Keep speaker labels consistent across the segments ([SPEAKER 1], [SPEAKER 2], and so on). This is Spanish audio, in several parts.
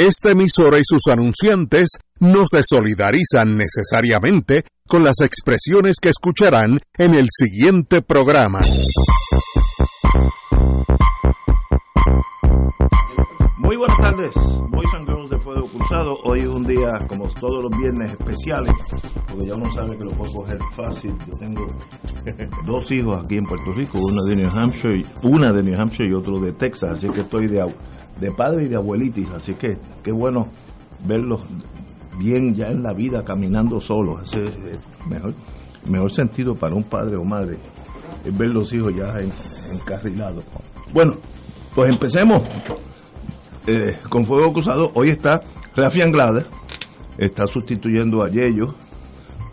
[SPEAKER 1] Esta emisora y sus anunciantes no se solidarizan necesariamente con las expresiones que escucharán en el siguiente programa.
[SPEAKER 2] Muy buenas tardes, Boys and Girls de Fuego Cruzado. Hoy es un día, como todos los viernes, especiales, porque ya uno sabe que lo puedo coger fácil. Yo tengo dos hijos aquí en Puerto Rico, uno de New Hampshire, una de New Hampshire y otro de Texas, así que estoy de, de padre y de abuelitis, así que qué bueno verlos bien ya en la vida caminando solos. Ese es el mejor, mejor sentido para un padre o madre es ver los hijos ya encarrilados. Bueno, pues empecemos eh, con Fuego Cruzado. Hoy está Rafi Anglada, está sustituyendo a Yello.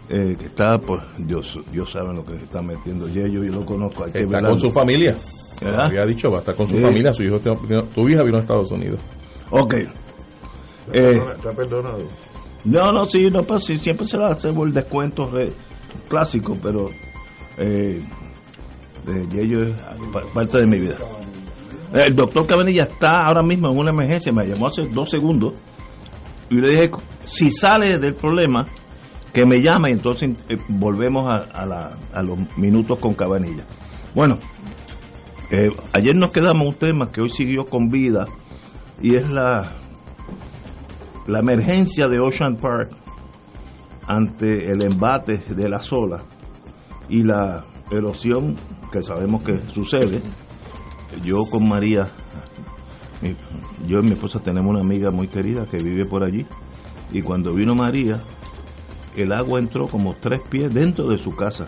[SPEAKER 2] Eh, que está, pues, Dios, Dios sabe lo que se está metiendo Yello, yo lo conozco. Hay que
[SPEAKER 3] está con su familia. Había dicho, va a estar con su familia, su hijo, tu hija vino a Estados Unidos.
[SPEAKER 2] Ok.
[SPEAKER 4] está perdonado.
[SPEAKER 2] No, no, sí, no, pues, sí, siempre se le hace el descuento clásico, pero eh, ello es parte de mi vida. El doctor Cabanilla está ahora mismo en una emergencia, me llamó hace dos segundos y le dije, si sale del problema, que me llame y entonces eh, volvemos a, la, a, los minutos con Cabanilla. Bueno, eh, ayer nos quedamos un tema que hoy siguió con vida y es la la emergencia de Ocean Park ante el embate de la sola y la erosión que sabemos que sucede. Yo con María, yo y mi esposa tenemos una amiga muy querida que vive por allí y cuando vino María, el agua entró como tres pies dentro de su casa.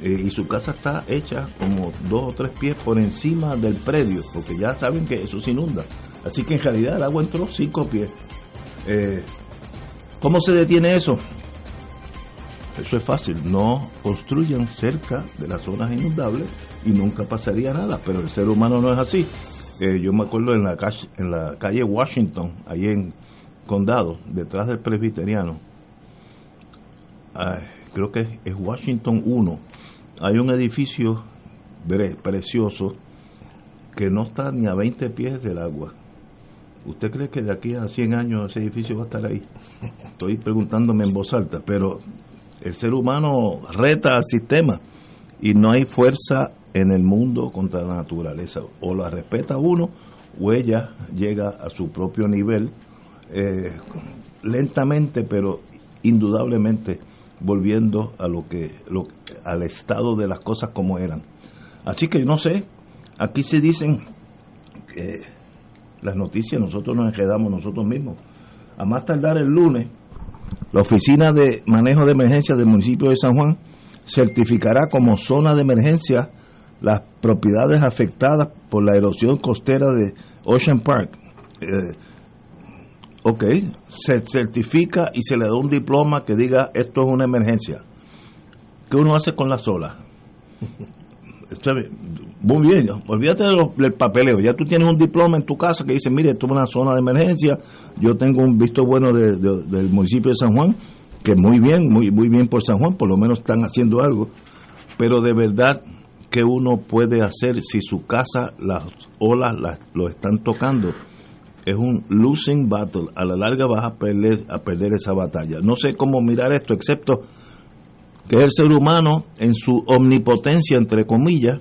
[SPEAKER 2] Eh, y su casa está hecha como dos o tres pies por encima del predio, porque ya saben que eso se inunda. Así que en realidad el agua entró cinco pies. Eh, ¿Cómo se detiene eso? Eso es fácil, no construyan cerca de las zonas inundables y nunca pasaría nada, pero el ser humano no es así. Eh, yo me acuerdo en la, calle, en la calle Washington, ahí en Condado, detrás del presbiteriano, creo que es Washington 1, hay un edificio precioso que no está ni a 20 pies del agua ¿Usted cree que de aquí a 100 años ese edificio va a estar ahí? Estoy preguntándome en voz alta, pero el ser humano reta al sistema y no hay fuerza en el mundo contra la naturaleza. O la respeta uno o ella llega a su propio nivel eh, lentamente, pero indudablemente volviendo a lo que lo, al estado de las cosas como eran. Así que no sé, aquí se dicen que las noticias, nosotros nos enredamos nosotros mismos. A más tardar el lunes, la Oficina de Manejo de Emergencia del municipio de San Juan certificará como zona de emergencia las propiedades afectadas por la erosión costera de Ocean Park. Eh, ok, se certifica y se le da un diploma que diga esto es una emergencia. ¿Qué uno hace con la sola? Muy bien, olvídate del papeleo. Ya tú tienes un diploma en tu casa que dice, mire, esto es una zona de emergencia. Yo tengo un visto bueno del municipio de San Juan, que muy bien, muy, muy bien por San Juan, por lo menos están haciendo algo. Pero de verdad que uno puede hacer si su casa, las olas las, lo están tocando, es un losing battle. A la larga vas a perder, a perder esa batalla. No sé cómo mirar esto, excepto que es el ser humano en su omnipotencia, entre comillas,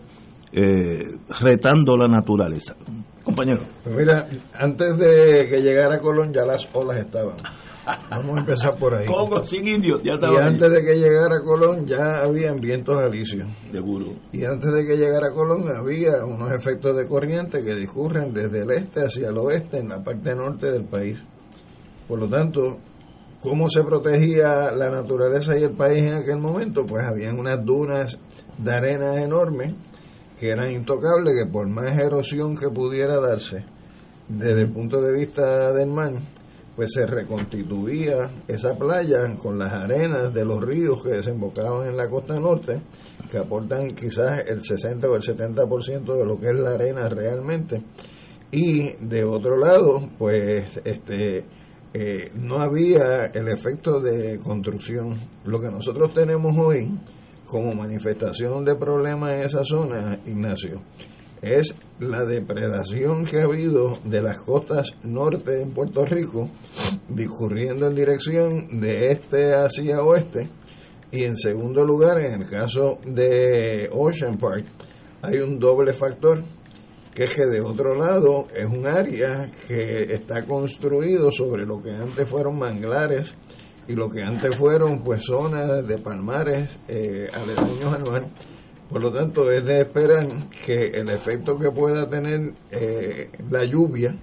[SPEAKER 2] eh, retando la naturaleza. Compañero.
[SPEAKER 4] Pues mira, antes de que llegara Colón ya las olas estaban. Vamos a empezar por ahí.
[SPEAKER 2] Congo sin indios, ya
[SPEAKER 4] Y
[SPEAKER 2] ahí.
[SPEAKER 4] antes de que llegara Colón ya habían vientos alisios.
[SPEAKER 2] Seguro.
[SPEAKER 4] Y antes de que llegara Colón había unos efectos de corriente que discurren desde el este hacia el oeste en la parte norte del país. Por lo tanto, ¿cómo se protegía la naturaleza y el país en aquel momento? Pues habían unas dunas de arena enormes que eran intocables, que por más erosión que pudiera darse desde el punto de vista del mar, pues se reconstituía esa playa con las arenas de los ríos que desembocaban en la costa norte, que aportan quizás el 60 o el 70% de lo que es la arena realmente. Y de otro lado, pues este eh, no había el efecto de construcción. Lo que nosotros tenemos hoy como manifestación de problemas en esa zona, Ignacio, es la depredación que ha habido de las costas norte en Puerto Rico, discurriendo en dirección de este hacia oeste. Y en segundo lugar, en el caso de Ocean Park, hay un doble factor, que es que de otro lado es un área que está construido sobre lo que antes fueron manglares y lo que antes fueron pues zonas de palmares eh, aledaños al. Por lo tanto, es de esperar que el efecto que pueda tener eh, la lluvia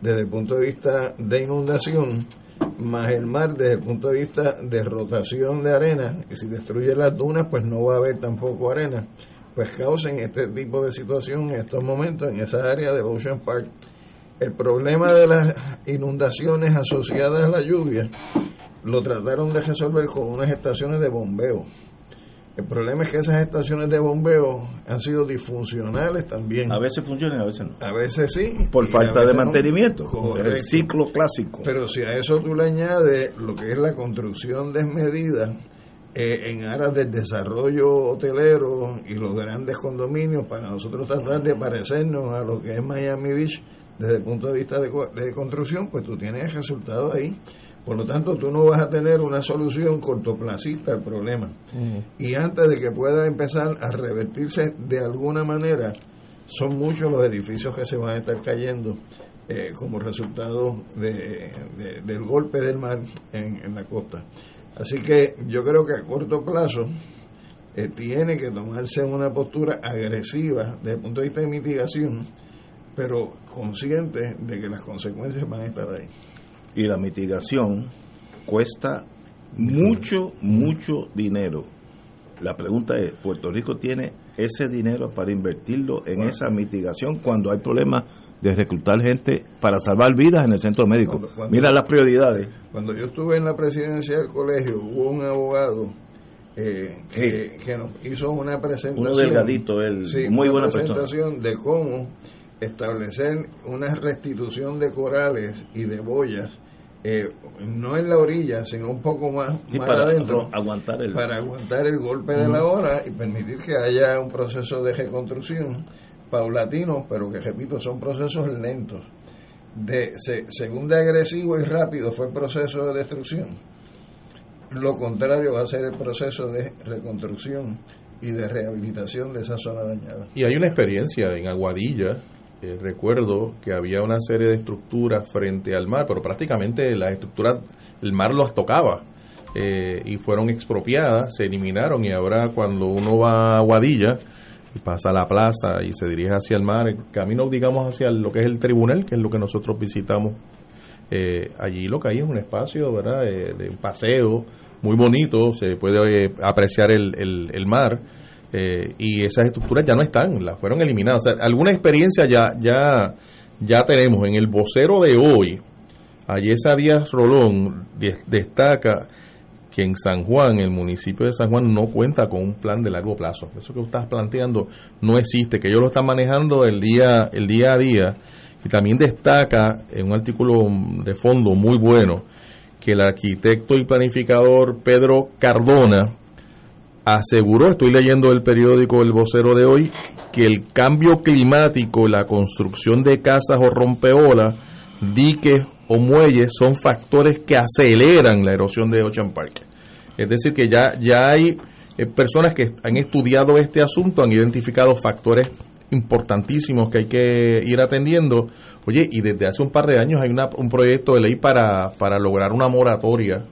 [SPEAKER 4] desde el punto de vista de inundación, más el mar desde el punto de vista de rotación de arena, y si destruye las dunas, pues no va a haber tampoco arena, pues causen este tipo de situación en estos momentos en esa área de Ocean Park. El problema de las inundaciones asociadas a la lluvia lo trataron de resolver con unas estaciones de bombeo. El problema es que esas estaciones de bombeo han sido disfuncionales también.
[SPEAKER 2] A veces funcionan, a veces no.
[SPEAKER 4] A veces sí.
[SPEAKER 2] Por falta de
[SPEAKER 4] no.
[SPEAKER 2] mantenimiento.
[SPEAKER 4] Correcto.
[SPEAKER 2] El ciclo clásico.
[SPEAKER 4] Pero si a eso tú le añades lo que es la construcción desmedida eh, en aras del desarrollo hotelero y los grandes condominios para nosotros tratar de parecernos a lo que es Miami Beach desde el punto de vista de, de construcción, pues tú tienes resultados ahí. Por lo tanto, tú no vas a tener una solución cortoplacista al problema. Y antes de que pueda empezar a revertirse de alguna manera, son muchos los edificios que se van a estar cayendo eh, como resultado de- de- del golpe del mar en, en la costa. Así que yo creo que a corto plazo eh, tiene que tomarse una postura agresiva desde el punto de vista de mitigación, pero consciente de que las consecuencias van a estar ahí.
[SPEAKER 2] Y la mitigación cuesta mucho, mucho dinero. La pregunta es, ¿Puerto Rico tiene ese dinero para invertirlo en esa mitigación cuando hay problemas de reclutar gente para salvar vidas en el centro médico?
[SPEAKER 4] Cuando- cuando-
[SPEAKER 2] Mira las prioridades.
[SPEAKER 4] Cuando yo estuve en la presidencia del colegio, hubo un abogado eh, que,
[SPEAKER 2] Sí.
[SPEAKER 4] que nos hizo una presentación.
[SPEAKER 2] Uno delgadito, él, muy
[SPEAKER 4] una
[SPEAKER 2] buena persona.
[SPEAKER 4] presentación de cómo establecer una restitución de corales y de boyas, eh, no en la orilla, sino un poco más,
[SPEAKER 2] Sí,
[SPEAKER 4] más
[SPEAKER 2] para
[SPEAKER 4] adentro,
[SPEAKER 2] aguantar el...
[SPEAKER 4] para aguantar el golpe de la hora y permitir que haya un proceso de reconstrucción paulatino, pero que repito, son procesos lentos. De, se- según de agresivo y rápido fue el proceso de destrucción, lo contrario va a ser el proceso de reconstrucción y de rehabilitación de esa zona dañada.
[SPEAKER 3] Y hay una experiencia en Aguadilla. eh, recuerdo que había una serie de estructuras frente al mar, pero prácticamente las estructuras, el mar los tocaba eh, y fueron expropiadas, se eliminaron y ahora cuando uno va a Aguadilla pasa a la plaza y se dirige hacia el mar, camino digamos hacia lo que es el tribunal, que es lo que nosotros visitamos eh, allí lo que hay es un espacio ¿verdad? De, de paseo muy bonito, se puede eh, apreciar el, el, mar eh, y esas estructuras ya no están, las fueron eliminadas. Alguna experiencia ya, ya, ya tenemos. En el vocero de hoy, Ayesa Díaz Rolón de- destaca que en San Juan, el municipio de San Juan, no cuenta con un plan de largo plazo. Eso que estás planteando no existe, que ellos lo están manejando el día, el día a día. Y también destaca en un artículo de fondo muy bueno que el arquitecto y planificador Pedro Cardona aseguró, estoy leyendo el periódico El Vocero de hoy, que el cambio climático, la construcción de casas o rompeolas, diques o muelles son factores que aceleran la erosión de Ocean Park. Es decir, que ya, ya hay eh, personas que han estudiado este asunto, han identificado factores importantísimos que hay que ir atendiendo. Oye, y desde hace un par de años hay una, un proyecto de ley para, para lograr una moratoria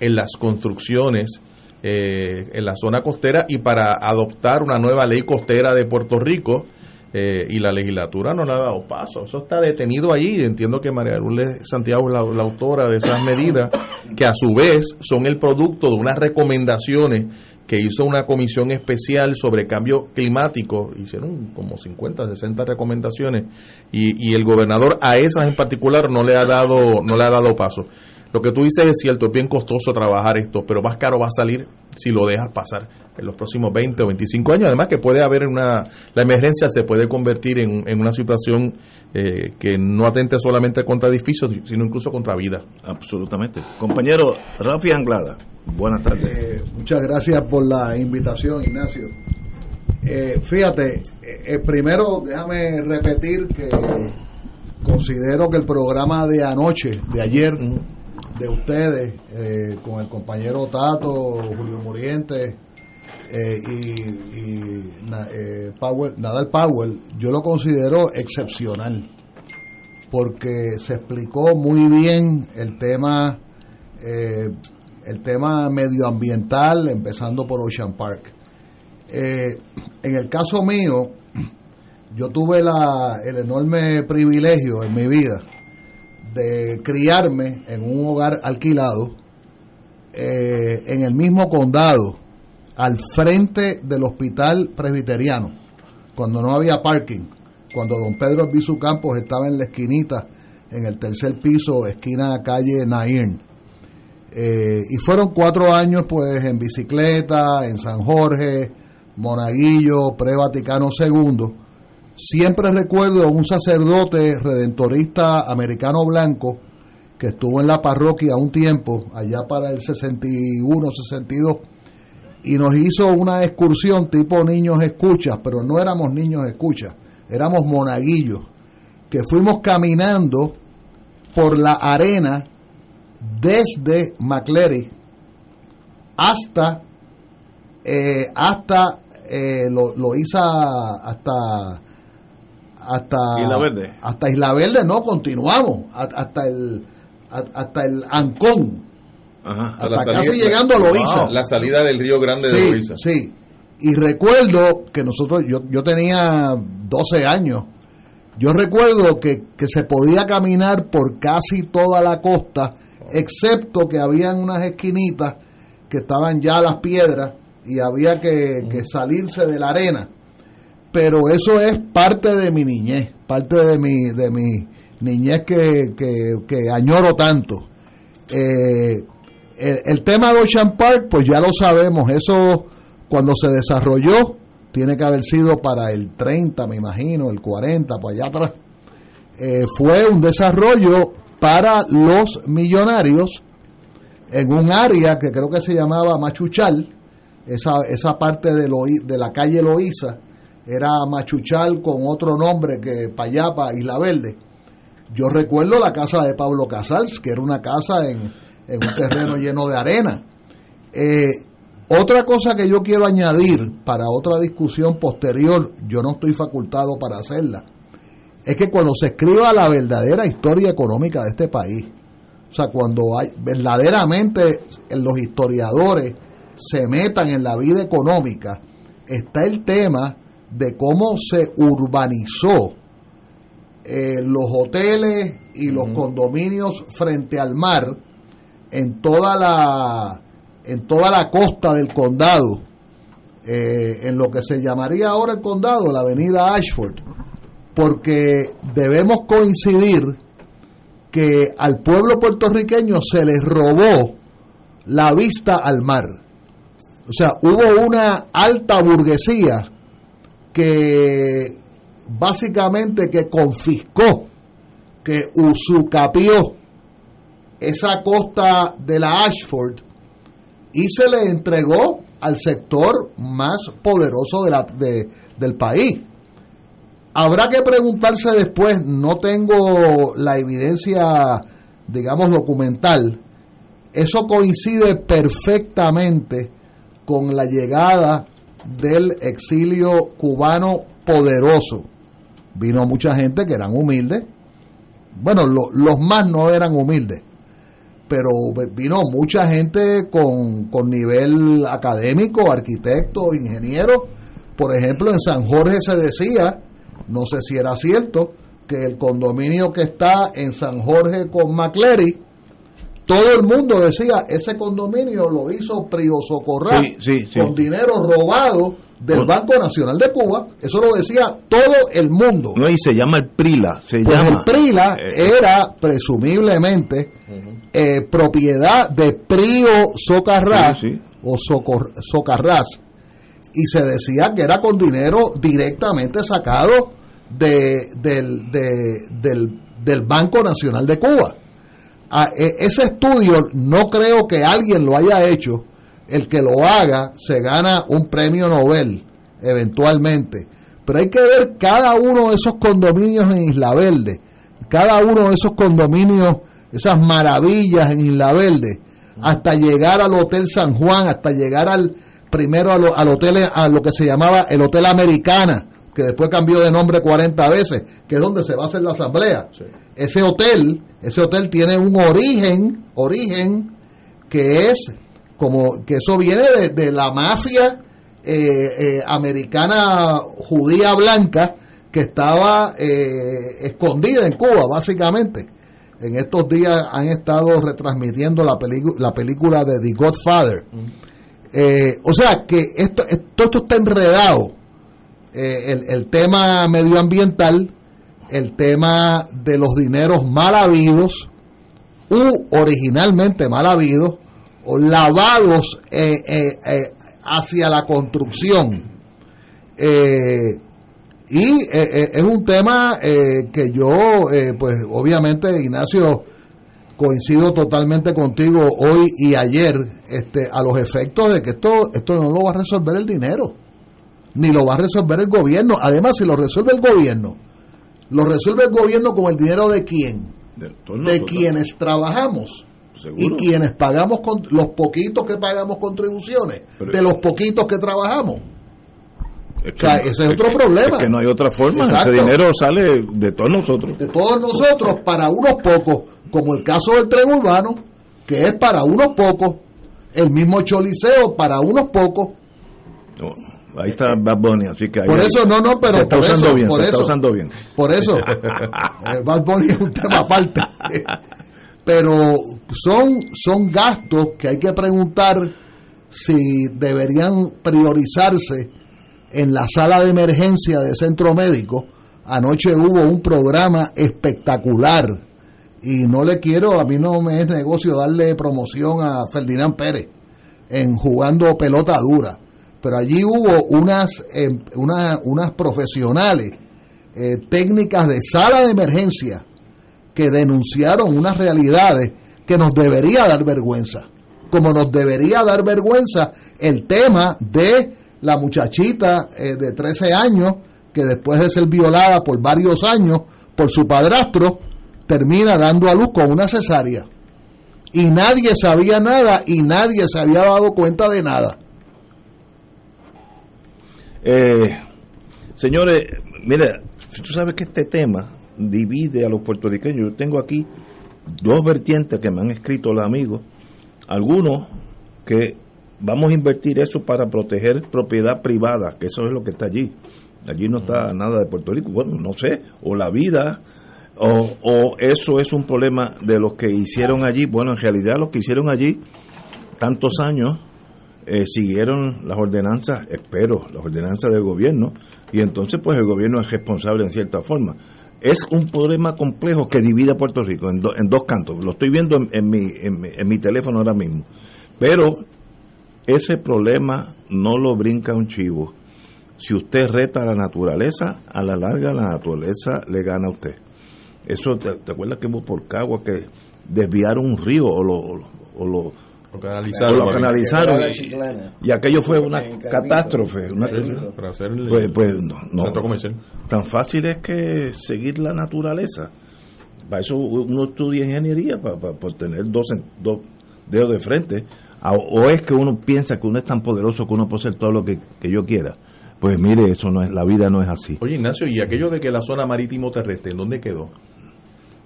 [SPEAKER 3] en las construcciones eh, en la zona costera y para adoptar una nueva ley costera de Puerto Rico. Eh, y la legislatura no le ha dado paso. Eso está detenido allí. Entiendo que María Lourdes Santiago es la, la, autora de esas medidas, que a su vez son el producto de unas recomendaciones que hizo una comisión especial sobre cambio climático. Hicieron como 50, 60 recomendaciones y, y el gobernador a esas en particular no le ha dado, no le ha dado paso. Lo que tú dices es cierto, es bien costoso trabajar esto, pero más caro va a salir si lo dejas pasar en los próximos 20 o 25 años. Además que puede haber una, la emergencia se puede convertir en, en una situación eh, que no atente solamente contra edificios, sino incluso contra vida.
[SPEAKER 2] Absolutamente. Compañero Rafi Anglada, buenas tardes.
[SPEAKER 5] Eh, muchas gracias por la invitación, Ignacio. Eh, fíjate, eh, primero déjame repetir que considero que el programa de anoche, de ayer, de ustedes, eh, con el compañero Tato, Julio Muriente eh, y, y eh, Powell, Nadal Powell, yo lo considero excepcional, porque se explicó muy bien el tema, el tema medioambiental, empezando por Ocean Park. en el caso mío, yo tuve la, el enorme privilegio en mi vida de criarme en un hogar alquilado eh, en el mismo condado, al frente del hospital presbiteriano, cuando no había parking, cuando don Pedro Albizu Campos estaba en la esquinita, en el tercer piso, esquina calle Nairn. Eh, y fueron cuatro años pues en bicicleta, en San Jorge, Monaguillo, Pre-Vaticano II, Siempre recuerdo a un sacerdote redentorista americano blanco que estuvo en la parroquia un tiempo, allá para el 61, 62, y nos hizo una excursión tipo niños escuchas, pero no éramos niños escuchas, éramos monaguillos, que fuimos caminando por la arena desde McLeary hasta eh, hasta eh, lo hizo hasta hasta
[SPEAKER 2] Isla Verde.
[SPEAKER 5] hasta Isla Verde no continuamos hasta el hasta el Ancón.
[SPEAKER 3] Ajá.
[SPEAKER 5] hasta la casi salida, llegando a Loíza.
[SPEAKER 3] la salida del río Grande
[SPEAKER 5] sí,
[SPEAKER 3] de Loíza.
[SPEAKER 5] sí. Y recuerdo que nosotros yo, yo tenía 12 años. Yo recuerdo que, que se podía caminar por casi toda la costa excepto que habían unas esquinitas que estaban ya las piedras y había que, que salirse de la arena pero eso es parte de mi niñez, parte de mi, de mi niñez que, que, que añoro tanto. Eh, el, tema de Ocean Park, pues ya lo sabemos, eso cuando se desarrolló, tiene que haber sido para el 30, me imagino, el 40, para allá atrás. Eh, fue un desarrollo para los millonarios en un área que creo que se llamaba Machuchal, esa, esa parte de, Lo, de la calle Loíza, era Machuchal con otro nombre que Payapa, Isla Verde. Yo recuerdo la casa de Pablo Casals, que era una casa en, un terreno lleno de arena. Eh, otra cosa que yo quiero añadir para otra discusión posterior, yo no estoy facultado para hacerla, es que cuando se escriba la verdadera historia económica de este país, o sea, cuando hay, verdaderamente los historiadores se metan en la vida económica, está el tema de cómo se urbanizó eh, los hoteles y los uh -huh. condominios frente al mar en toda la en toda la costa del condado eh, en lo que se llamaría ahora el condado la avenida Ashford porque debemos coincidir que al pueblo puertorriqueño se les robó la vista al mar o sea hubo una alta burguesía que básicamente que confiscó, que usucapió esa costa de la Ashford y se le entregó al sector más poderoso de la, de, del país. Habrá que preguntarse después, no tengo la evidencia, digamos, documental, eso coincide perfectamente con la llegada del exilio cubano poderoso. Vino mucha gente que eran humildes. Bueno, los más no eran humildes, pero vino mucha gente con, con nivel académico, arquitecto, ingeniero. Por ejemplo, en San Jorge se decía, no sé si era cierto, que el condominio que está en San Jorge con McCleary, todo el mundo decía, ese condominio lo hizo Prio Socorral con dinero robado del Banco Nacional de Cuba, eso lo decía todo el mundo.
[SPEAKER 2] No, y se llama el PRILA, se
[SPEAKER 5] pues
[SPEAKER 2] llama.
[SPEAKER 5] El PRILA eh, era presumiblemente eh, propiedad de Prio Socarrás o Socarrás y se decía que era con dinero directamente sacado de, del, del, del Banco Nacional de Cuba. E, ese estudio no creo que alguien lo haya hecho. El que lo haga se gana un premio Nobel eventualmente. Pero hay que ver cada uno de esos condominios en Isla Verde, cada uno de esos condominios, esas maravillas en Isla Verde, hasta llegar al Hotel San Juan, hasta llegar al primero al hotel, a lo que se llamaba el Hotel Americana, que después cambió de nombre 40 veces, que es donde se va a hacer la asamblea. Ese hotel, ese hotel tiene un origen, origen que es como que eso viene de, la mafia eh, eh, americana judía blanca que estaba eh, escondida en Cuba, básicamente. En estos días han estado retransmitiendo la, la película de The Godfather. Mm. o sea que esto, esto, esto está enredado eh, el, tema medioambiental, el tema de los dineros mal habidos, u originalmente mal habidos, o lavados eh, eh, hacia la construcción. y es un tema que yo, pues obviamente, Ignacio, coincido totalmente contigo hoy y ayer, este, a los efectos de que esto, esto no lo va a resolver el dinero ni lo va a resolver el gobierno. Además, si lo resuelve el gobierno, lo resuelve el gobierno con el dinero de quién? De, quienes trabajamos. Y quienes pagamos con, los poquitos que pagamos contribuciones, de los poquitos que trabajamos. ese es otro problema.
[SPEAKER 2] Es que no hay otra forma. Ese dinero sale de todos nosotros.
[SPEAKER 5] De todos nosotros para unos pocos, como el caso del tren urbano, que es para unos pocos, el mismo choliseo para unos pocos.
[SPEAKER 2] Ahí está Bad Bunny, así que
[SPEAKER 5] Por eso, no, no, pero.
[SPEAKER 2] Se está usando bien, se está usando bien.
[SPEAKER 5] Por eso. Eh, Bad Bunny es un tema aparte. pero son, son gastos que hay que preguntar si deberían priorizarse en la sala de emergencia del centro médico. Anoche hubo un programa espectacular y no le quiero, a mí no me es negocio darle promoción a Ferdinand Pérez en jugando pelota dura pero allí hubo unas, em, unas profesionales eh, técnicas de sala de emergencia que denunciaron unas realidades que nos debería dar vergüenza, como nos debería dar vergüenza el tema de la muchachita eh, de 13 años que después de ser violada por varios años por su padrastro, termina dando a luz con una cesárea. Y nadie sabía nada y nadie se había dado cuenta de nada.
[SPEAKER 2] Eh, señores, mira, tú sabes que este tema divide a los puertorriqueños. Yo tengo aquí dos vertientes que me han escrito los amigos. Algunos que vamos a invertir eso para proteger propiedad privada, que eso es lo que está allí. Allí no está nada de Puerto Rico. Bueno, no sé, o la vida, o, o eso es un problema de los que hicieron allí. Bueno, en realidad los que hicieron allí tantos años eh, siguieron las ordenanzas, espero, las ordenanzas del gobierno, y entonces pues el gobierno es responsable en cierta forma. Es un problema complejo que divide a Puerto Rico en, en dos cantos. Lo estoy viendo en, mi, en, mi, teléfono ahora mismo. Pero ese problema no lo brinca un chivo. Si usted reta a la naturaleza, a la larga la naturaleza le gana a usted. Eso, ¿te, acuerdas que hubo por Cagua que desviaron un río o lo, o lo
[SPEAKER 3] lo canalizaron.
[SPEAKER 2] Lo canalizaron y, aquello fue una catástrofe.
[SPEAKER 3] para hacer pues,
[SPEAKER 2] pues no, Tan fácil es que seguir la naturaleza. Para eso uno estudia ingeniería, para, para, tener dos, dos dedos de frente. O es que uno piensa que uno es tan poderoso que uno puede hacer todo lo que, yo quiera. Pues mire, eso no es, la vida no es así.
[SPEAKER 3] Oye, Ignacio, ¿y aquello de que la zona marítimo terrestre, ¿en dónde quedó?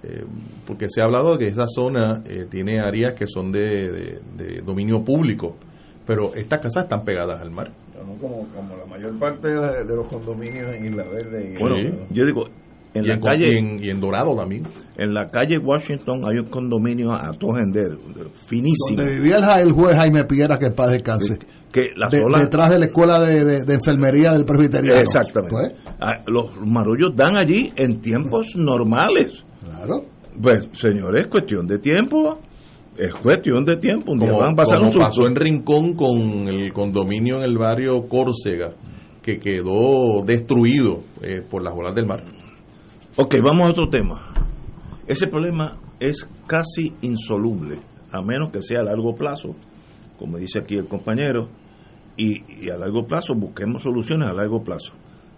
[SPEAKER 3] Eh, porque se ha hablado de que esa zona eh, tiene áreas que son de, de- de dominio público, pero estas casas están pegadas al mar.
[SPEAKER 4] Como, como la mayor parte de, la- de los condominios en Isla Verde. Y
[SPEAKER 2] Bueno, yo digo, en
[SPEAKER 3] y,
[SPEAKER 2] la
[SPEAKER 3] en,
[SPEAKER 2] calle,
[SPEAKER 3] y en- y en Dorado también.
[SPEAKER 2] en la calle Washington hay un condominio a Tojender, finísimo,
[SPEAKER 5] Donde vivía el, juez Jaime Piera, que paz descanse.
[SPEAKER 2] que la
[SPEAKER 5] De-
[SPEAKER 2] sola
[SPEAKER 5] detrás de la escuela de, de- de enfermería del presbiteriano.
[SPEAKER 2] Exactamente.
[SPEAKER 5] Pues,
[SPEAKER 2] Ah, los marullos dan allí en tiempos normales.
[SPEAKER 5] Claro.
[SPEAKER 2] Pues, señores, es cuestión de tiempo. Es cuestión de tiempo. Un día
[SPEAKER 3] Como,
[SPEAKER 2] van a pasar
[SPEAKER 3] como
[SPEAKER 2] un
[SPEAKER 3] pasó en Rincón con el condominio en el barrio Córcega, que quedó destruido eh, por las olas del mar.
[SPEAKER 2] Ok, vamos a otro tema. Ese problema es casi insoluble, a menos que sea a largo plazo, como dice aquí el compañero, y, y a largo plazo busquemos soluciones a largo plazo.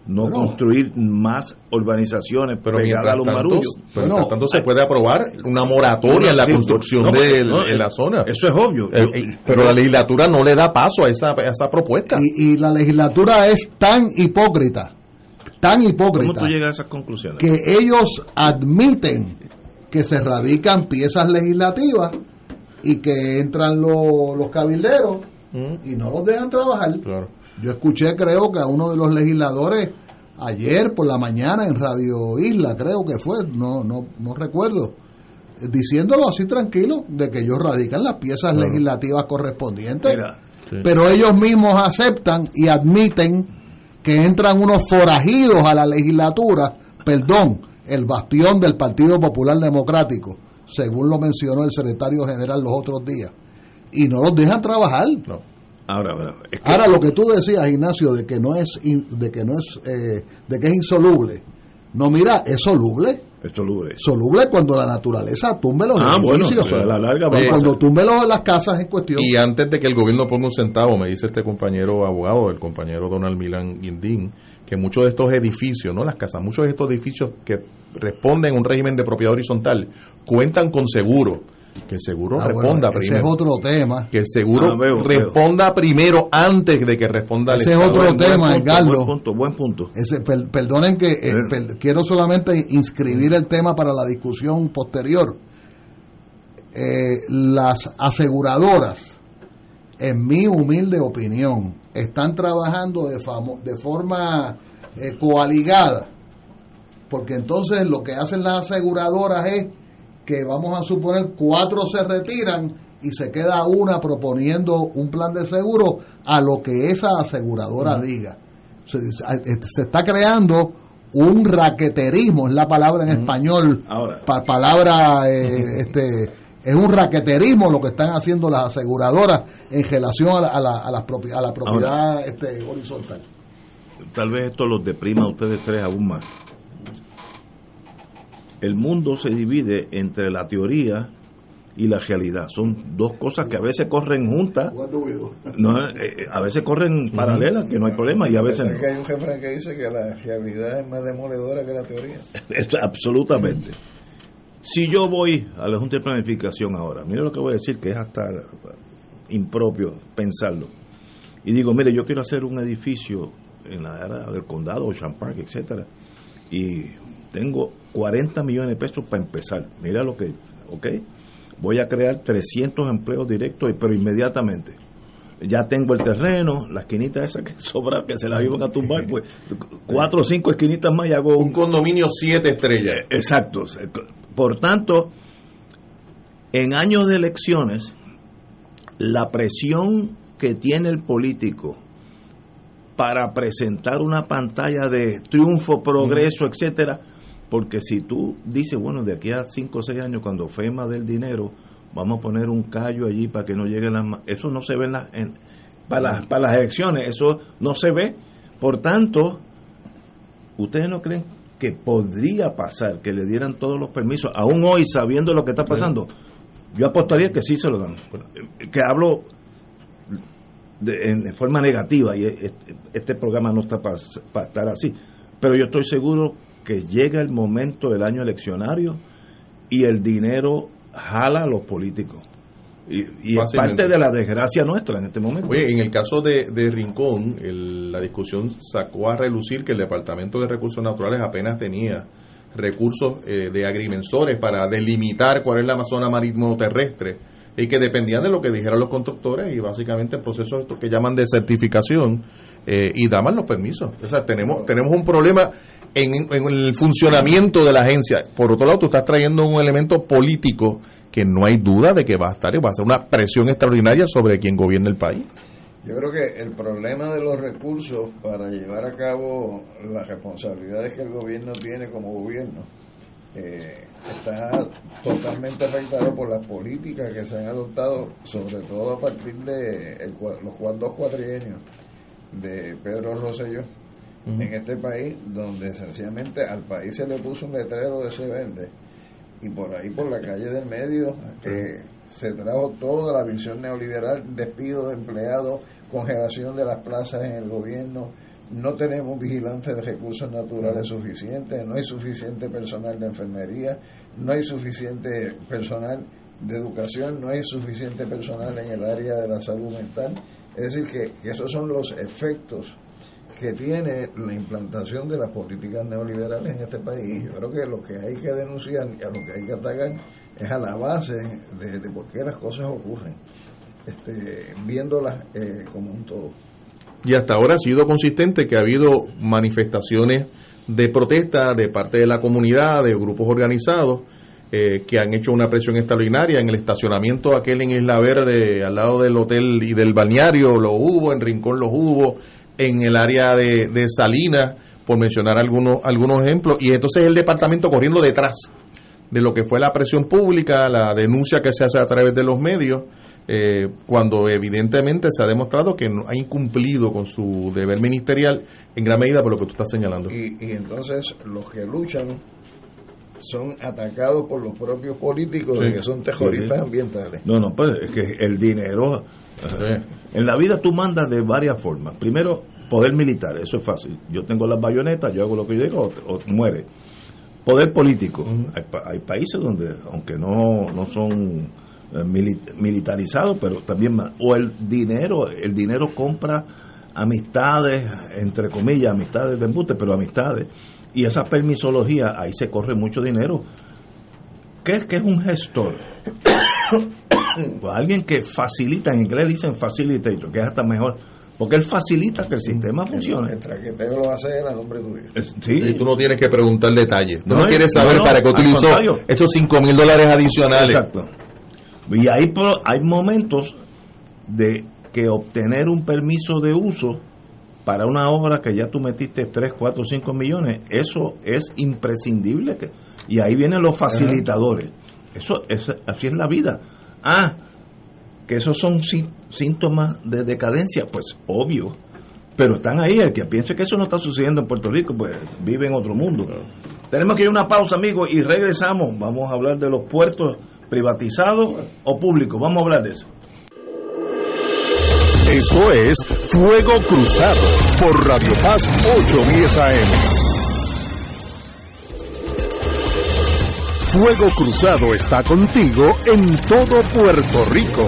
[SPEAKER 2] No
[SPEAKER 5] Bueno.
[SPEAKER 2] construir más urbanizaciones
[SPEAKER 3] Pero mientras
[SPEAKER 2] a los
[SPEAKER 3] tanto,
[SPEAKER 2] marullos.
[SPEAKER 3] pero mientras
[SPEAKER 5] Bueno,
[SPEAKER 3] tanto se puede aprobar una moratoria en la
[SPEAKER 2] Sí,
[SPEAKER 3] construcción
[SPEAKER 2] no,
[SPEAKER 3] de
[SPEAKER 2] no,
[SPEAKER 3] en la zona.
[SPEAKER 2] Eso es obvio.
[SPEAKER 3] Eh, eh, pero la legislatura no le da paso a esa, a esa propuesta.
[SPEAKER 5] Y, y la legislatura es tan hipócrita, tan
[SPEAKER 2] ¿Cómo
[SPEAKER 5] hipócrita,
[SPEAKER 2] tú llegas a esas conclusiones?
[SPEAKER 5] que ellos admiten que se radican piezas legislativas y que entran lo- los cabilderos
[SPEAKER 3] Mm,
[SPEAKER 5] y no los dejan trabajar.
[SPEAKER 3] claro.
[SPEAKER 5] Yo escuché, creo que a uno de los legisladores ayer por la mañana en Radio Isla, creo que fue, no, no, no recuerdo, diciéndolo así tranquilo, de que ellos radican las piezas
[SPEAKER 3] Claro.
[SPEAKER 5] legislativas correspondientes,
[SPEAKER 2] Mira,
[SPEAKER 3] Sí.
[SPEAKER 5] pero ellos mismos aceptan y admiten que entran unos forajidos a la legislatura, perdón, el bastión del Partido Popular Democrático, según lo mencionó el secretario general los otros días, y no los dejan trabajar.
[SPEAKER 3] No.
[SPEAKER 2] Ahora, ahora, es que
[SPEAKER 5] Ahora lo que tú decías, Ignacio, de que no es in- de que no es eh, de que es insoluble. No, mira, es soluble.
[SPEAKER 2] es soluble.
[SPEAKER 5] Soluble cuando la naturaleza tumbe los
[SPEAKER 2] Ah, bueno,
[SPEAKER 5] edificios.
[SPEAKER 2] a la larga
[SPEAKER 5] cuando tumbe los- las casas en cuestión.
[SPEAKER 3] Y antes de que el gobierno ponga un centavo, me dice este compañero abogado, el compañero Donald Milan Guindín, que muchos de estos edificios, no las casas, muchos de estos edificios que responden a un régimen de propiedad horizontal, cuentan con seguro. Que el seguro
[SPEAKER 5] Ah, bueno,
[SPEAKER 3] responda
[SPEAKER 5] ese
[SPEAKER 3] primero.
[SPEAKER 5] es otro tema.
[SPEAKER 3] Que el seguro
[SPEAKER 2] Ah, veo,
[SPEAKER 3] responda primero antes de que responda el
[SPEAKER 5] Ese es otro
[SPEAKER 2] Buen- buen
[SPEAKER 5] tema,
[SPEAKER 2] punto,
[SPEAKER 5] Edgardo.
[SPEAKER 2] Buen punto, buen punto.
[SPEAKER 5] Ese, per- perdonen que eh, per- quiero solamente inscribir el tema para la discusión posterior. Eh, las aseguradoras, en mi humilde opinión, están trabajando de, famo- de forma eh, coaligada, porque entonces lo que hacen las aseguradoras es que vamos a suponer cuatro se retiran y se queda una proponiendo un plan de seguro a lo que esa aseguradora diga. Se, se está creando un raqueterismo, es la palabra en español,
[SPEAKER 2] Ahora.
[SPEAKER 5] pa- palabra, eh, este, es un raqueterismo lo que están haciendo las aseguradoras en relación a la, a la, a la propi- a la propiedad este, horizontal.
[SPEAKER 2] Tal vez esto los deprima a ustedes tres aún más. El mundo se divide entre la teoría y la realidad. Son dos cosas que a veces corren juntas, no, eh, eh, a veces corren paralelas, que no hay problema, y a veces no.
[SPEAKER 4] que hay un refrán que dice que la realidad es más demoledora que la teoría.
[SPEAKER 2] Esto, absolutamente. Si yo voy a la Junta de Planificación ahora, mire lo que voy a decir, que es hasta impropio pensarlo, y digo, mire, yo quiero hacer un edificio en la área del condado, Ocean Park, etcétera, y tengo 40 millones de pesos para empezar. Mira lo que, ok, voy a crear 300 empleos directos, pero inmediatamente. Ya tengo el terreno, la esquinita esa que sobra, que se la iban a tumbar, pues cuatro o cinco esquinitas más y hago
[SPEAKER 3] Un condominio siete estrellas.
[SPEAKER 2] Exacto. Por tanto, en años de elecciones, la presión que tiene el político para presentar una pantalla de triunfo, progreso, etcétera, porque si tú dices, bueno, de aquí a 5 o 6 años, cuando FEMA del dinero, vamos a poner un callo allí para que no lleguen las... Eso no se ve en para, las, para las elecciones, eso no se ve. Por tanto, ¿ustedes no creen que podría pasar que le dieran todos los permisos, aún hoy sabiendo lo que está pasando? Yo apostaría que sí se lo dan. Que hablo de- en forma negativa y este, este programa no está para estar así. Pero yo estoy seguro que llega el momento del año eleccionario y el dinero jala a los políticos. Y, y es parte de la desgracia nuestra en este momento.
[SPEAKER 3] Oye, en el caso de, de Rincón, el- la discusión sacó a relucir que el Departamento de Recursos Naturales apenas tenía recursos eh, de agrimensores para delimitar cuál es la zona marítimo terrestre y que dependían de lo que dijeran los constructores y básicamente el proceso esto que llaman de certificación eh, y daban los permisos. O sea, tenemos, tenemos un problema en, el funcionamiento de la agencia. Por otro lado, tú estás trayendo un elemento político que no hay duda de que va a estar y va a ser una presión extraordinaria sobre quien gobierna el país.
[SPEAKER 4] Yo creo que el problema de los recursos para llevar a cabo las responsabilidades que el gobierno tiene como gobierno eh, está totalmente afectado por las políticas que se han adoptado, sobre todo a partir de los dos cuatrienios de Pedro Rosselló en este país, donde sencillamente al país se le puso un letrero de ese verde. Y por ahí por la calle del medio eh, se trajo toda la visión neoliberal, despido de empleados, congelación de las plazas en el gobierno, no tenemos vigilantes de recursos naturales suficientes, no hay suficiente personal de enfermería, no hay suficiente personal de educación, no hay suficiente personal en el área de la salud mental. Es decir, que, esos son los efectos que tiene la implantación de las políticas neoliberales en este país. Yo creo que lo que hay que denunciar y a lo que hay que atacar es a la base de, de por qué las cosas ocurren, este, viéndolas eh, como un todo.
[SPEAKER 3] Y hasta ahora ha sido consistente que ha habido manifestaciones de protesta de parte de la comunidad, de grupos organizados, eh, que han hecho una presión extraordinaria. En el estacionamiento aquel en Isla Verde, al lado del hotel y del balneario, lo hubo, en Rincón los hubo, en el área de, de Salinas, por mencionar algunos, algunos ejemplos. Y entonces el departamento corriendo detrás de lo que fue la presión pública, la denuncia que se hace a través de los medios, eh, cuando evidentemente se ha demostrado que no ha incumplido con su deber ministerial en gran medida por lo que tú estás señalando.
[SPEAKER 4] Y entonces los que luchan son atacados por los propios políticos de que son terroristas
[SPEAKER 2] Sí.
[SPEAKER 4] ambientales.
[SPEAKER 2] No, no, pues es que el dinero. En la vida tú mandas de varias formas. Primero, poder militar, eso es fácil. Yo tengo las bayonetas, yo hago lo que yo digo o, o muere. Poder político. hay, hay países donde, aunque no, no son eh, mili- militarizados, pero también. O el dinero, el dinero compra amistades, entre comillas, amistades de embuste, pero amistades. Y esa permisología, ahí se corre mucho dinero. ¿Qué es, qué es un gestor? Pues alguien que facilita, en inglés dicen facilitator, que es hasta mejor, porque él facilita que el sistema funcione.
[SPEAKER 4] El traqueteo lo hace él a nombre tuyo.
[SPEAKER 2] Es- Sí,
[SPEAKER 3] Y tú no tienes que preguntar detalles. Tú no,
[SPEAKER 2] No,
[SPEAKER 3] quieres saber
[SPEAKER 2] no,
[SPEAKER 3] para qué utilizó
[SPEAKER 2] contrario.
[SPEAKER 3] esos 5 mil dólares adicionales.
[SPEAKER 2] exacto. Y hay, hay momentos de que obtener un permiso de uso para una obra que ya tú metiste 3, 4, 5 millones, eso es imprescindible. que- y ahí vienen los facilitadores. Eso es, así es la vida. Ah, que esos son sí- síntomas de decadencia, pues obvio. Pero están ahí, el que piense que eso no está sucediendo en Puerto Rico, pues vive en otro mundo. Tenemos que ir a una pausa, amigos, y regresamos. Vamos a hablar de los puertos privatizados o públicos. Vamos a hablar de eso.
[SPEAKER 1] Esto es Fuego Cruzado por Radio Paz 810 AM. Fuego Cruzado está contigo en todo Puerto Rico.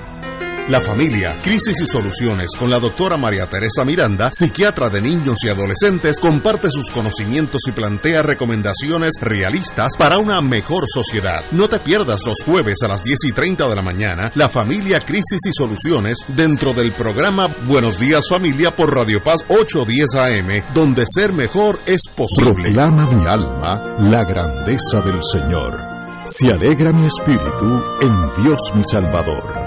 [SPEAKER 1] La familia, crisis y soluciones con la doctora María Teresa Miranda, psiquiatra de niños y adolescentes, comparte sus conocimientos y plantea recomendaciones realistas para una mejor sociedad. No te pierdas los jueves a las 10 y 30 de la mañana, la familia, crisis y soluciones dentro del programa Buenos Días Familia por Radio Paz 810 AM, donde ser mejor es posible.
[SPEAKER 6] Proclama mi alma la grandeza del Señor. Se alegra mi espíritu en Dios mi Salvador.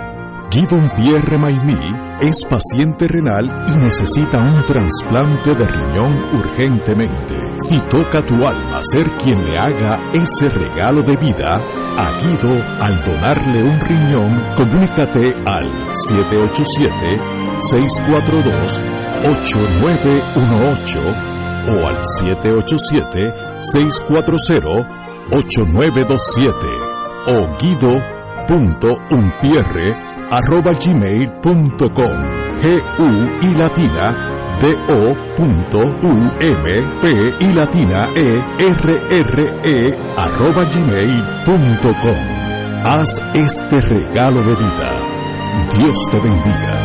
[SPEAKER 6] Guido Pierre Maimí es paciente renal y necesita un trasplante de riñón urgentemente. Si toca tu alma ser quien le haga ese regalo de vida, a Guido al donarle un riñón, comunícate al 787-642-8918 o al 787-640-8927 o Guido gmail.com g u y latina d o punto u m p y latina e r r e arroba gmail.com haz este regalo de vida. Dios te bendiga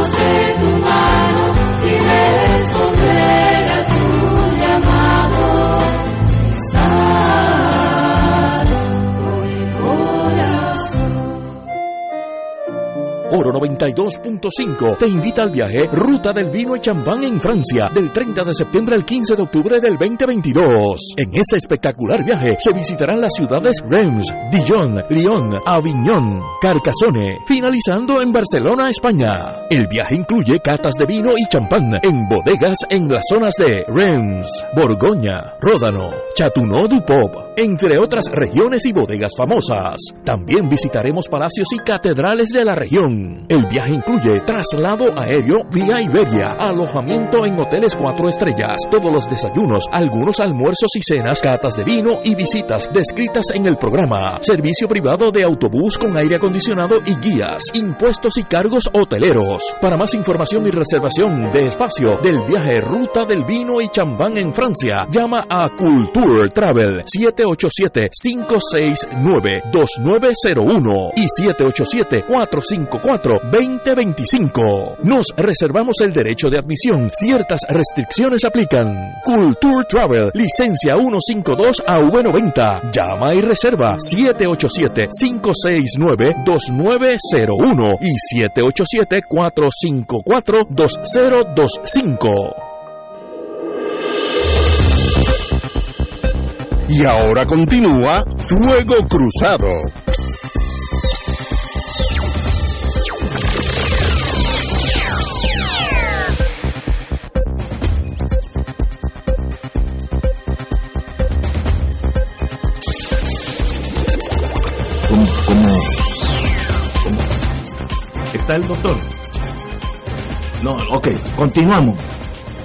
[SPEAKER 7] Oro 92.5 te invita al viaje Ruta del Vino y Champán en Francia del 30 de septiembre al 15 de octubre del 2022. En este espectacular viaje se visitarán las ciudades Reims, Dijon, Lyon, Avignon, Carcassonne, finalizando en Barcelona, España. El viaje incluye catas de vino y champán en bodegas en las zonas de Reims, Borgoña, Ródano, Chateauneuf du Pop, entre otras regiones y bodegas famosas. También visitaremos palacios y catedrales de la región. El viaje incluye traslado aéreo vía Iberia, alojamiento en hoteles cuatro estrellas, todos los desayunos, algunos almuerzos y cenas, catas de vino y visitas descritas en el programa, servicio privado de autobús con aire acondicionado y guías, impuestos y cargos hoteleros. Para más información y reservación de espacio del viaje Ruta del Vino y Champán en Francia, llama a Culture Travel 787-569-2901 y 787-454-2025. Nos reservamos el derecho de admisión. Ciertas restricciones aplican. Culture Travel, licencia 152 AV90. Llama y reserva 787-569-2901 y 787-454-2025.
[SPEAKER 1] Y ahora continúa Fuego Cruzado.
[SPEAKER 2] ¿Está el doctor? No, ok, continuamos.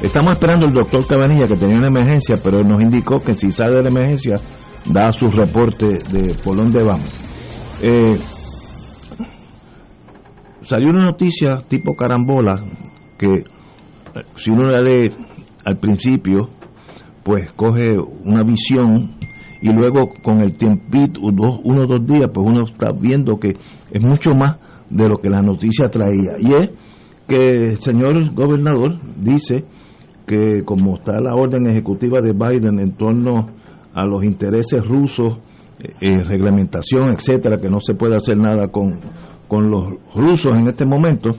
[SPEAKER 2] Estamos esperando al doctor Cabanilla que tenía una emergencia, pero nos indicó que si sale de la emergencia, da su reporte de por dónde vamos. Eh, salió una noticia tipo carambola que eh, si uno la lee al principio, pues coge una visión y luego con el tiempito, uno o dos días, pues uno está viendo que es mucho más de lo que la noticia traía. Y es que el señor gobernador dice que como está la orden ejecutiva de Biden en torno a los intereses rusos, eh, reglamentación, etcétera, que no se puede hacer nada con, con los rusos en este momento,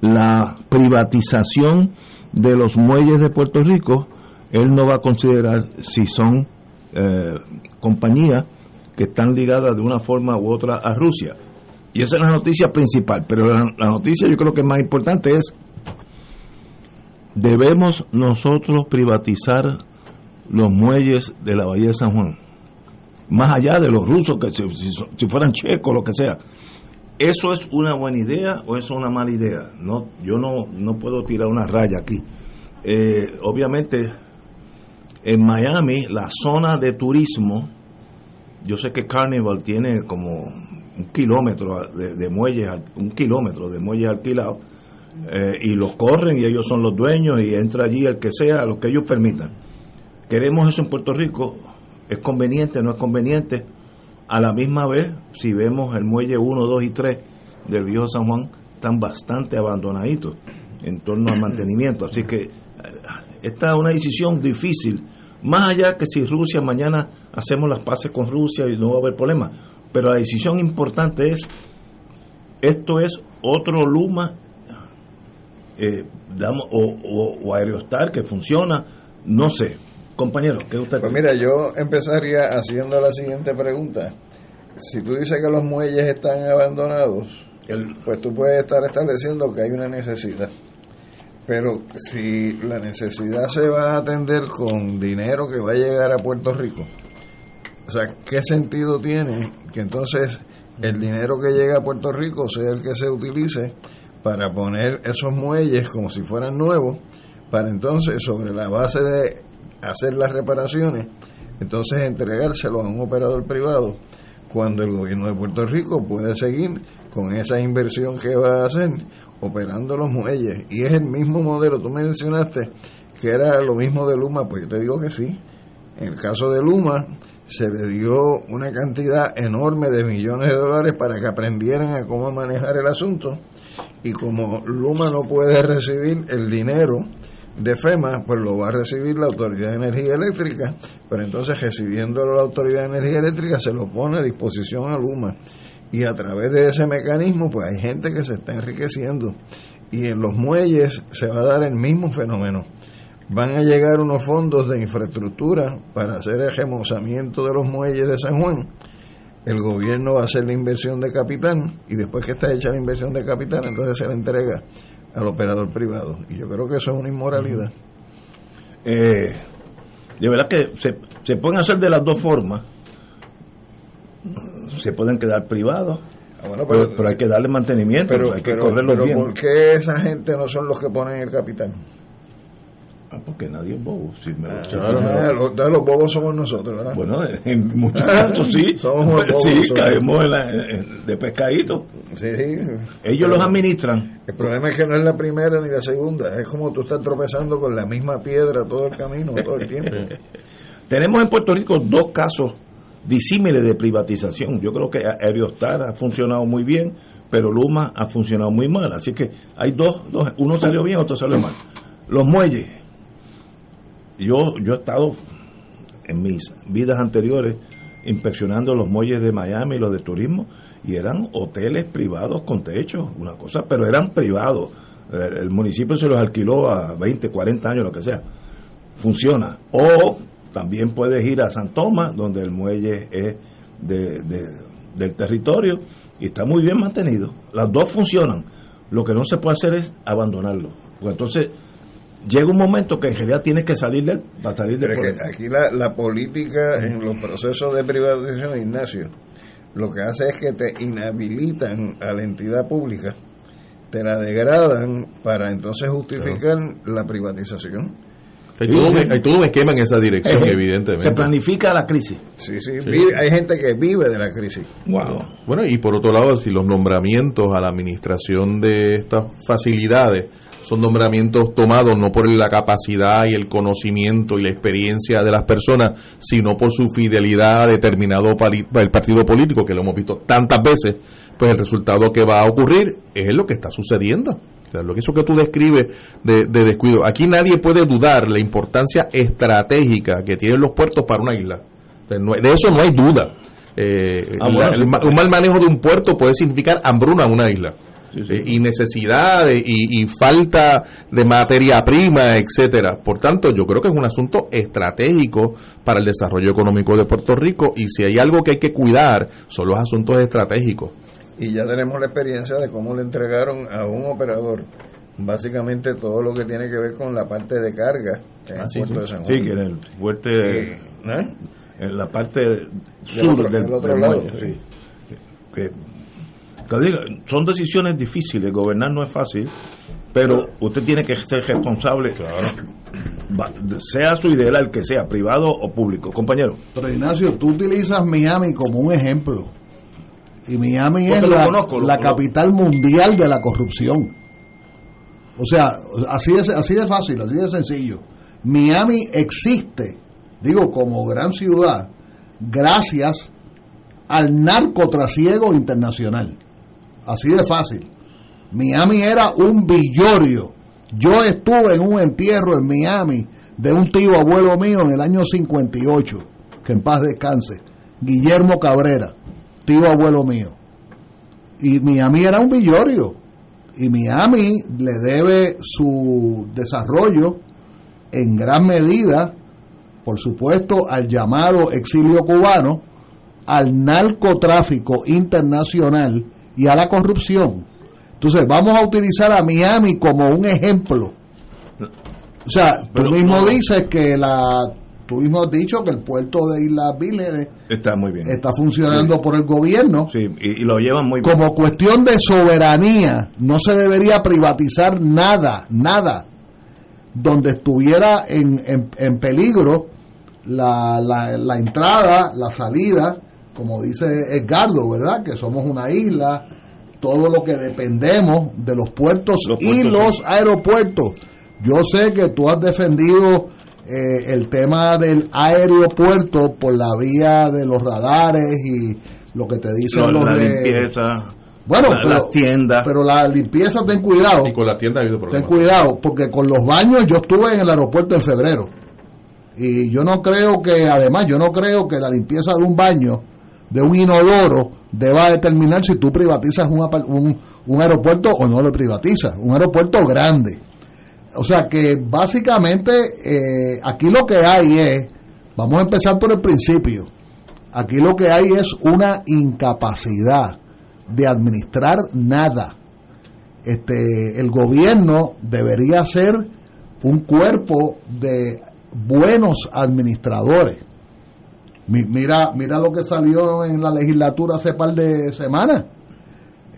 [SPEAKER 2] la privatización de los muelles de Puerto Rico, él no va a considerar si son eh, compañías que están ligadas de una forma u otra a Rusia. Y esa es la noticia principal, pero la, noticia yo creo que más importante es, debemos nosotros privatizar los muelles de la Bahía de San Juan, más allá de los rusos, que si fueran checos, lo que sea. ¿Eso es una buena idea o eso es una mala idea? No, yo no, no puedo tirar una raya aquí. Eh, obviamente, en Miami, la zona de turismo, yo sé que Carnival tiene como un kilómetro de, de muelles, un kilómetro de muelles alquilados, eh, y los corren y ellos son los dueños y entra allí el que sea, lo que ellos permitan. Queremos eso en Puerto Rico, es conveniente, no es conveniente. A la misma vez, si vemos el muelle 1, 2 y 3 del viejo San Juan, están bastante abandonaditos en torno al mantenimiento. Así que eh, esta es una decisión difícil. Más allá que si Rusia mañana hacemos las paces con Rusia y no va a haber problema. Pero la decisión importante es, esto es otro Luma eh, damos, o, o, o Aerostar que funciona, no sé. Compañero, ¿qué usted
[SPEAKER 4] Pues mira, yo empezaría haciendo la siguiente pregunta. Si tú dices que los muelles están abandonados,
[SPEAKER 2] El-
[SPEAKER 4] pues tú puedes estar estableciendo que hay una necesidad. Pero si la necesidad se va a atender con dinero que va a llegar a Puerto Rico, o sea, ¿qué sentido tiene que entonces el dinero que llega a Puerto Rico sea el que se utilice para poner esos muelles como si fueran nuevos, para entonces sobre la base de hacer las reparaciones, entonces entregárselo a un operador privado cuando el gobierno de Puerto Rico puede seguir con esa inversión que va a hacer operando los muelles y es el mismo modelo, tú mencionaste que era lo mismo de Luma, pues yo te digo que sí. En el caso de Luma se le dio una cantidad enorme de millones de dólares para que aprendieran a cómo manejar el asunto. Y como Luma no puede recibir el dinero de FEMA, pues lo va a recibir la Autoridad de Energía Eléctrica, pero entonces recibiéndolo la Autoridad de Energía Eléctrica se lo pone a disposición a Luma. Y a través de ese mecanismo pues hay gente que se está enriqueciendo. Y en los muelles se va a dar el mismo fenómeno. Van a llegar unos fondos de infraestructura para hacer el remozamiento de los muelles de San Juan. El gobierno va a hacer la inversión de capital y después que está hecha la inversión de capital, entonces se la entrega al operador privado. Y yo creo que eso es una inmoralidad.
[SPEAKER 2] eh, de verdad que se, se pueden hacer de las dos formas. Se pueden quedar privados,
[SPEAKER 4] Ah, bueno,
[SPEAKER 2] pero, pero hay que darle mantenimiento,
[SPEAKER 4] pero,
[SPEAKER 2] hay que
[SPEAKER 4] pero
[SPEAKER 2] bien.
[SPEAKER 4] ¿por qué esa gente no son los que ponen el capital?
[SPEAKER 2] Ah, porque nadie es bobo. Si me-
[SPEAKER 3] claro,
[SPEAKER 4] Ah, los, bobos somos nosotros, ¿verdad?
[SPEAKER 2] Bueno, en muchos casos sí.
[SPEAKER 4] Somos bobos,
[SPEAKER 2] sí, caemos en la- en- de pescadito.
[SPEAKER 4] sí, sí.
[SPEAKER 2] Ellos los administran.
[SPEAKER 4] El problema es que no es la primera ni la segunda, es como tú estás tropezando con la misma piedra todo el camino, todo el tiempo.
[SPEAKER 2] Tenemos en Puerto Rico dos casos disímiles de privatización. Yo creo que Aerostar ha funcionado muy bien, pero Luma ha funcionado muy mal. Así que hay dos, dos uno salió bien, otro salió mal. Los muelles. Yo, yo he estado en mis vidas anteriores inspeccionando los muelles de Miami, los de turismo, y eran hoteles privados con techo, una cosa, pero eran privados. El, municipio se los alquiló a 20, 40 años, lo que sea. Funciona. O también puedes ir a San Tomás, donde el muelle es de, de- del territorio y está muy bien mantenido. Las dos funcionan. Lo que no se puede hacer es abandonarlo. Porque entonces llega un momento que en realidad tienes que salir del, para salir del
[SPEAKER 4] Pero es que
[SPEAKER 2] problema.
[SPEAKER 4] aquí la, la política en los procesos de privatización, Ignacio, lo que hace es que te inhabilitan a la entidad pública, te la degradan para entonces justificar la privatización.
[SPEAKER 3] Hay todo, un, hay todo un esquema en esa dirección,
[SPEAKER 2] Eh,
[SPEAKER 3] evidentemente.
[SPEAKER 2] Se planifica la crisis.
[SPEAKER 4] Sí, sí, vive- hay gente que vive de la crisis.
[SPEAKER 2] Wow.
[SPEAKER 3] Bueno, y por otro lado, si los nombramientos a la administración de estas facilidades son nombramientos tomados no por la capacidad y el conocimiento y la experiencia de las personas, sino por su fidelidad a determinado el partido político, que lo hemos visto tantas veces, pues el resultado que va a ocurrir es lo que está sucediendo. O sea, lo que eso que tú describes de, de descuido, aquí nadie puede dudar la importancia estratégica que tienen los puertos para una isla. De eso no hay duda. Eh,
[SPEAKER 2] Ah,
[SPEAKER 3] la- el un mal manejo de un puerto puede significar hambruna en una isla.
[SPEAKER 2] Sí, sí.
[SPEAKER 3] Eh, y necesidad de- y, y falta de materia prima, etcétera. Por tanto, yo creo que es un asunto estratégico para el desarrollo económico de Puerto Rico y si hay algo que hay que cuidar son los asuntos estratégicos.
[SPEAKER 4] Y ya tenemos la experiencia de cómo le entregaron a un operador básicamente todo lo que tiene que ver con la parte de carga en
[SPEAKER 3] Ah,
[SPEAKER 4] el
[SPEAKER 3] sí,
[SPEAKER 4] puerto
[SPEAKER 3] sí.
[SPEAKER 4] de San
[SPEAKER 2] Sí,
[SPEAKER 4] Juan.
[SPEAKER 2] que en el fuerte,
[SPEAKER 4] Eh, ¿eh?
[SPEAKER 2] en la parte sur
[SPEAKER 4] otro-
[SPEAKER 2] del,
[SPEAKER 4] otro
[SPEAKER 2] del
[SPEAKER 4] lado,
[SPEAKER 2] muelle,
[SPEAKER 4] sí.
[SPEAKER 2] sí. Que, son decisiones difíciles, gobernar no es fácil, pero usted tiene que ser responsable, sea su ideal que sea, privado o público. Compañero,
[SPEAKER 5] Pero Ignacio, tú utilizas Miami como un ejemplo. Y Miami
[SPEAKER 2] Porque
[SPEAKER 5] es
[SPEAKER 2] lo
[SPEAKER 5] la,
[SPEAKER 2] conozco, lo
[SPEAKER 5] la
[SPEAKER 2] conozco.
[SPEAKER 5] capital mundial de la corrupción. O sea, así de, así de fácil, así de sencillo. Miami existe, digo, como gran ciudad, gracias al narcotrasiego internacional. Así de fácil. Miami era un billorio. Yo estuve en un entierro en Miami de un tío abuelo mío en el año 58, que en paz descanse, Guillermo Cabrera, tío abuelo mío. Y Miami era un billorio. Y Miami le debe su desarrollo en gran medida, por supuesto, al llamado exilio cubano, al narcotráfico internacional y a la corrupción. Entonces, vamos a utilizar a Miami como un ejemplo. O sea,
[SPEAKER 2] Pero
[SPEAKER 5] tú mismo
[SPEAKER 2] no.
[SPEAKER 5] dices que la. Tú mismo has dicho que el puerto de Islas Vírgenes
[SPEAKER 2] está muy bien.
[SPEAKER 5] está funcionando por el gobierno.
[SPEAKER 2] Sí, y, y lo llevan muy bien.
[SPEAKER 5] Como cuestión de soberanía, no se debería privatizar nada, nada, donde estuviera en, en- en peligro la, la- la entrada, la salida, como dice Edgardo, ¿verdad? Que somos una isla, todo lo que dependemos de los puertos,
[SPEAKER 2] Los
[SPEAKER 5] y los
[SPEAKER 2] sí.
[SPEAKER 5] aeropuertos. Yo sé que tú has defendido eh, el tema del aeropuerto por la vía de los radares y lo que te dicen
[SPEAKER 2] Lo-
[SPEAKER 5] los
[SPEAKER 2] la
[SPEAKER 5] de-
[SPEAKER 2] limpieza,
[SPEAKER 5] bueno,
[SPEAKER 2] la-
[SPEAKER 5] pero,
[SPEAKER 2] las tiendas.
[SPEAKER 5] pero la limpieza, ten cuidado,
[SPEAKER 3] Y con la tienda ha habido
[SPEAKER 5] ten
[SPEAKER 3] problemas.
[SPEAKER 5] cuidado, porque con los baños yo estuve en el aeropuerto en febrero. Y yo no creo que, además, yo no creo que la limpieza de un baño, de un inodoro, deba determinar si tú privatizas un, un, un aeropuerto o no lo privatizas. Un aeropuerto grande. O sea que básicamente eh, aquí lo que hay es, vamos a empezar por el principio, aquí lo que hay es una incapacidad de administrar nada. Este, el gobierno debería ser un cuerpo de buenos administradores. Mi- Mira, mira lo que salió en la legislatura hace par de semanas.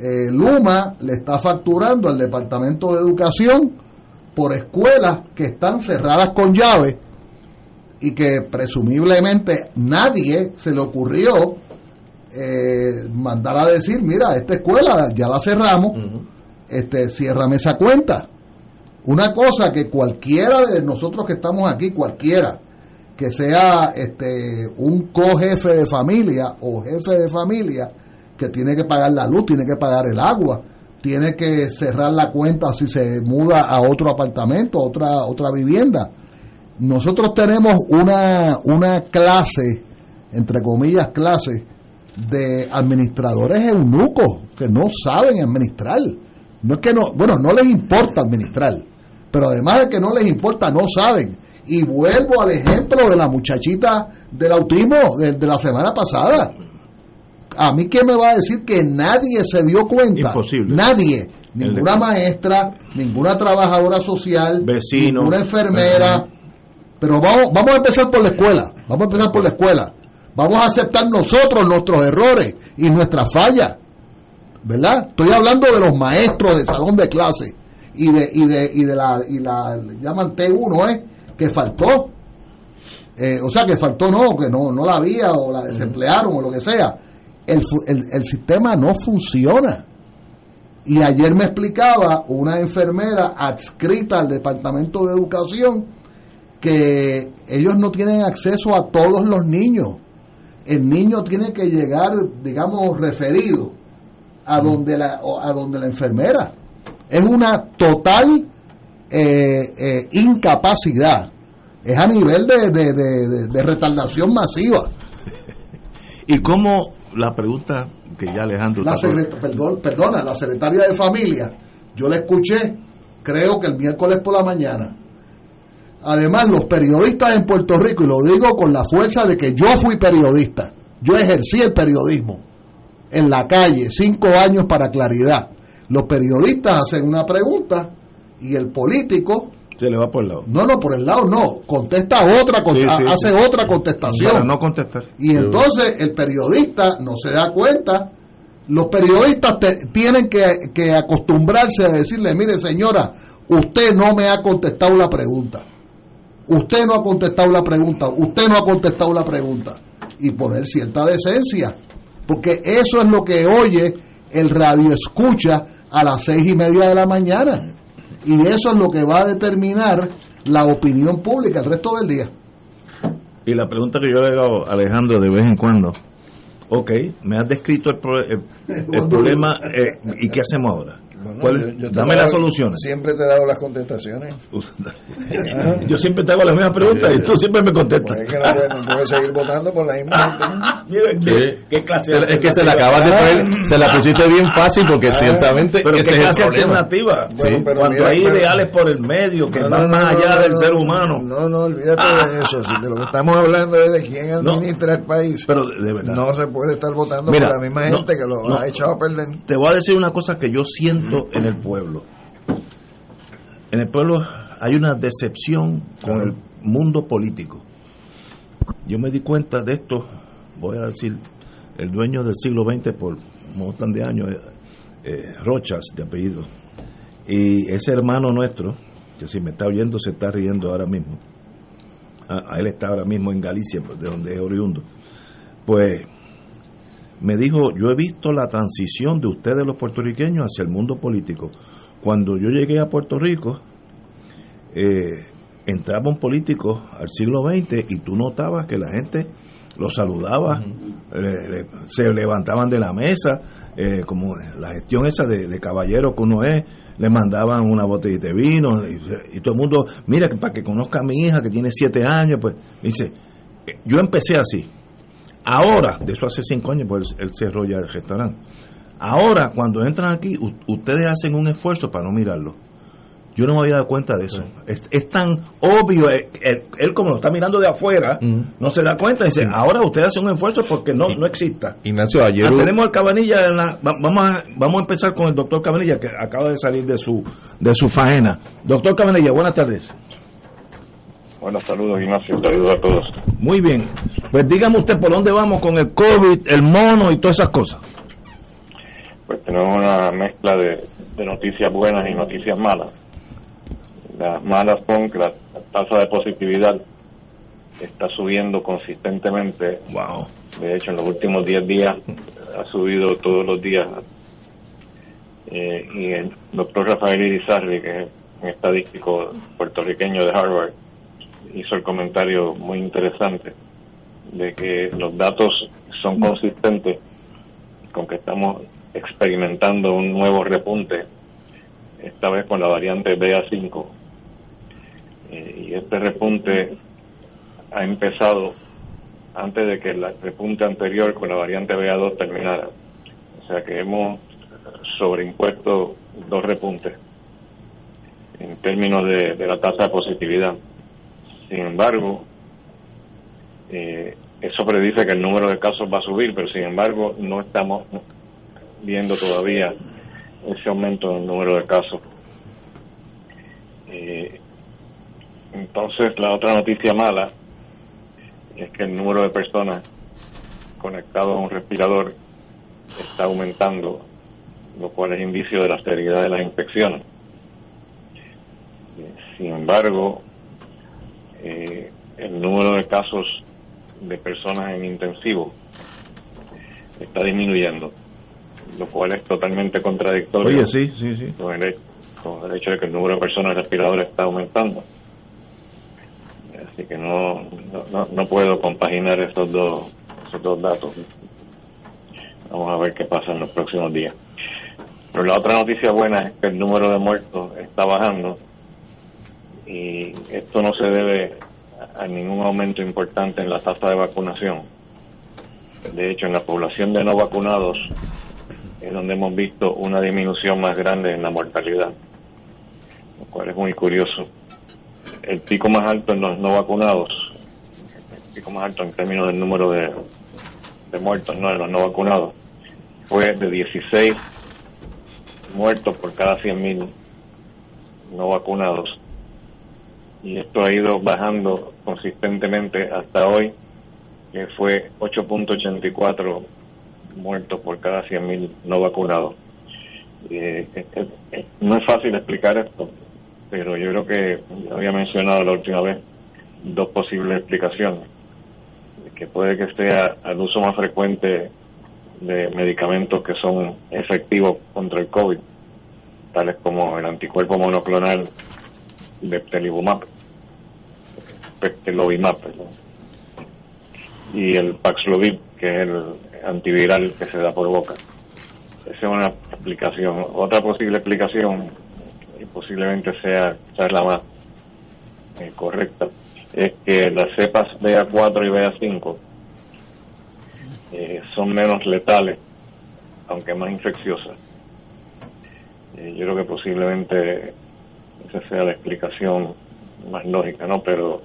[SPEAKER 5] Eh, Luma le está facturando al Departamento de Educación por escuelas que están cerradas con llave y que presumiblemente nadie se le ocurrió eh, mandar a decir, mira, esta escuela ya la cerramos, este, ciérrame esa cuenta. Una cosa que cualquiera de nosotros que estamos aquí, cualquiera, que sea este un cojefe de familia o jefe de familia que tiene que pagar la luz, tiene que pagar el agua, tiene que cerrar la cuenta si se muda a otro apartamento, otra otra vivienda. Nosotros tenemos una una clase entre comillas clase de administradores eunucos que no saben administrar. No es que no, bueno, no les importa administrar, pero además de que no les importa, no saben. Y vuelvo al ejemplo de la muchachita del autismo de, de la semana pasada. A mí, ¿quién me va a decir que nadie se dio cuenta?
[SPEAKER 2] Imposible.
[SPEAKER 5] Nadie. Ninguna maestra, ninguna trabajadora social,
[SPEAKER 2] Vecino.
[SPEAKER 5] ninguna enfermera. Pero vamos, vamos a empezar por la escuela. Vamos a empezar por la escuela. Vamos a aceptar nosotros nuestros errores y nuestras fallas. ¿Verdad? Estoy hablando de los maestros de salón de clase y de, y de, y de la, y la, llaman T1, ¿eh? Que faltó. Eh, o sea, que faltó no, que no, no la había o la desemplearon o lo que sea. El, el, el sistema no funciona. Y ayer me explicaba una enfermera adscrita al Departamento de Educación que ellos no tienen acceso a todos los niños. El niño tiene que llegar, digamos, referido a donde la, a donde la enfermera. es una total eh, eh, incapacidad. Es a nivel de, de, de- retardación masiva.
[SPEAKER 2] Y cómo, la pregunta que ya Alejandro
[SPEAKER 5] La secret- perdón, perdona, la secretaria de familia, yo la escuché, creo que el miércoles por la mañana. Además, los periodistas en Puerto Rico, y lo digo con la fuerza de que yo fui periodista, yo ejercí el periodismo en la calle, cinco años para claridad. Los periodistas hacen una pregunta y el político,
[SPEAKER 2] se le va por el lado.
[SPEAKER 5] no, no, por el lado no, contesta otra, con-
[SPEAKER 2] Sí, sí,
[SPEAKER 5] hace
[SPEAKER 2] sí.
[SPEAKER 5] otra contestación.
[SPEAKER 2] Para no contestar.
[SPEAKER 5] Y entonces el periodista no se da cuenta. Los periodistas te- tienen que, que acostumbrarse a decirle, mire señora, usted no me ha contestado la pregunta. Usted no ha contestado la pregunta. Usted no ha contestado la pregunta. Y poner cierta decencia. Porque eso es lo que oye el radio escucha a las seis y media de la mañana. Y eso es lo que va a determinar la opinión pública el resto del día.
[SPEAKER 2] Y la pregunta que yo le hago a Alejandro de vez en cuando, ok, me has descrito el, pro- el- el problema eh, y qué hacemos ahora.
[SPEAKER 4] Bueno,
[SPEAKER 2] ¿Cuál-
[SPEAKER 4] yo- yo te
[SPEAKER 2] dame las soluciones.
[SPEAKER 4] Siempre te he dado las contestaciones.
[SPEAKER 2] yo siempre te hago la misma pregunta y tú siempre me contestas.
[SPEAKER 4] Pues es que no puedes, no puedes seguir votando por la misma gente.
[SPEAKER 2] Mira, qué, qué clase de
[SPEAKER 3] Es que se la acabas de poner, se la pusiste bien fácil porque ciertamente
[SPEAKER 2] Pero
[SPEAKER 3] ese
[SPEAKER 2] qué
[SPEAKER 3] es el
[SPEAKER 2] clase alternativa.
[SPEAKER 4] Bueno, pero
[SPEAKER 2] Cuando
[SPEAKER 4] mira,
[SPEAKER 2] hay
[SPEAKER 4] pero-
[SPEAKER 2] ideales por el medio que
[SPEAKER 4] No,
[SPEAKER 2] van
[SPEAKER 4] no,
[SPEAKER 2] más
[SPEAKER 4] no,
[SPEAKER 2] allá
[SPEAKER 4] no,
[SPEAKER 2] del
[SPEAKER 4] no,
[SPEAKER 2] ser
[SPEAKER 4] no,
[SPEAKER 2] humano.
[SPEAKER 4] No, no, olvídate de eso. Si de lo que estamos hablando es de quién administra el país.
[SPEAKER 2] Pero de, de verdad.
[SPEAKER 4] no se puede estar votando
[SPEAKER 2] Mira,
[SPEAKER 4] por la misma
[SPEAKER 2] no,
[SPEAKER 4] gente que lo
[SPEAKER 2] no.
[SPEAKER 4] ha echado a perder.
[SPEAKER 2] Te voy a decir una cosa que yo siento en el pueblo. En el pueblo hay una decepción con el mundo político. Yo me di cuenta de esto, voy a decir, el dueño del siglo XX por un montón de años, eh, eh, Rochas de apellido, y ese hermano nuestro, que si me está oyendo se está riendo ahora mismo, a, a él está ahora mismo en Galicia, de donde es oriundo, pues me dijo, yo he visto la transición de ustedes los puertorriqueños hacia el mundo político. Cuando yo llegué a Puerto Rico, eh, entraba un político al siglo XX y tú notabas que la gente lo saludaba, le- le- se levantaban de la mesa, eh, como la gestión esa de, de caballero que uno es, le mandaban una botellita de vino y, y todo el mundo, mira, para que conozca a mi hija que tiene siete años, pues dice, eh, yo empecé así. Ahora, de eso hace cinco años, pues él cerró ya el restaurante. Ahora, cuando entran aquí, ustedes hacen un esfuerzo para no mirarlo. Yo no me había dado cuenta de eso. Es, es tan obvio, eh, él, él como lo está mirando de afuera, no se da cuenta. Dice, ahora ustedes hacen un esfuerzo porque no, no exista.
[SPEAKER 3] Ignacio, ayer
[SPEAKER 2] Ah, tenemos el Cabanilla, en la- va- vamos, a, vamos a empezar con el doctor Cabanilla, que acaba de salir de su, de su faena. Doctor Cabanilla, buenas tardes.
[SPEAKER 8] Buenos saludos, Ignacio. Saludos a todos.
[SPEAKER 2] Muy bien. Pues dígame usted por dónde vamos con el COVID, el mono y todas esas cosas.
[SPEAKER 8] Pues tenemos una mezcla de, de noticias buenas y noticias malas. Las malas son que la tasa de positividad está subiendo consistentemente.
[SPEAKER 2] Wow.
[SPEAKER 8] De hecho, en los últimos 10 días ha subido todos los días. Eh, y el doctor Rafael Irizarry, que es un estadístico puertorriqueño de Harvard, hizo el comentario muy interesante de que los datos son consistentes con que estamos experimentando un nuevo repunte, esta vez con la variante BA5. Eh, y este repunte ha empezado antes de que el repunte anterior con la variante BA2 terminara. O sea que hemos sobreimpuesto dos repuntes en términos de, de la tasa de positividad. Sin embargo, eh, eso predice que el número de casos va a subir, pero sin embargo no estamos viendo todavía ese aumento en el número de casos. Eh, entonces, la otra noticia mala es que el número de personas conectadas a un respirador está aumentando, lo cual es indicio de la seriedad de las infecciones. Eh, Sin embargo, eh, el número de casos de personas en intensivo está disminuyendo, lo cual es totalmente contradictorio
[SPEAKER 2] Oye, sí, sí, sí.
[SPEAKER 8] con el, con el hecho de que el número de personas respiradoras está aumentando. Así que no, no, no- no puedo compaginar esos dos, esos dos datos. Vamos a ver qué pasa en los próximos días. Pero la otra noticia buena es que el número de muertos está bajando y esto no se debe a ningún aumento importante en la tasa de vacunación. De hecho, en la población de no vacunados es donde hemos visto una disminución más grande en la mortalidad, lo cual es muy curioso. El pico más alto en los no vacunados, el pico más alto en términos del número de, de muertos no en los no vacunados, fue de 16 muertos por cada 100.000 no vacunados. Y esto ha ido bajando consistentemente hasta hoy, que fue 8.84 muertos por cada 100.000 no vacunados. Eh, eh, eh, no es fácil explicar esto, pero yo creo que había mencionado la última vez dos posibles explicaciones. Que puede que sea el uso más frecuente de medicamentos que son efectivos contra el COVID, tales como el anticuerpo monoclonal Beptelibumab, Beptelovimab, perdón, y el Paxlovid, que es el antiviral que se da por boca. Esa es una explicación. Otra posible explicación, y posiblemente sea, sea la más eh, correcta, es que las cepas BA4 y BA5 eh, son menos letales, aunque más infecciosas. Eh, yo creo que posiblemente esa sea la explicación más lógica, ¿no? Pero,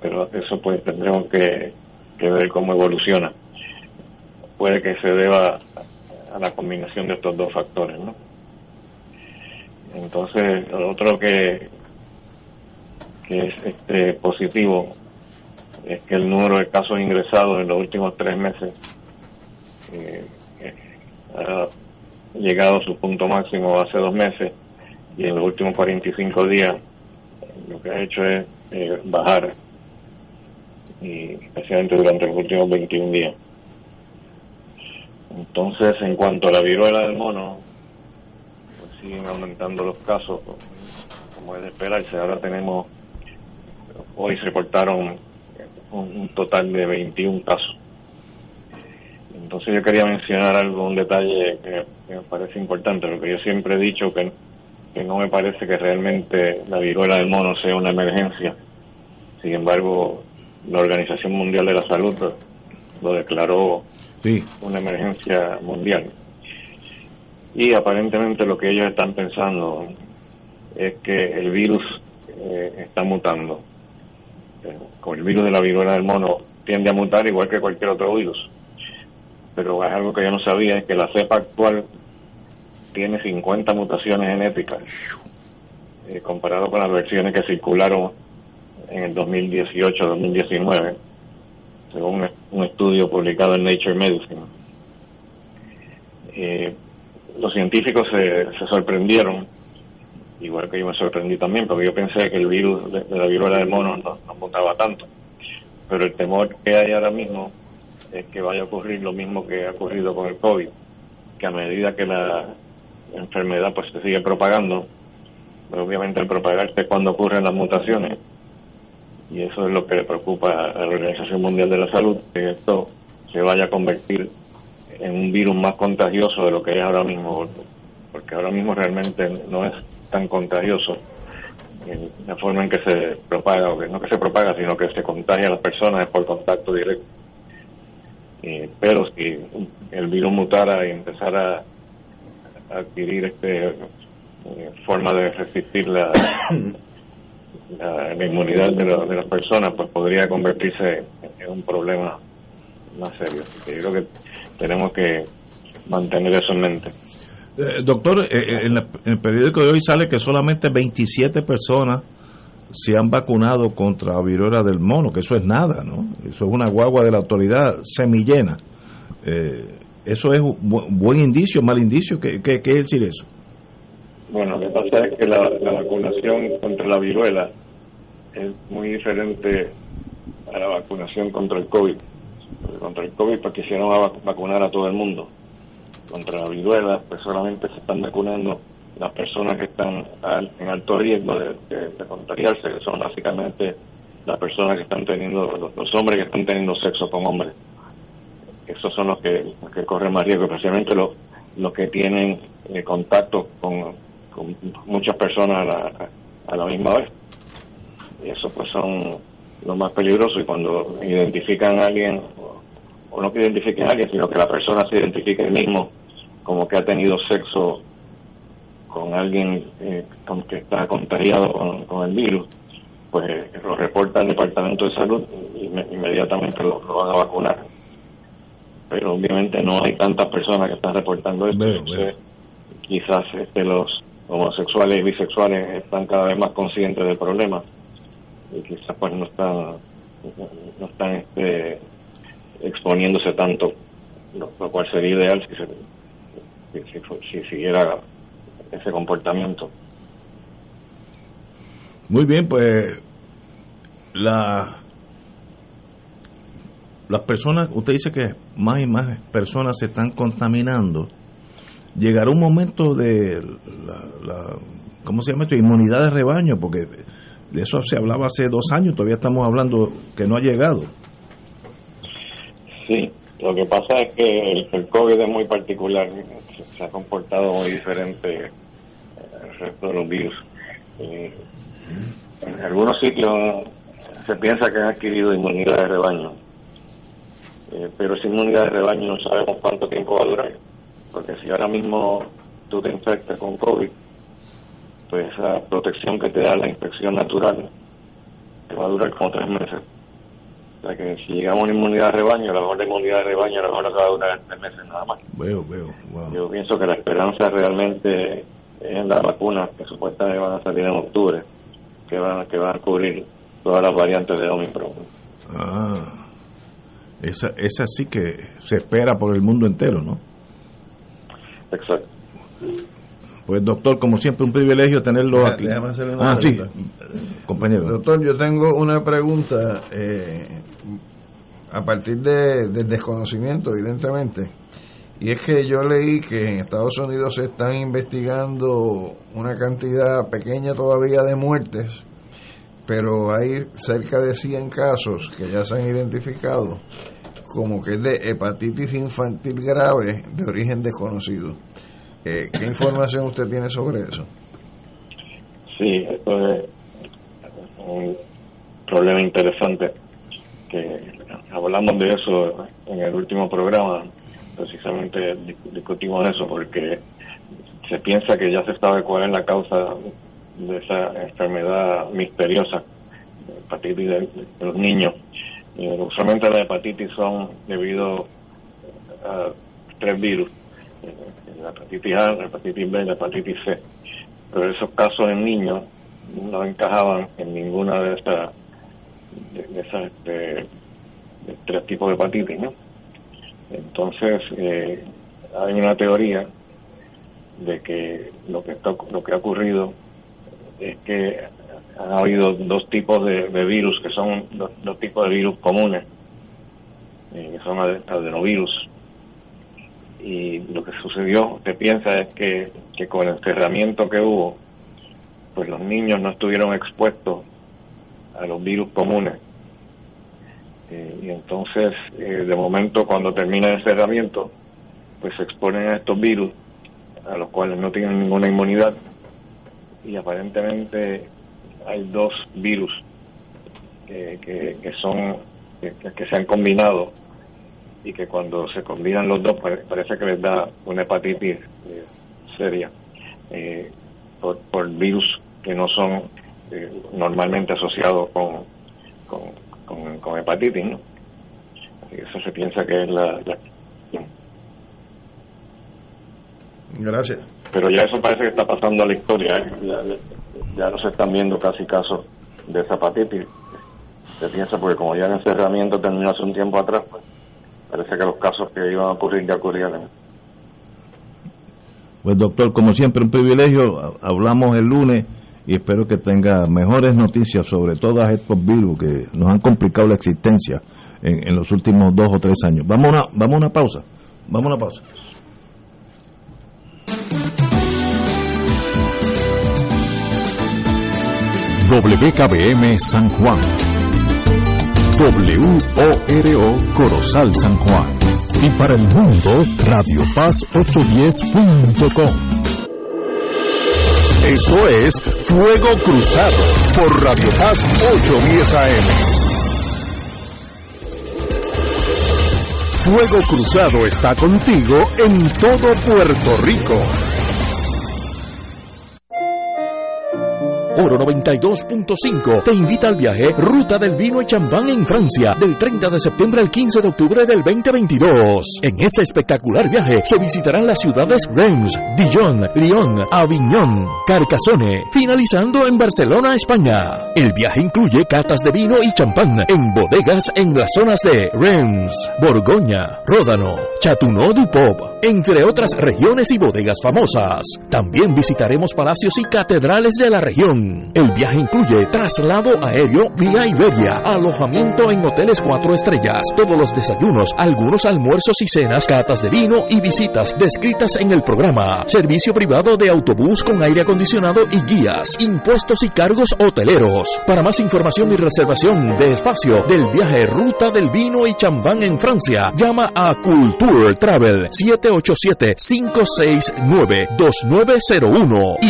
[SPEAKER 8] pero eso pues tendremos que, ver cómo evoluciona. Puede que se deba a la combinación de estos dos factores, ¿no? Entonces, lo otro que, que es este positivo es que el número de casos ingresados en los últimos tres meses eh, ha llegado a su punto máximo hace dos meses y en los últimos 45 días lo que ha hecho es eh, bajar y especialmente durante los últimos 21 días. Entonces, en cuanto a la viruela del mono, pues siguen aumentando los casos, como es de esperarse. Ahora tenemos, hoy se reportaron un, total de 21 casos. Entonces yo quería mencionar algo, un detalle que, me parece importante, porque yo siempre he dicho que no me parece que realmente la viruela del mono sea una emergencia. Sin embargo, la Organización Mundial de la Salud lo, lo declaró
[SPEAKER 2] Sí.
[SPEAKER 8] una emergencia mundial. Y aparentemente lo que ellos están pensando es que el virus eh, está mutando. Eh, Con el virus de la viruela del mono tiende a mutar igual que cualquier otro virus. Pero es algo que yo no sabía, es que la cepa actual tiene 50 mutaciones genéticas, eh, comparado con las versiones que circularon en el 2018-2019 según un- estudio publicado en Nature Medicine. Eh, los científicos se, se sorprendieron, igual que yo me sorprendí también, porque yo pensé que el virus de, la viruela del mono no, no mutaba tanto. Pero el temor que hay ahora mismo es que vaya a ocurrir lo mismo que ha ocurrido con el COVID, que a medida que la enfermedad pues se sigue propagando, pues, obviamente al propagarse cuando ocurren las mutaciones, y eso es lo que le preocupa a la Organización Mundial de la Salud, que esto se vaya a convertir en un virus más contagioso de lo que es ahora mismo, porque ahora mismo realmente no es tan contagioso en la forma en que se propaga, o que no que se propaga, sino que se contagia a las personas es por contacto directo. Eh, pero si el virus mutara y empezara a adquirir este eh, forma de resistir la, la, la inmunidad de, la- de las personas, pues podría convertirse en un problema más serio. Yo creo que tenemos que mantener eso en mente.
[SPEAKER 2] Eh, doctor, eh, eh, en, la- en el periódico de hoy sale que solamente 27 personas se han vacunado contra la viruela del mono, que eso es nada, ¿no? Eso es una guagua de la autoridad semillena. Eh, eso es un bu- buen indicio, mal indicio. ¿Qué, qué, decir eso?
[SPEAKER 8] Bueno, lo que pasa es que la, la vacunación contra la viruela es muy diferente a la vacunación contra el COVID. Contra el COVID pues quisieron vac- vacunar a todo el mundo. Contra la viruela pues solamente se están vacunando las personas que están en alto riesgo de, de- contagiarse, que son básicamente las personas que están teniendo, los, los hombres que están teniendo sexo con hombres. Esos son los que, los que corren más riesgo, especialmente los, los que tienen eh, contacto con, con muchas personas a la, a la misma vez. Y eso pues son los más peligrosos y cuando identifican a alguien, o- no que identifiquen a alguien, sino que la persona se identifique él mismo como que ha tenido sexo con alguien eh, con que está contagiado con, con el virus, pues lo reporta al Departamento de Salud y inme- inmediatamente lo, lo van a vacunar. Pero obviamente no hay tantas personas que están reportando esto. Entonces, quizás este, los homosexuales y bisexuales están cada vez más conscientes del problema y quizás pues no están no están este, exponiéndose tanto lo, cual sería ideal si, se, si, si si siguiera ese comportamiento
[SPEAKER 2] Muy bien, pues la las personas, usted dice que más y más personas se están contaminando. Llegará un momento de la, la- ¿cómo se llama esto? Inmunidad de rebaño, porque de eso se hablaba hace dos años, todavía estamos hablando que no ha llegado.
[SPEAKER 8] Sí, lo que pasa es que el, COVID es muy particular, se, ha comportado muy diferente al resto de los virus. Eh, en algunos sitios se piensa que han adquirido inmunidad de rebaño, Eh, pero esa inmunidad de rebaño no sabemos cuánto tiempo va a durar, porque si ahora mismo tú te infectas con COVID, pues esa protección que te da la infección natural te va a durar como tres meses. O sea que si llegamos a una inmunidad de rebaño, a lo mejor la inmunidad de rebaño a lo mejor va a durar tres meses nada más.
[SPEAKER 2] Veo, veo, wow.
[SPEAKER 8] Yo pienso que la esperanza realmente es en las vacunas que supuestamente van a salir en octubre, que van, que van a cubrir todas las variantes de Omicron.
[SPEAKER 2] Ah, esa, esa sí que se espera por el mundo entero, ¿no?
[SPEAKER 8] Exacto.
[SPEAKER 2] Pues doctor, como siempre, un privilegio tenerlo
[SPEAKER 4] Deja-
[SPEAKER 2] aquí.
[SPEAKER 4] déjame hacerle una
[SPEAKER 2] ah, sí, compañero.
[SPEAKER 4] Doctor, yo tengo una pregunta eh, a partir de, del desconocimiento, evidentemente. Y es que yo leí que en Estados Unidos se están investigando una cantidad pequeña todavía de muertes, pero hay cerca de 100 casos que ya se han identificado como que es de hepatitis infantil grave de origen desconocido. Eh, ¿Qué información usted tiene sobre eso?
[SPEAKER 8] Sí, esto es un problema interesante que hablamos de eso en el último programa, precisamente dis- discutimos eso porque se piensa que ya se sabe cuál es la causa de esa enfermedad misteriosa, hepatitis de los niños. Eh, usualmente las hepatitis son debido a tres virus, eh, la hepatitis A, la hepatitis B y la hepatitis C pero esos casos en niños no encajaban en ninguna de esas de, de esas este, de tres tipos de hepatitis ¿no? entonces eh, hay una teoría de que lo que está, lo que ha ocurrido es que han habido dos tipos de, virus que son dos, tipos de virus comunes eh, que son ade- adenovirus y lo que sucedió, se piensa es que, que con el encerramiento que hubo, pues los niños no estuvieron expuestos a los virus comunes. Eh, y entonces, eh, de momento, cuando termina el encerramiento, pues se exponen a estos virus, a los cuales no tienen ninguna inmunidad, y aparentemente hay dos virus que, que, que son, que, se han combinado y que cuando se combinan los dos pare- parece que les da una hepatitis eh, seria eh, por, por virus que no son eh, normalmente asociados con, con, con, hepatitis, ¿no? Eso se piensa que es la-
[SPEAKER 4] Gracias.
[SPEAKER 8] Pero ya eso parece que está pasando a la historia, ¿eh? ya, ya- ya no se están viendo casi casos de esa hepatitis. Se piensa porque como ya el encerramiento terminó hace un tiempo atrás, pues parece que los casos que iban a ocurrir ya ocurrieron.
[SPEAKER 2] Pues doctor, como siempre, un privilegio. Ha- Hablamos el lunes y espero que tenga mejores noticias sobre todos estos virus que nos han complicado la existencia en, en los últimos dos o tres años. Vamos a una, vamos a una pausa. Vamos a una pausa.
[SPEAKER 6] WKBM San Juan. WORO Corozal San Juan. Y para el mundo, Radio Paz 810.com.
[SPEAKER 1] Esto es Fuego Cruzado por Radio Paz 810 AM. Fuego Cruzado está contigo en todo Puerto Rico.
[SPEAKER 7] Oro 92.5 te invita al viaje Ruta del Vino y Champán en Francia del 30 de septiembre al 15 de octubre del 2022. En este espectacular viaje se visitarán las ciudades Reims, Dijon, Lyon, Avignon, Carcassonne, finalizando en Barcelona, España. El viaje incluye catas de vino y champán en bodegas en las zonas de Reims, Borgoña, Ródano, Chateauneuf du Pop, entre otras regiones y bodegas famosas. También visitaremos palacios y catedrales de la región. El viaje incluye traslado aéreo vía Iberia, alojamiento en hoteles cuatro estrellas, todos los desayunos, algunos almuerzos y cenas, catas de vino y visitas descritas en el programa, servicio privado de autobús con aire acondicionado y guías, impuestos y cargos hoteleros. Para más información y reservación de espacio del viaje Ruta del Vino y Chambán en Francia, llama a Culture Travel 787-569-2901 y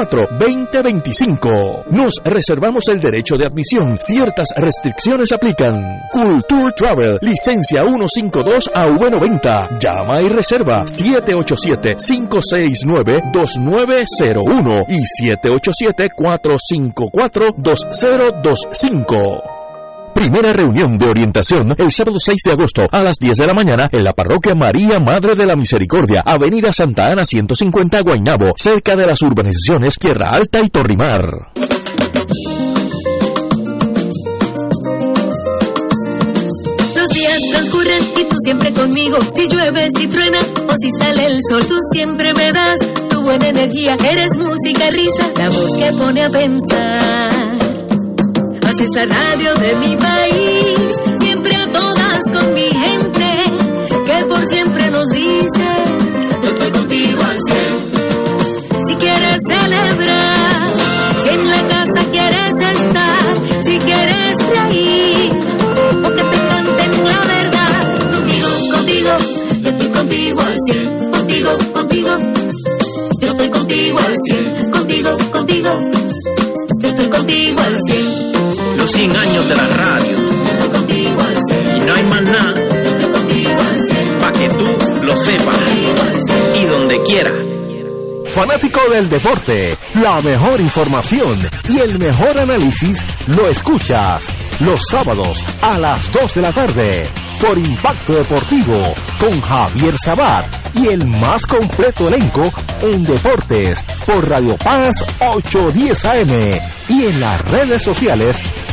[SPEAKER 7] 787-454-2025. Nos reservamos el derecho de admisión. Ciertas restricciones aplican. Culture Travel, licencia 152 a V90. Llama y reserva 787-569-2901 y 787-454-2025. Primera reunión de orientación el sábado 6 de agosto a las 10 de la mañana en la parroquia María Madre de la Misericordia, Avenida Santa Ana 150 Guaynabo, cerca de las urbanizaciones Tierra Alta y Torrimar.
[SPEAKER 9] Los días transcurren y tú siempre conmigo. Si llueve, si truena o si sale el sol, tú siempre me das tu buena energía. Eres música risa, la voz que pone a pensar. Así es la radio de mi país, siempre a todas con mi gente, que por siempre nos dice, yo estoy contigo al cien. Si quieres celebrar, si en la casa quieres estar, si quieres reír, o que te canten la verdad, contigo, contigo, yo estoy contigo al cien, contigo, contigo, yo estoy contigo al cien, contigo, contigo, yo estoy contigo al cien.
[SPEAKER 10] Los 100 años de la radio. Y no hay más nada. Para que tú lo sepas. Y donde quiera.
[SPEAKER 11] Fanático del deporte, la mejor información y el mejor análisis lo escuchas los sábados a las 2 de la tarde por Impacto Deportivo con Javier Sabat y el más completo elenco en deportes por Radio Paz 810 AM y en las redes sociales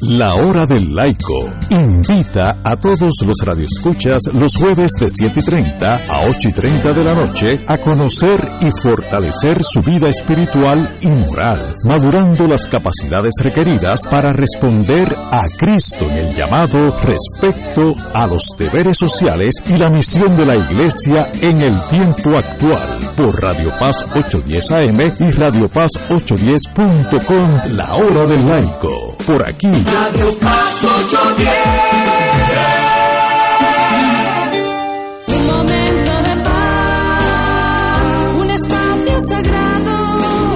[SPEAKER 6] La Hora del Laico invita a todos los radioescuchas los jueves de 7 y 30 a 8 y 30 de la noche a conocer y fortalecer su vida espiritual y moral, madurando las capacidades requeridas para responder a Cristo en el llamado respecto a los deberes sociales y la misión de la Iglesia en el tiempo actual por Radio Paz 810 AM y Radio Paz 810.com La Hora del Laico. Por aquí
[SPEAKER 12] Radio Paz 810.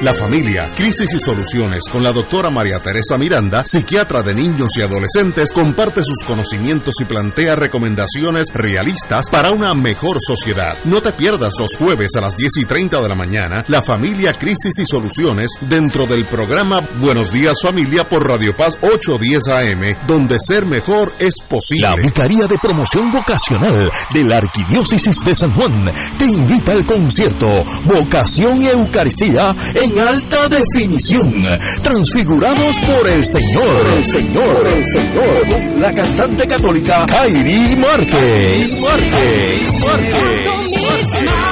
[SPEAKER 1] La familia, crisis y soluciones con la doctora María Teresa Miranda, psiquiatra de niños y adolescentes, comparte sus conocimientos y plantea recomendaciones realistas para una mejor sociedad. No te pierdas los jueves a las 10 y 30 de la mañana, la familia, crisis y soluciones dentro del programa Buenos Días Familia por Radio Paz 810 AM, donde ser mejor es posible.
[SPEAKER 7] La Vicaría de Promoción Vocacional de la Arquidiócesis de San Juan te invita al concierto Vocación y Eucaristía en alta definición, transfigurados por el Señor, el Señor, el Señor, con la cantante católica Kairi Márquez. Márquez, Márquez.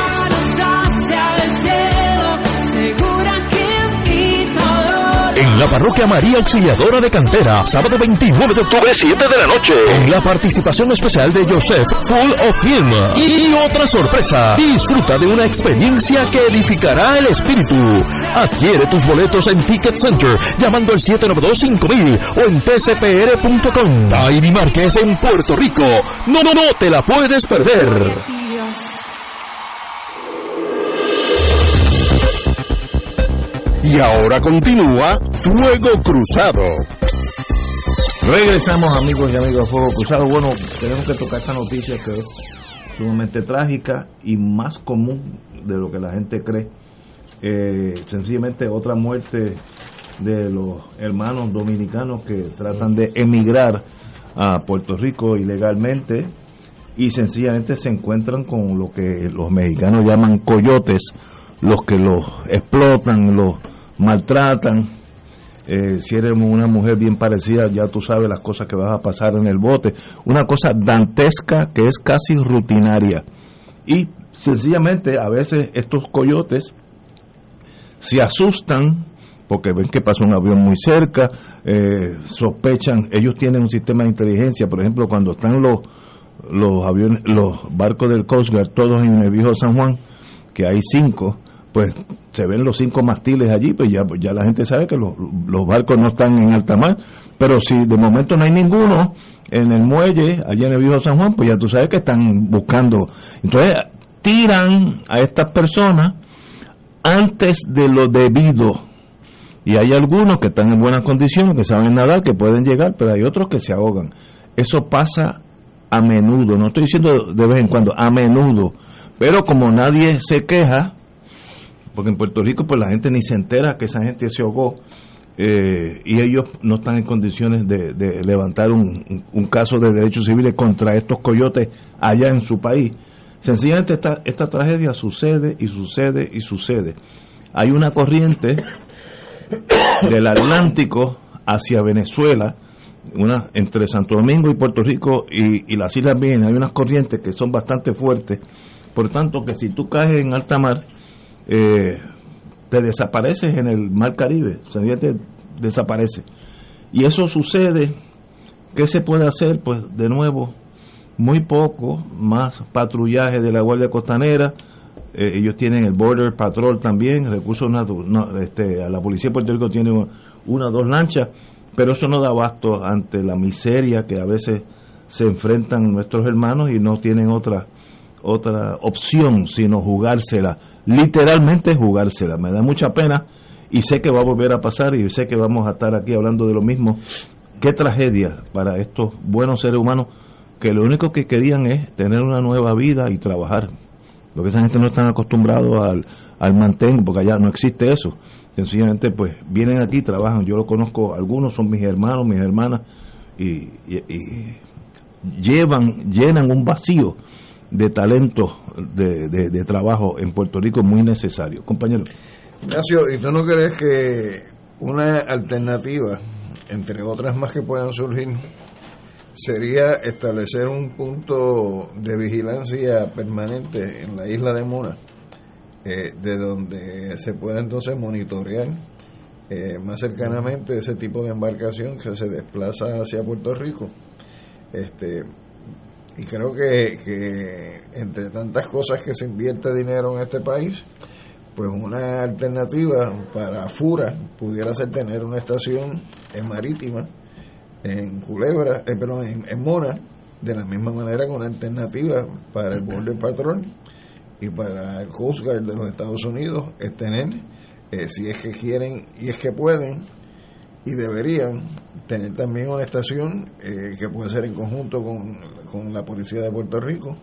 [SPEAKER 7] La parroquia María Auxiliadora de Cantera, sábado 29 de octubre, 7 de la noche. Con la participación especial de Joseph Full of Him. Y otra sorpresa. Disfruta de una experiencia que edificará el espíritu. Adquiere tus boletos en Ticket Center llamando al 792-5000 o en tcpr.com. Tairi Márquez en Puerto Rico. No, no, no, te la puedes perder.
[SPEAKER 1] Y ahora continúa Fuego Cruzado.
[SPEAKER 2] Regresamos amigos y amigos de Fuego Cruzado. Bueno, tenemos que tocar esta noticia que es sumamente trágica y más común de lo que la gente cree. Eh, sencillamente otra muerte de los hermanos dominicanos que tratan de emigrar a Puerto Rico ilegalmente y sencillamente se encuentran con lo que los mexicanos llaman coyotes, los que los explotan, los maltratan. Eh, si eres una mujer bien parecida, ya tú sabes las cosas que vas a pasar en el bote. Una cosa dantesca que es casi rutinaria. Y sencillamente a veces estos coyotes se asustan porque ven que pasa un avión muy cerca, eh, sospechan, ellos tienen un sistema de inteligencia, por ejemplo, cuando están los los aviones, los barcos del Coast Guard, todos en el viejo San Juan, que hay cinco, pues se ven los cinco mastiles allí, pues ya, ya la gente sabe que los, los barcos no están en alta mar, pero si de momento no hay ninguno en el muelle, allá en el viejo San Juan, pues ya tú sabes que están buscando. Entonces tiran a estas personas antes de lo debido. Y hay algunos que están en buenas condiciones, que saben nadar, que pueden llegar, pero hay otros que se ahogan. Eso pasa a menudo, no estoy diciendo de vez en cuando, a menudo. Pero como nadie se queja, porque en Puerto Rico pues la gente ni se entera que esa gente se ahogó, eh, y ellos no están en condiciones de, levantar un, un, caso de derechos civiles contra estos coyotes allá en su país. Sencillamente esta, esta tragedia sucede y sucede y sucede. Hay una corriente del Atlántico hacia Venezuela, una entre Santo Domingo y Puerto Rico y, y las Islas Vírgenes, hay unas corrientes que son bastante fuertes, por tanto que si tú caes en alta mar, eh, te desapareces en el mar Caribe, o sea, te desaparece. Y eso sucede, ¿qué se puede hacer? Pues de nuevo, muy poco, más patrullaje de la Guardia Costanera, eh, ellos tienen el Border Patrol también, recursos no, este, a la Policía de Puerto Rico tiene una o dos lanchas, pero eso no da abasto ante la miseria que a veces se enfrentan nuestros hermanos y no tienen otra otra opción sino jugársela literalmente jugársela. Me da mucha pena y sé que va a volver a pasar y sé que vamos a estar aquí hablando de lo mismo. Qué tragedia para estos buenos seres humanos que lo único que querían es tener una nueva vida y trabajar. Lo que esa gente no están acostumbrados al, al mantén, porque allá no existe eso. Sencillamente, pues vienen aquí, trabajan. Yo lo conozco, algunos son mis hermanos, mis hermanas, y, y llevan, llenan un vacío de talento de, de, trabajo en Puerto Rico muy necesario. Compañero.
[SPEAKER 4] Ignacio, ¿y tú no crees que una alternativa, entre otras más que puedan surgir, sería establecer un punto de vigilancia permanente en la isla de Mona, eh, de donde se pueda entonces monitorear eh, más cercanamente ese tipo de embarcación que se desplaza hacia Puerto Rico? Este, y creo que, entre tantas cosas que se invierte dinero en este país, pues una alternativa para Fura pudiera ser tener una estación en marítima en Culebra, eh, perdón, en, Mona, de la misma manera que una alternativa para el Border Patrol y para el Coast Guard de los Estados Unidos es tener, eh, si es que quieren y es que pueden, y deberían tener también una estación eh, que puede ser en conjunto con, la Policía de Puerto Rico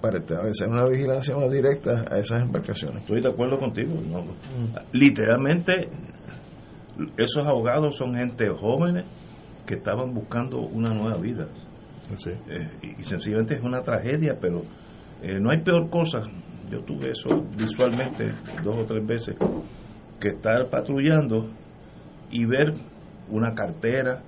[SPEAKER 4] para establecer una vigilancia más directa a esas embarcaciones.
[SPEAKER 2] Estoy de acuerdo contigo. Literalmente, esos abogados son gente jóvenes que estaban buscando una nueva vida. Eh, y, sencillamente es una tragedia, pero eh, no hay peor cosa. Yo tuve eso visualmente dos o tres veces, que estar patrullando y ver una cartera,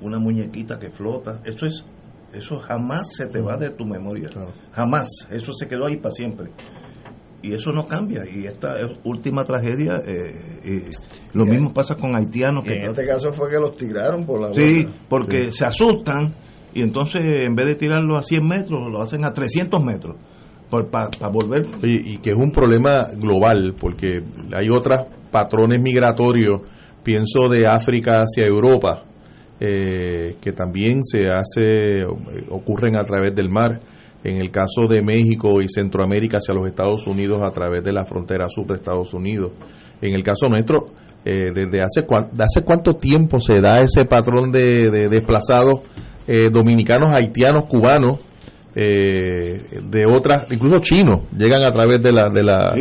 [SPEAKER 2] una muñequita que flota, eso es eso jamás se te va de tu memoria, jamás, eso se quedó ahí para siempre. Y eso no cambia, y esta última tragedia, eh, lo mismo pasa con haitianos.
[SPEAKER 4] Que en este caso fue que los tiraron por la
[SPEAKER 2] Sí, porque se asustan y entonces en vez de tirarlo a 100 metros, lo hacen a 300 metros para volver.
[SPEAKER 3] y que es un problema global, porque hay otros patrones migratorios pienso de África hacia Europa, eh, que también se hace, ocurren a través del mar. En el caso de México y Centroamérica hacia los Estados Unidos a través de la frontera sur de Estados Unidos. En el caso nuestro, eh, desde hace, hace cuánto tiempo se da ese patrón de, desplazados eh, dominicanos, haitianos, cubanos, de otras, incluso chinos, llegan a través de la, de la,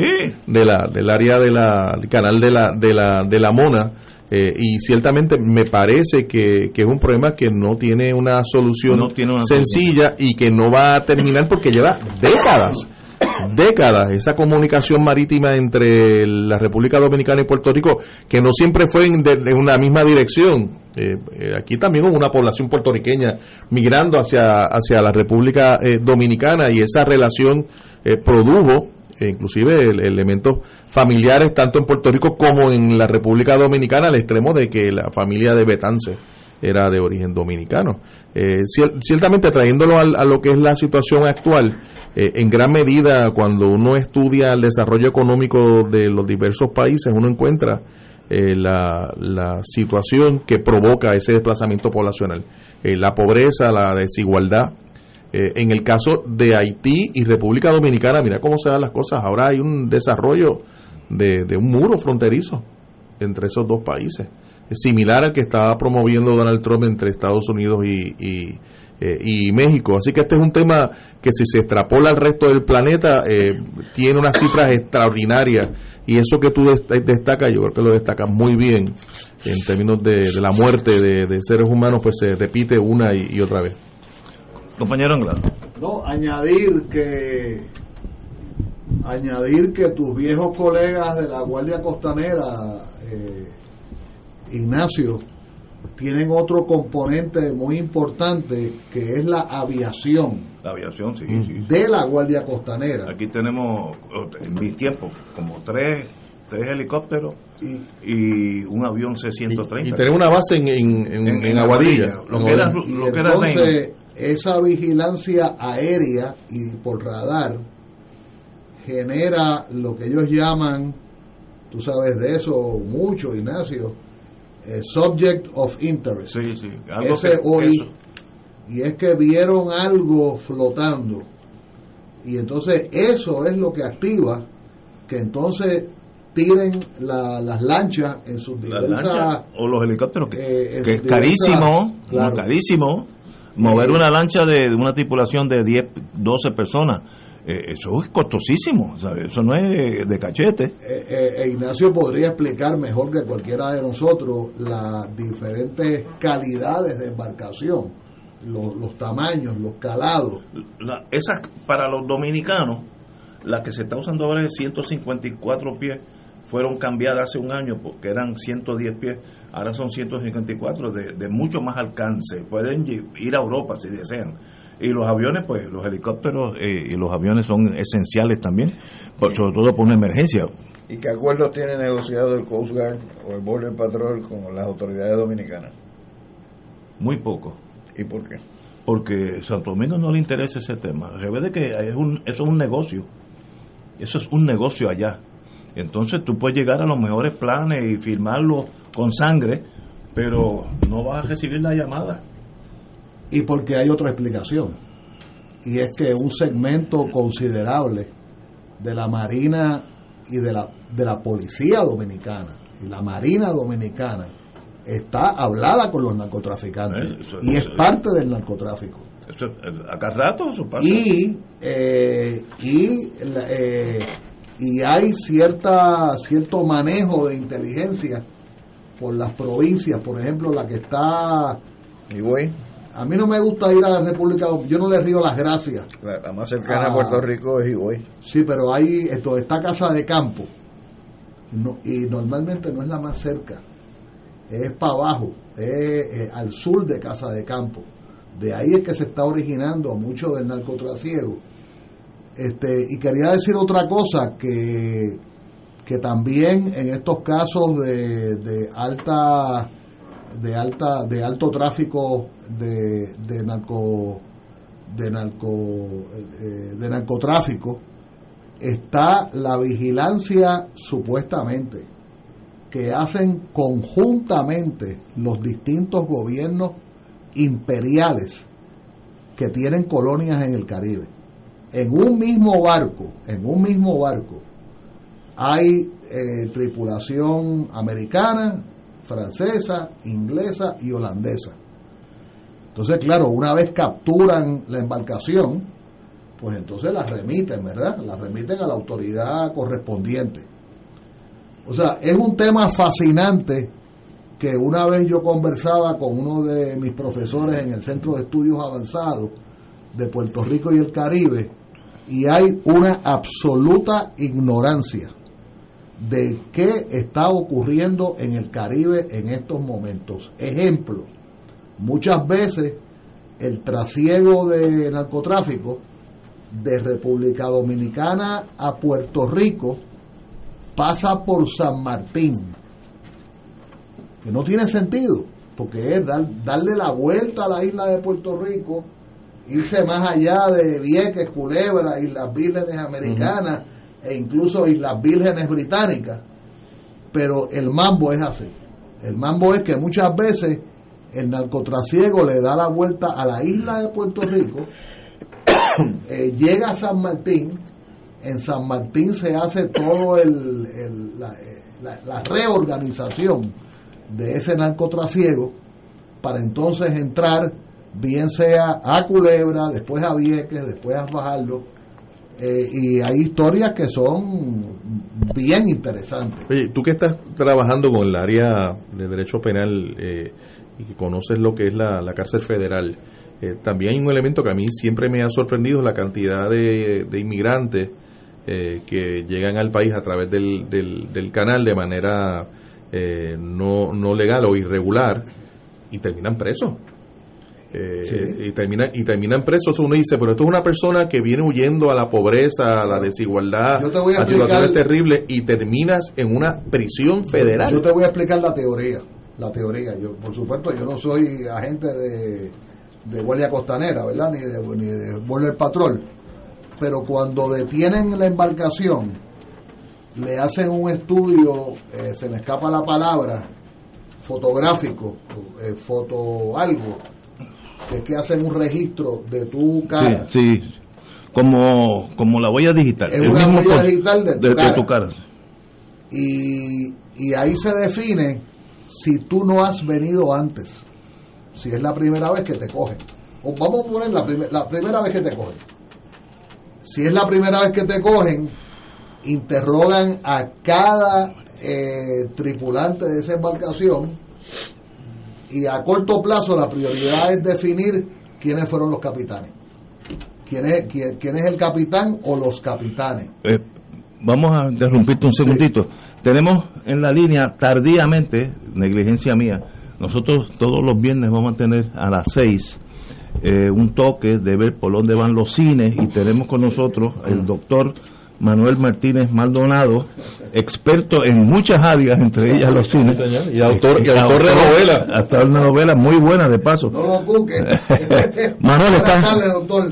[SPEAKER 3] de la del área de la, del canal de la, de la, de la Mona eh, y ciertamente me parece que, es un problema que no tiene una solución sencilla y que no va a terminar porque lleva décadas, décadas, esa comunicación marítima entre la República Dominicana y Puerto Rico, que no siempre fue en, una misma dirección. Eh, eh, aquí también hubo una población puertorriqueña migrando hacia, hacia la República Dominicana y esa relación produjo e inclusive elementos familiares tanto en Puerto Rico como en la República Dominicana al extremo de que la familia de Betance era de origen dominicano. Eh, ciertamente trayéndolo a, lo que es la situación actual, eh, en gran medida cuando uno estudia el desarrollo económico de los diversos países, uno encuentra eh, la, la, situación que provoca ese desplazamiento poblacional. la pobreza, la desigualdad, eh, en el caso de Haití y República Dominicana, mira cómo se dan las cosas. Ahora hay un desarrollo de, un muro fronterizo entre esos dos países. Es similar al que estaba promoviendo Donald Trump entre Estados Unidos y, eh, y México. Así que este es un tema que si se extrapola al resto del planeta, eh, tiene unas cifras extraordinarias. Y eso que tú destacas, yo creo que lo destacas muy bien en términos de, la muerte de, seres humanos, pues se repite una y, otra vez.
[SPEAKER 2] Compañero Anglado.
[SPEAKER 5] No, añadir que añadir que tus viejos colegas de la Guardia Costanera, eh, Ignacio, tienen otro componente muy importante que es la aviación.
[SPEAKER 2] La aviación, sí,
[SPEAKER 5] De la Guardia Costanera.
[SPEAKER 2] Aquí tenemos, en mi tiempo, como tres, tres helicópteros y, un avión C-130.
[SPEAKER 3] Y, tenemos una base en, en, Aguadilla.
[SPEAKER 5] Lo que era, lo que entonces, esa vigilancia aérea y por radar genera lo que ellos llaman, tú sabes de eso mucho, Ignacio, eh, subject of interest.
[SPEAKER 2] Sí, sí,
[SPEAKER 5] algo y es que vieron algo flotando. Y entonces eso es lo que activa que entonces tiren las lanchas en sus diversas...
[SPEAKER 2] o los helicópteros, que, eh, es carísimo, carísimo. Mover una lancha de, una tripulación de 10, 12 personas eh, eso es costosísimo, eso no es de cachete.
[SPEAKER 5] Eh, eh, Ignacio podría explicar mejor que cualquiera de nosotros las diferentes calidades de embarcación, los, tamaños, los calados.
[SPEAKER 2] esas, para los dominicanos, las que se está usando ahora es 154 pies, fueron cambiadas hace un año porque eran 110 pies, ahora son 154 de, de mucho más alcance, pueden ir a Europa si desean y los aviones, pues los helicópteros eh, y los aviones son esenciales también, sobre todo por una emergencia.
[SPEAKER 4] ¿Y qué acuerdos tiene negociado el Coast Guard o el Border Patrol con las autoridades dominicanas?
[SPEAKER 2] Muy poco.
[SPEAKER 4] ¿Y por qué?
[SPEAKER 2] Porque Santo Domingo no le interesa ese tema. Al de que es un, eso es un negocio. Eso es un negocio allá. Entonces tú puedes llegar a los mejores planes y firmarlo con sangre, pero no vas a recibir la llamada
[SPEAKER 5] y porque hay otra explicación. Y es que un segmento considerable de la Marina y de la, de la Policía Dominicana y la Marina Dominicana está hablada con los narcotraficantes eh, y es parte del narcotráfico.
[SPEAKER 2] Eso, acá rato eso pasa.
[SPEAKER 5] Y, eh, y, eh, y hay cierta, cierto manejo de inteligencia por las provincias, por ejemplo, la que está...
[SPEAKER 4] Igual
[SPEAKER 5] a mí no me gusta ir a la República yo no le río las gracias.
[SPEAKER 4] La, más cercana a Puerto Rico es Higüey.
[SPEAKER 5] Sí, pero ahí esto está Casa de Campo. y normalmente no es la más cerca. Es para abajo, es, al sur de Casa de Campo. De ahí es que se está originando mucho del narcotrasiego. Este, y quería decir otra cosa, que, que también en estos casos de, de alta de alta de alto tráfico de, de narco de narco eh, de narcotráfico está la vigilancia supuestamente que hacen conjuntamente los distintos gobiernos imperiales que tienen colonias en el Caribe. En un mismo barco, en un mismo barco, hay eh, tripulación americana, francesa, inglesa y holandesa. Entonces, claro, una vez capturan la embarcación, pues entonces la remiten, ¿verdad? La remiten a la autoridad correspondiente. O sea, es un tema fascinante que una vez yo conversaba con uno de mis profesores en el Centro de Estudios Avanzados de Puerto Rico y el Caribe, y hay una absoluta ignorancia de qué está ocurriendo en el Caribe en estos momentos. Ejemplo, muchas veces el trasiego de narcotráfico de República Dominicana a Puerto Rico pasa por San Martín, que no tiene sentido, porque es darle la vuelta a la isla de Puerto Rico, irse más allá de Vieques, Culebra, y las Vírgenes Americanas, e incluso Islas Vírgenes Británicas, pero el mambo es así. El mambo es que muchas veces el narcotrasiego le da la vuelta a la isla de Puerto Rico, eh, llega a San Martín, en San Martín se hace todo el, eh, la, reorganización de ese narcotrasiego para entonces entrar bien sea a Culebra, después a Vieques, después a Fajardo, eh, y hay historias que son bien interesantes.
[SPEAKER 3] Oye, tú que estás trabajando con el área de derecho penal eh, y que conoces lo que es la, la cárcel federal, eh, también hay un elemento que a mí siempre me ha sorprendido, la cantidad de, de inmigrantes eh, que llegan al país a través del, del, del canal de manera no, no legal o irregular y terminan presos. Eh, y terminan y terminan presos uno dice pero esto es una persona que viene huyendo a la pobreza a la desigualdad
[SPEAKER 5] Yo te voy a
[SPEAKER 3] a situaciones terribles y terminas en una prisión federal
[SPEAKER 5] Yo te voy a explicar la teoría. La teoría. Yo, por supuesto, yo no soy agente de, de Guardia Costanera, ¿verdad? Ni de, ni de Border Patrol. Pero cuando detienen la embarcación, le hacen un estudio, eh, se me escapa la palabra, fotográfico, eh, foto algo, es que hacen un registro de tu cara.
[SPEAKER 2] Sí, sí. Como, como la huella digital.
[SPEAKER 5] Es
[SPEAKER 2] el
[SPEAKER 5] una
[SPEAKER 2] mismo
[SPEAKER 5] huella digital de tu
[SPEAKER 2] de
[SPEAKER 5] cara.
[SPEAKER 2] tu cara.
[SPEAKER 5] y, y ahí se define si tú no has venido antes, si es la primera vez que te cogen. O vamos a poner la, primer- la primera vez que te cogen. Si es la primera vez que te cogen, interrogan a cada eh, tripulante de esa embarcación y a corto plazo la prioridad es definir quiénes fueron los capitanes. ¿Quién es, quién, quién es el capitán o los capitanes?
[SPEAKER 2] Eh, vamos a interrumpirte un segundito. Tenemos en la línea tardíamente, negligencia mía, nosotros todos los viernes vamos a tener a las seis eh, un toque de ver por dónde van los cines y tenemos con nosotros el doctor Manuel Martínez Maldonado, experto en muchas áreas, entre ellas los cines.
[SPEAKER 3] Y autor- y autor de novelas.
[SPEAKER 2] Autor de novelas muy buenas, de paso.
[SPEAKER 5] No lo busques.
[SPEAKER 2] Manuel, ¿estás.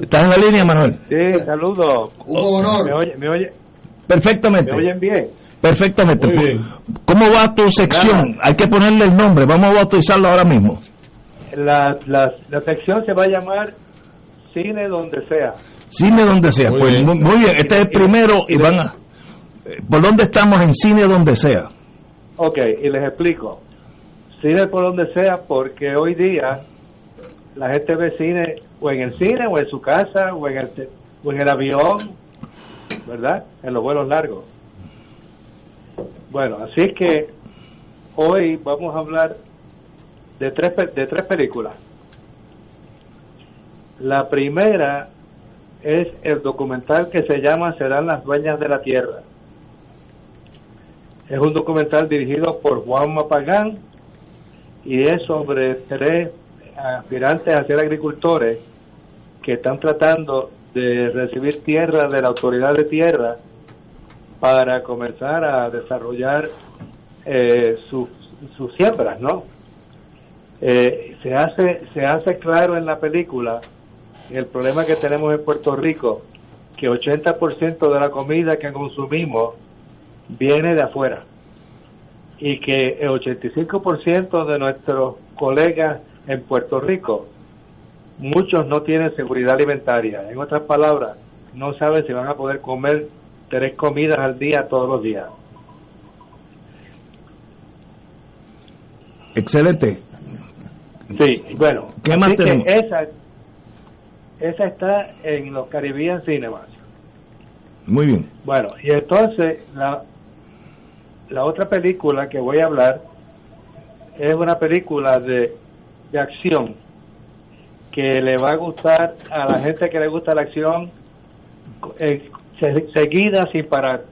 [SPEAKER 2] ¿estás en la línea, Manuel?
[SPEAKER 13] Sí, saludos.
[SPEAKER 5] Hugo Honor.
[SPEAKER 13] ¿Me, oye, me, oye,
[SPEAKER 2] Perfectamente.
[SPEAKER 13] ¿Me oyen bien?
[SPEAKER 2] Perfectamente.
[SPEAKER 13] Muy bien.
[SPEAKER 2] ¿Cómo va tu sección? Hay que ponerle el nombre. Vamos a bautizarlo ahora mismo.
[SPEAKER 13] La, la, la sección se va a llamar Cine donde sea.
[SPEAKER 2] Cine donde sea.
[SPEAKER 13] Muy
[SPEAKER 2] pues
[SPEAKER 13] bien.
[SPEAKER 2] muy, muy bien. Este es el primero
[SPEAKER 13] y-
[SPEAKER 2] y van a... eh, ¿Por dónde estamos en cine donde sea?
[SPEAKER 13] Ok, y les explico. Cine por donde sea, porque hoy día la gente ve cine o en el cine, o en su casa, o en el, o en el avión, ¿verdad? En los vuelos largos. Bueno, así es que hoy vamos a hablar de tres, de tres películas. La primera es el documental que se llama Serán las dueñas de la tierra. Es un documental dirigido por Juan Mapagán y es sobre tres aspirantes a ser agricultores que están tratando de recibir tierra de la autoridad de tierra para comenzar a desarrollar eh, sus sus siembras, ¿no? Eh, se hace se hace claro en la película el problema que tenemos en Puerto Rico, que 80% de la comida que consumimos viene de afuera y que el 85% de nuestros colegas en Puerto Rico, muchos no tienen seguridad alimentaria. En otras palabras, no saben si van a poder comer tres comidas al día todos los días.
[SPEAKER 2] Excelente.
[SPEAKER 13] Sí, bueno,
[SPEAKER 2] ¿Qué más tenemos?
[SPEAKER 13] esa esa está en los Caribbean Cinemas.
[SPEAKER 2] Muy bien.
[SPEAKER 13] Bueno, y entonces la, la otra película que voy a hablar es una película de, de acción que le va a gustar a la gente que le gusta la acción eh, se- seguida sin parar.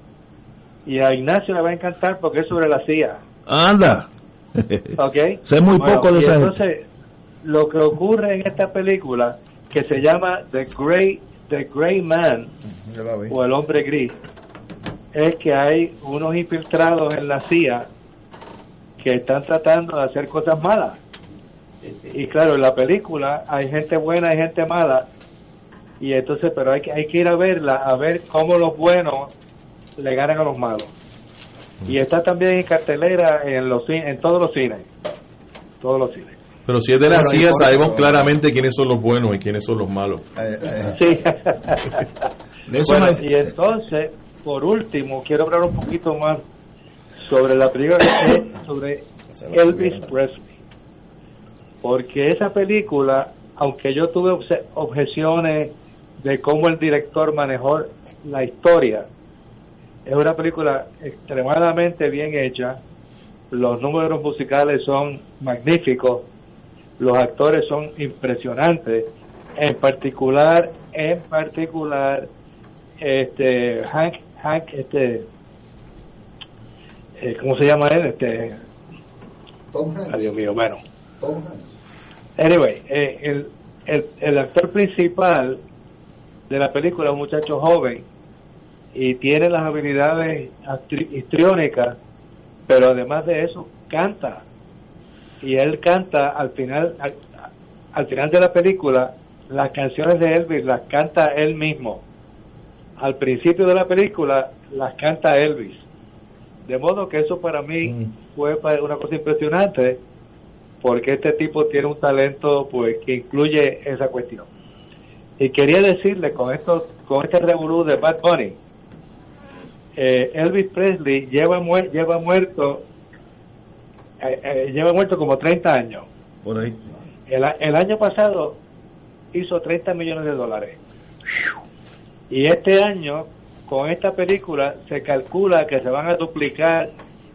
[SPEAKER 13] Y a Ignacio le va a encantar porque es sobre la CIA.
[SPEAKER 2] Anda.
[SPEAKER 13] ¿Ok?
[SPEAKER 2] Sé muy
[SPEAKER 13] Bueno,
[SPEAKER 2] poco de
[SPEAKER 13] y entonces, lo que ocurre en esta película, que se llama The Grey, The Grey Man, o el hombre gris, es que hay unos infiltrados en la CIA que están tratando de hacer cosas malas. Y, y claro, en la película hay gente buena y gente mala, y entonces, pero hay que, hay que ir a verla, a ver cómo los buenos le ganan a los malos. Y está también en cartelera en los en todos los cines. Todos los cines.
[SPEAKER 3] Pero si es de la CIA, sabemos claramente quiénes son los buenos y quiénes son los malos.
[SPEAKER 13] Sí.
[SPEAKER 3] eso
[SPEAKER 13] Bueno,
[SPEAKER 3] no-
[SPEAKER 13] y entonces, por último, quiero hablar un poquito más sobre la película sobre Elvis Presley. Porque esa película aunque yo tuve objeciones de cómo el director manejó la historia, es una película extremadamente bien hecha, los números musicales son magníficos, los actores son impresionantes, en particular, en particular, este Hank, Hank, este, eh, ¿cómo se llama él? Este, ay, Dios mío, bueno. Anyway, eh, el, el, el actor principal de la película es un muchacho joven y tiene las habilidades histriónicas, pero además de eso canta. Y él canta al final, al, al final de la película, las canciones de Elvis las canta él mismo. Al principio de la película las canta Elvis. De modo que eso para mí fue pa- una cosa impresionante, porque este tipo tiene un talento pues que incluye esa cuestión. Y quería decirle con esto, con este revolú de Bad Bunny, eh, Elvis Presley lleva muer- lleva muerto eh, eh, lleva muerto como 30 años.
[SPEAKER 2] Por ahí.
[SPEAKER 13] El, año pasado hizo 30 millones de dólares. Y este año, con esta película, se calcula que se van a duplicar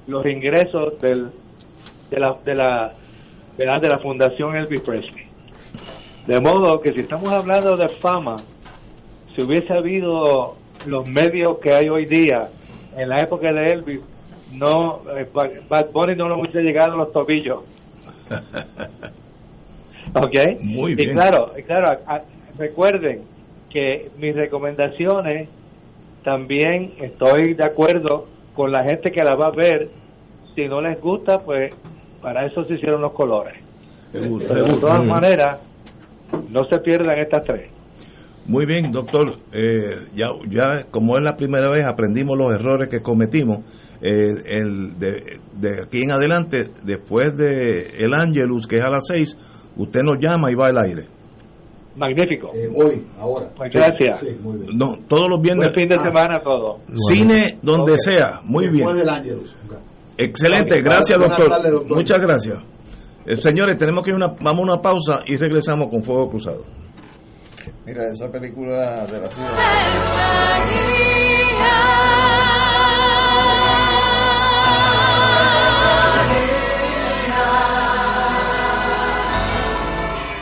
[SPEAKER 13] los ingresos del, de, la, de, la, de, la, de la Fundación Elvis Presley. De modo que si estamos hablando de fama, si hubiese habido los medios que hay hoy día, en la época de Elvis, no, eh, Ba- Bad Bunny no lo hubiese llegado a los tobillos. ¿Ok?
[SPEAKER 2] Muy
[SPEAKER 13] Y
[SPEAKER 2] bien.
[SPEAKER 13] claro, y claro, a- a- recuerden que mis recomendaciones también estoy de acuerdo con la gente que la va a ver. Si no les gusta, pues para eso se hicieron los colores. Pero de todas maneras, no se pierdan estas tres.
[SPEAKER 2] Muy bien, doctor. Eh, ya, ya como es la primera vez, aprendimos los errores que cometimos. Eh, el de, de aquí en adelante, después de el Angelus, que es a las seis, usted nos llama y va al aire.
[SPEAKER 13] Magnífico.
[SPEAKER 5] hoy, ahora.
[SPEAKER 13] Pues gracias.
[SPEAKER 2] No, todos los viernes.
[SPEAKER 13] Buen fin de semana a todos.
[SPEAKER 2] Cine donde sea. Muy bien.
[SPEAKER 5] Después del Ángelus.
[SPEAKER 2] Excelente, gracias doctor. Muchas gracias. Eh, señores, tenemos que ir una, vamos a una pausa y regresamos con Fuego Cruzado.
[SPEAKER 4] Mira, esa película de la ciudad.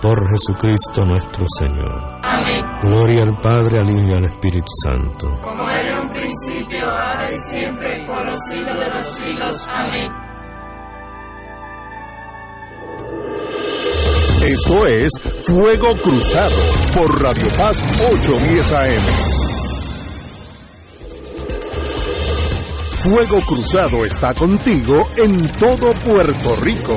[SPEAKER 14] por Jesucristo nuestro Señor.
[SPEAKER 15] Amén.
[SPEAKER 14] Gloria al Padre, al Hijo y al Espíritu Santo.
[SPEAKER 15] Como era en un principio, ahora y siempre, por los siglos de los siglos. Amén.
[SPEAKER 1] Esto es Fuego Cruzado por Radio Paz 810 AM. Fuego Cruzado está contigo en todo Puerto Rico.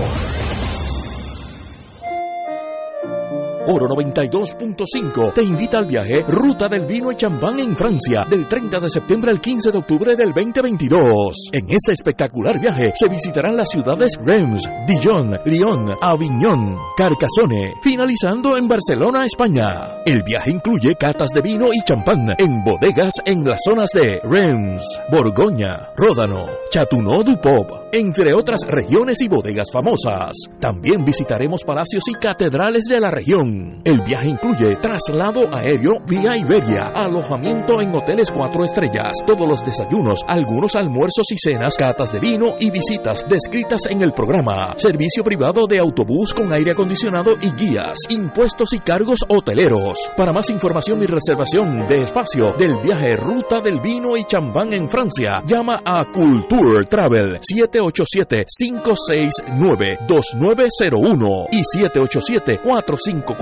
[SPEAKER 7] Oro 92.5 te invita al viaje Ruta del Vino y Champán en Francia del 30 de septiembre al 15 de octubre del 2022. En este espectacular viaje se visitarán las ciudades Reims, Dijon, Lyon, Avignon, Carcassonne, finalizando en Barcelona, España. El viaje incluye catas de vino y champán en bodegas en las zonas de Reims, Borgoña, Ródano, Chateauneuf du Pop, entre otras regiones y bodegas famosas. También visitaremos palacios y catedrales de la región. El viaje incluye traslado aéreo vía Iberia, alojamiento en hoteles cuatro estrellas, todos los desayunos, algunos almuerzos y cenas, catas de vino y visitas descritas en el programa, servicio privado de autobús con aire acondicionado y guías, impuestos y cargos hoteleros. Para más información y reservación de espacio del viaje Ruta del Vino y Champán en Francia, llama a Culture Travel 787-569-2901 y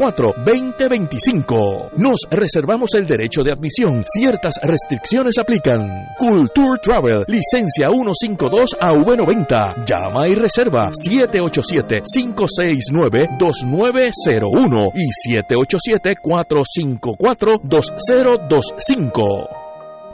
[SPEAKER 7] 787-454-2025. Nos reservamos el derecho de admisión. Ciertas restricciones aplican. Culture Travel, licencia 152 AV90. Llama y reserva 787-569-2901 y 787-454-2025.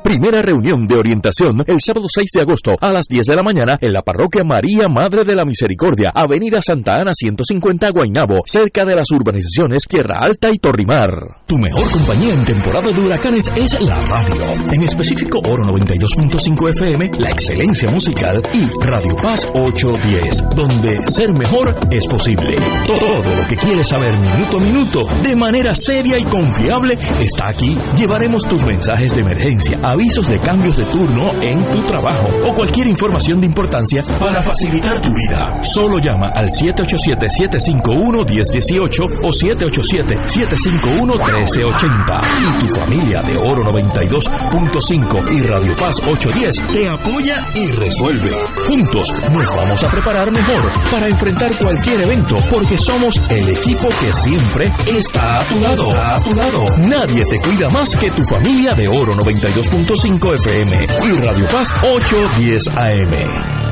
[SPEAKER 7] Primera reunión de orientación el sábado 6 de agosto a las 10 de la mañana en la parroquia María Madre de la Misericordia, Avenida Santa Ana 150 Guaynabo, cerca de las urbanizaciones Tierra Alta y Torrimar. Tu mejor compañía en temporada de huracanes es la radio. En específico Oro 92.5 FM, la excelencia musical y Radio Paz 810, donde ser mejor es posible. Todo lo que quieres saber minuto a minuto, de manera seria y confiable, está aquí. Llevaremos tus mensajes de emergencia avisos de cambios de turno en tu trabajo o cualquier información de importancia para facilitar tu vida. Solo llama al 787-751-1018 o 787-751-1380. Y tu familia de Oro 92.5 y Radio Paz 810 te apoya y resuelve. Juntos nos vamos a preparar mejor para enfrentar cualquier evento porque somos el equipo que siempre está a tu lado. A tu lado. Nadie te cuida más que tu familia de Oro 92.5 FM y Radio Paz 810 AM.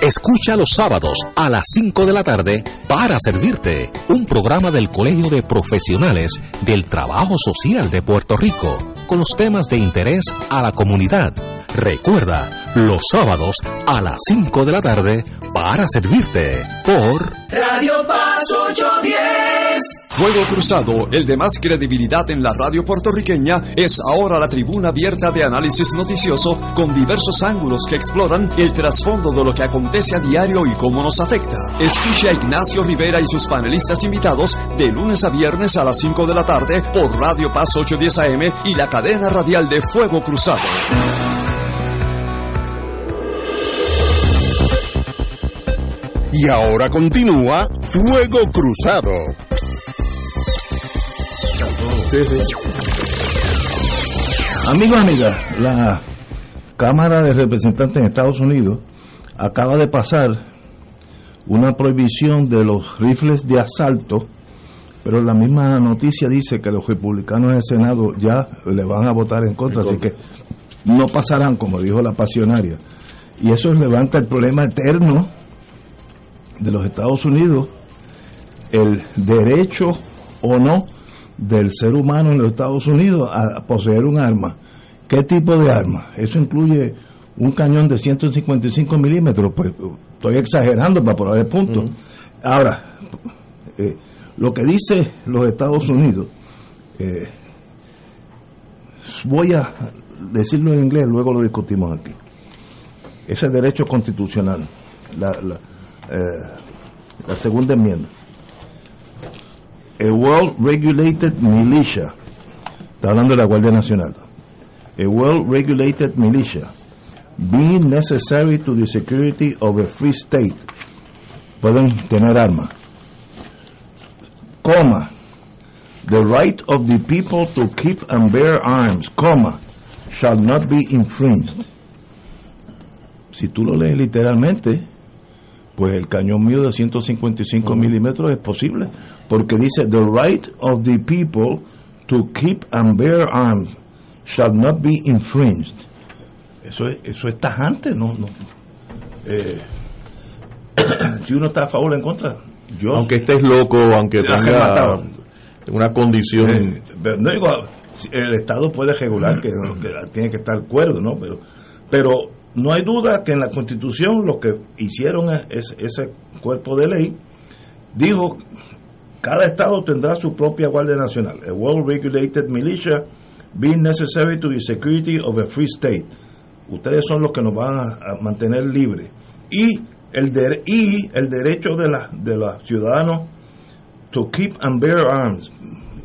[SPEAKER 11] Escucha los sábados a las 5 de la tarde para servirte un programa del Colegio de Profesionales del Trabajo Social de Puerto Rico con los temas de interés a la comunidad. Recuerda, los sábados a las 5 de la tarde para servirte por
[SPEAKER 12] Radio Paz 810.
[SPEAKER 16] Fuego Cruzado, el de más credibilidad en la radio puertorriqueña, es ahora la tribuna abierta de análisis noticioso con diversos ángulos que exploran el trasfondo de lo que acontece a diario y cómo nos afecta. Escuche a Ignacio Rivera y sus panelistas invitados de lunes a viernes a las 5 de la tarde por Radio Paz 810 AM y la cadena radial de Fuego Cruzado.
[SPEAKER 1] Y ahora continúa Fuego Cruzado.
[SPEAKER 2] Amigos, amigas, la Cámara de Representantes en Estados Unidos acaba de pasar una prohibición de los rifles de asalto, pero la misma noticia dice que los republicanos en el Senado ya le van a votar en contra, así que no pasarán, como dijo la pasionaria. Y eso levanta el problema eterno de los Estados Unidos, el derecho o no del ser humano en los Estados Unidos a poseer un arma. ¿Qué tipo de arma? Eso incluye un cañón de 155 milímetros, pues estoy exagerando para poner punto. Ahora, eh, lo que dice los Estados Unidos, eh, voy a decirlo en inglés, luego lo discutimos aquí. Ese derecho constitucional, la, la, eh, la segunda enmienda. A well regulated militia, está hablando de la Guardia Nacional. A well regulated militia, being necessary to the security of a free state, pueden tener armas. Coma, the right of the people to keep and bear arms, coma, shall not be infringed. Si tú lo lees literalmente, pues el cañón mío de 155 milímetros es posible, porque dice, the right of the people to keep and bear arms shall not be infringed. Eso es, eso es tajante, ¿no? no. Eh, si uno está a favor o en contra, yo...
[SPEAKER 3] Aunque estés loco, aunque tenga una condición...
[SPEAKER 2] Eh, pero no digo, el Estado puede regular que, que tiene que estar acuerdo, ¿no? Pero, pero no hay duda que en la Constitución lo que hicieron es, ese cuerpo de ley dijo cada estado tendrá su propia guardia nacional, a well regulated militia being necessary to the security of a free state. Ustedes son los que nos van a, a mantener libres y el de- y el derecho de la de los ciudadanos to keep and bear arms,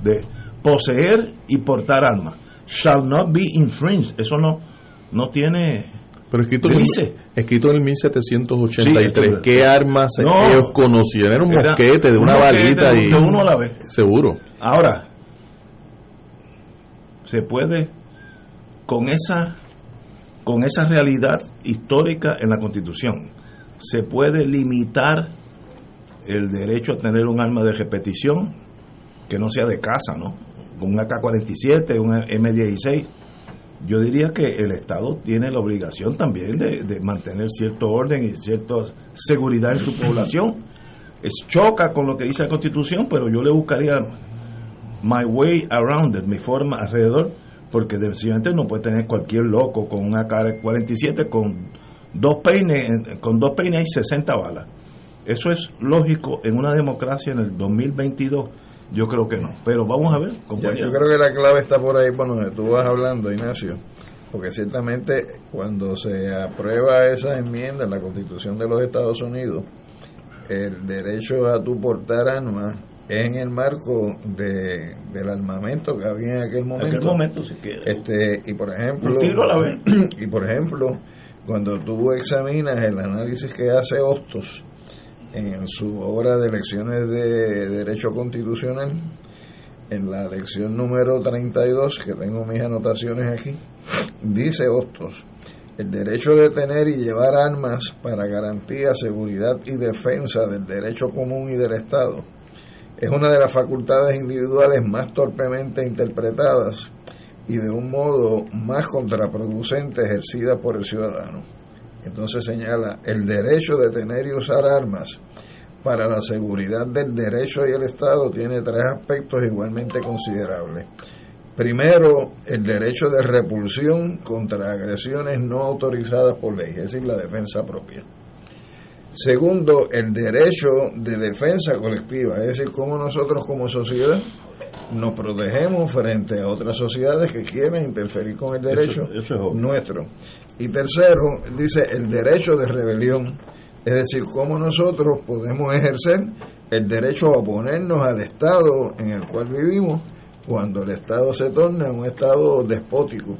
[SPEAKER 2] de poseer y portar armas, shall not be infringed. Eso no, no tiene.
[SPEAKER 3] Pero escrito en, el,
[SPEAKER 2] dice.
[SPEAKER 3] escrito en el 1783,
[SPEAKER 2] Sí,
[SPEAKER 3] ¿qué armas
[SPEAKER 2] No.
[SPEAKER 3] ellos conocían? Era un mosquete de
[SPEAKER 2] un
[SPEAKER 3] una
[SPEAKER 2] mosquete
[SPEAKER 3] balita
[SPEAKER 2] de-
[SPEAKER 3] y...
[SPEAKER 2] de uno a la vez.
[SPEAKER 3] Seguro.
[SPEAKER 2] Ahora, se puede, con esa, con esa realidad histórica en la Constitución, se puede limitar el derecho a tener un arma de repetición que no sea de casa, ¿no? Con un AK-47, un M16. Yo diría que el Estado tiene la obligación también de, mantener cierto orden y cierta seguridad en su población. Es choca con lo que dice la Constitución, pero yo le buscaría my way around it, mi forma alrededor, porque definitivamente no puede tener cualquier loco con una AK-47 con dos peines, con dos peines hay 60 balas. Eso es lógico en una democracia en el 2022. Yo creo que no. Pero vamos a ver, compañero.
[SPEAKER 4] yo creo que la clave está por ahí, bueno, donde tú vas hablando, Ignacio, porque ciertamente cuando se aprueba esa enmienda en la Constitución de los Estados Unidos, el derecho a tu portar armas es en el marco de, del armamento que había en aquel momento.
[SPEAKER 2] aquel momento, si.
[SPEAKER 4] Este, y por ejemplo,
[SPEAKER 2] Un tiro a la vez.
[SPEAKER 4] y por ejemplo, cuando tú examinas el análisis que hace Hostos en su obra de elecciones de derecho constitucional, en la lección número 32, que tengo mis anotaciones aquí, dice Hostos, el derecho de tener y llevar armas para garantía, seguridad y defensa del derecho común y del Estado es una de las facultades individuales más torpemente interpretadas y de un modo más contraproducente ejercida por el ciudadano. Entonces señala, el derecho de tener y usar armas para la seguridad del derecho y el Estado tiene tres aspectos igualmente considerables. Primero, el derecho de repulsión contra agresiones no autorizadas por ley, es decir, la defensa propia. Segundo, el derecho de defensa colectiva, es decir, cómo nosotros como sociedad nos protegemos frente a otras sociedades que quieren interferir con el derecho
[SPEAKER 2] Eso- eso es obvio.
[SPEAKER 4] nuestro. Y tercero, dice el derecho de rebelión, es decir, cómo nosotros podemos ejercer el derecho a oponernos al Estado en el cual vivimos cuando el Estado se torna un Estado despótico.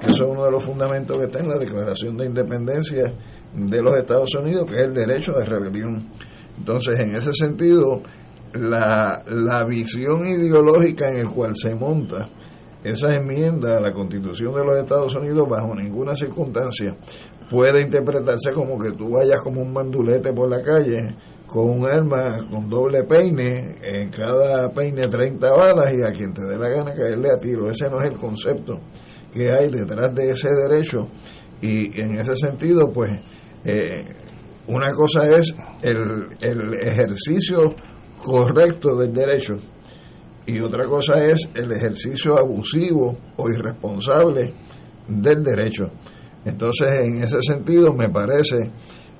[SPEAKER 4] que Eso es uno de los fundamentos que está en la Declaración de Independencia de los Estados Unidos, que es el derecho de rebelión. Entonces, en ese sentido, la, la visión ideológica en el cual se monta esa enmienda a la Constitución de los Estados Unidos bajo ninguna circunstancia puede interpretarse como que tú vayas como un mandulete por la calle con un arma con doble peine, en cada peine 30 balas y a quien te dé la gana caerle a tiro. Ese no es el concepto que hay detrás de ese derecho y en ese sentido pues eh, una cosa es el, el ejercicio correcto del derecho y otra cosa es el ejercicio abusivo o irresponsable del derecho. Entonces, en ese sentido, me parece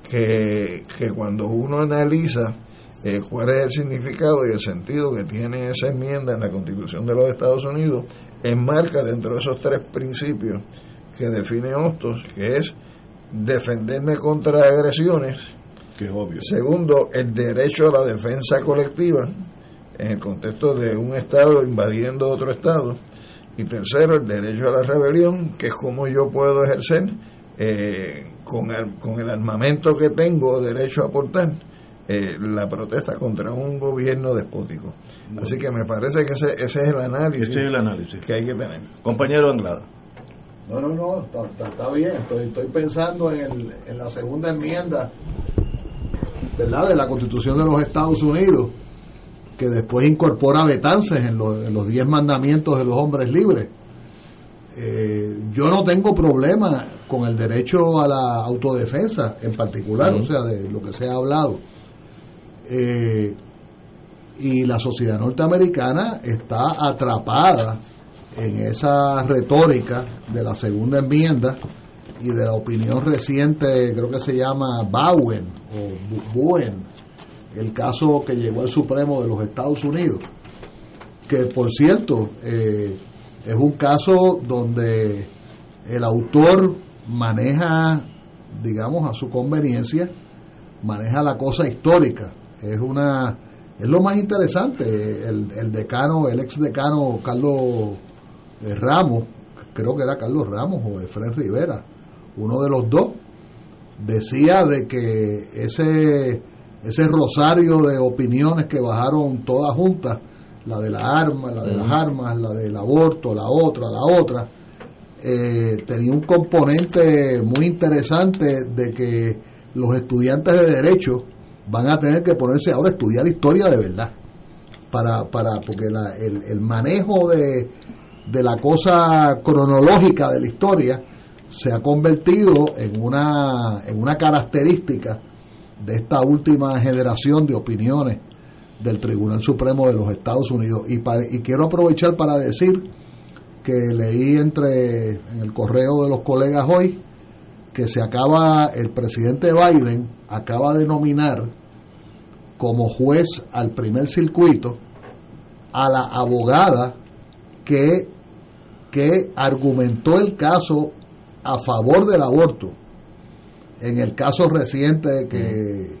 [SPEAKER 4] que, que cuando uno analiza eh, cuál es el significado y el sentido que tiene esa enmienda en la Constitución de los Estados Unidos, enmarca dentro de esos tres principios que define Hostos, que es defenderme contra agresiones,
[SPEAKER 2] que es obvio.
[SPEAKER 4] Segundo, el derecho a la defensa colectiva en el contexto de un Estado invadiendo otro Estado. Y tercero, el derecho a la rebelión, que es como yo puedo ejercer eh, con, el, con el armamento que tengo derecho a aportar eh, la protesta contra un gobierno despótico. Así que me parece que ese, ese es el análisis,
[SPEAKER 2] Ese es el análisis.
[SPEAKER 4] que hay que tener.
[SPEAKER 2] Compañero Anglada.
[SPEAKER 5] No, no, no, está, está- está bien. Estoy, estoy pensando en, el- en la segunda enmienda, ¿verdad?, de la Constitución de los Estados Unidos, que después incorpora Betances en, los- en los diez mandamientos de los hombres libres. eh, yo no tengo problema con el derecho a la autodefensa en particular, o sea, de lo que se ha hablado. Eh, y la sociedad norteamericana está atrapada en esa retórica de la segunda enmienda y de la opinión reciente, creo que se llama Bowen o Bowen, el caso que llegó al Supremo de los Estados Unidos, que por cierto eh, es un caso donde el autor maneja, digamos, a su conveniencia, maneja la cosa histórica. Es una es lo más interesante. El, decano, el ex decano Carlos eh, Ramos, creo que era Carlos Ramos o Efraín Rivera, uno de los dos, decía de que ese, ese rosario de opiniones que bajaron todas juntas, la de la arma, la de las armas, la del aborto, la otra, la otra, eh, tenía un componente muy interesante de que los estudiantes de derecho van a tener que ponerse ahora a estudiar historia de verdad para, para porque el, el manejo de, de la cosa cronológica de la historia se ha convertido en una, en una característica de esta última generación de opiniones del Tribunal Supremo de los Estados Unidos. Y, y quiero aprovechar para decir que leí entre en el correo de los colegas hoy que se acaba, el presidente Biden acaba de nominar como juez al primer circuito a la abogada que, que argumentó el caso a favor del aborto en el caso reciente que,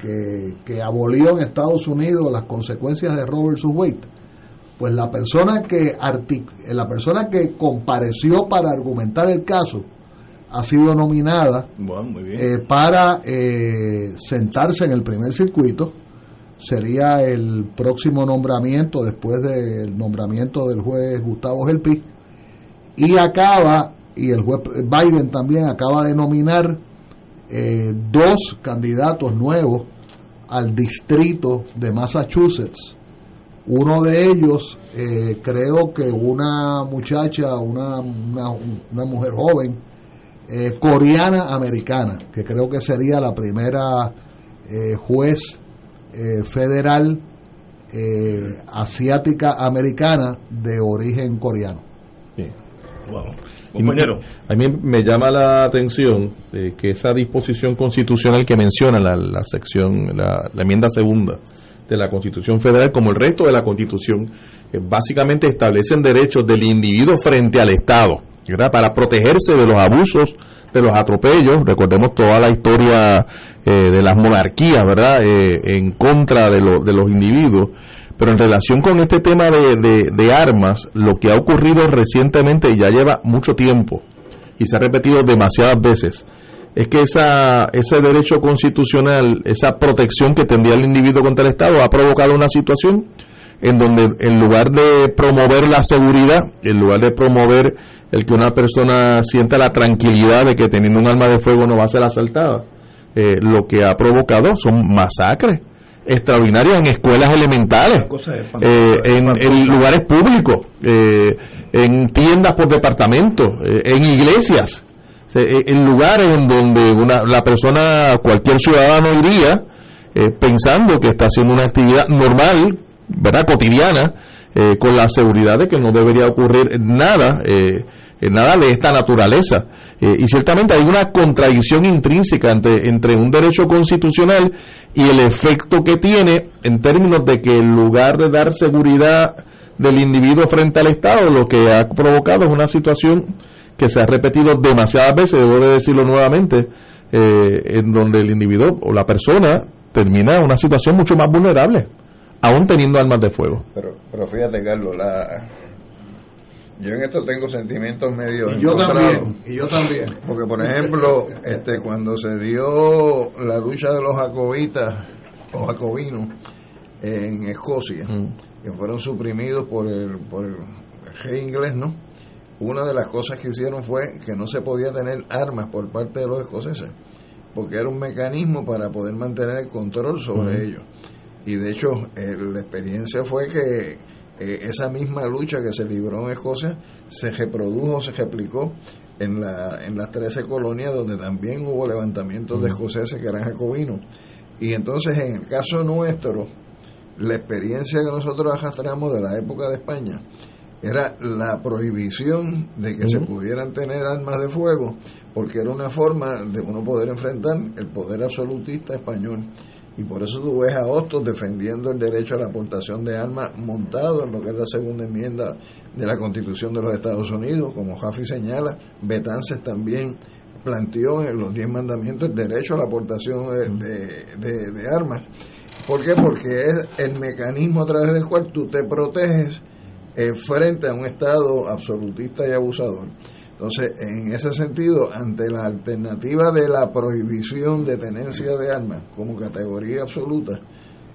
[SPEAKER 5] que, que, abolió en Estados Unidos las consecuencias de Robert Wade pues la persona que la persona que compareció para argumentar el caso ha sido nominada eh, para eh, sentarse en el primer circuito. Sería el próximo nombramiento después del nombramiento del juez Gustavo Gelpi. Y acaba y el juez Biden también acaba de nominar eh, dos candidatos nuevos al distrito de Massachusetts. Uno de ellos, eh, creo que una muchacha, una, una, mujer joven, eh, coreana americana, que creo que sería la primera juez federal asiática americana de origen coreano.
[SPEAKER 3] Compañero. A mí me llama la atención eh, que esa disposición constitucional que menciona la, sección, la, enmienda segunda de la Constitución Federal, como el resto de la Constitución, básicamente establecen derechos del individuo frente al Estado, para protegerse de los abusos, de los atropellos. Recordemos toda la historia eh, de las monarquías, ¿verdad?, eh, en contra de, de los individuos pero en relación con este tema de, de, armas, lo que ha ocurrido recientemente y ya lleva mucho tiempo y se ha repetido demasiadas veces, es que esa, ese derecho constitucional, esa protección que tendría el individuo contra el Estado, ha provocado una situación en donde en lugar de promover la seguridad, en lugar de promover el que una persona sienta la tranquilidad de que teniendo un arma de fuego no va a ser asaltada, eh, lo que ha provocado son masacres extraordinarios en escuelas elementales, eh, en, lugares públicos, eh, en tiendas por departamento, eh, en iglesias, en lugares en donde una, la persona, cualquier ciudadano iría pensando que está haciendo una actividad normal, ¿verdad? cotidiana, con la seguridad de que no debería ocurrir nada, nada de esta naturaleza. Eh, y ciertamente hay una contradicción intrínseca entre, entre un derecho constitucional y el efecto que tiene en términos de que en lugar de dar seguridad del individuo frente al Estado, lo que ha provocado es una situación que se ha repetido demasiadas veces, debo de decirlo nuevamente, eh, en donde el individuo o la persona termina en una situación mucho más vulnerable, aún teniendo armas de fuego.
[SPEAKER 4] Pero, pero fíjate, Carlos, la, yo en esto tengo sentimientos medio
[SPEAKER 5] y yo también y yo también.
[SPEAKER 4] Porque por ejemplo este cuando se dio la lucha de los jacobitas o jacobinos en Escocia mm. que fueron suprimidos por el por el rey inglés no una de las cosas que hicieron fue que no se podía tener armas por parte de los escoceses porque era un mecanismo para poder mantener el control sobre ellos. Y de hecho la experiencia fue que eh, esa misma lucha que se libró en Escocia se reprodujo, se replicó en, la, en las 13 colonias donde también hubo levantamientos de escoceses que eran jacobinos. Y entonces en el caso nuestro, la experiencia que nosotros arrastramos de la época de España era la prohibición de que se pudieran tener armas de fuego, porque era una forma de uno poder enfrentar el poder absolutista español. Y por eso tú ves a Hostos defendiendo el derecho a la aportación de armas montado en lo que es la segunda enmienda de la Constitución de los Estados Unidos, como Jaffi señala, Betances también planteó en los diez mandamientos el derecho a la aportación de, de- de armas. ¿Por qué? Porque es el mecanismo a través del cual tú te proteges eh, frente a un Estado absolutista y abusador. Entonces, en ese sentido, ante la alternativa de la prohibición de tenencia de armas como categoría absoluta,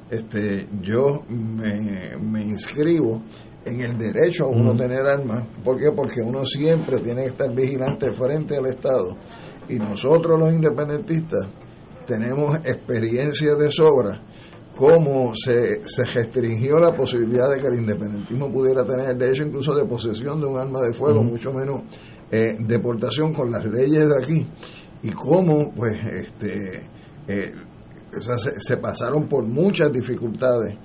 [SPEAKER 4] este, yo me, me inscribo en el derecho a uno tener armas. ¿Por qué? Porque uno siempre tiene que estar vigilante frente al Estado. Y nosotros los independentistas tenemos experiencia de sobra cómo se, se restringió la posibilidad de que el independentismo pudiera tener el derecho incluso de posesión de un arma de fuego, mucho menos eh, deportación con las leyes de aquí, y cómo pues este eh, o sea, se, se pasaron por muchas dificultades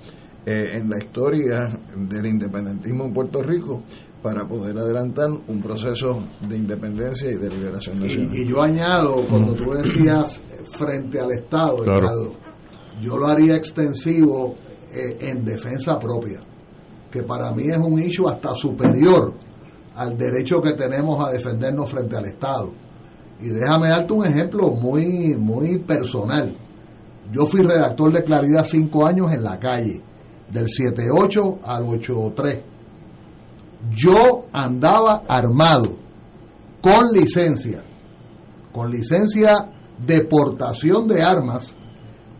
[SPEAKER 4] eh, en la historia del independentismo en Puerto Rico para poder adelantar un proceso de independencia y de liberación nacional.
[SPEAKER 5] Y, y yo añado, cuando tú decías frente al Estado,
[SPEAKER 4] Claro.
[SPEAKER 5] Estado, yo lo haría extensivo eh, en defensa propia, que para mí es un issue hasta superior al derecho que tenemos a defendernos frente al Estado. Y déjame darte un ejemplo muy, muy personal. Yo fui redactor de Claridad cinco años en la calle, del 7-8 al 8-3. Yo andaba armado, con licencia, con licencia de portación de armas,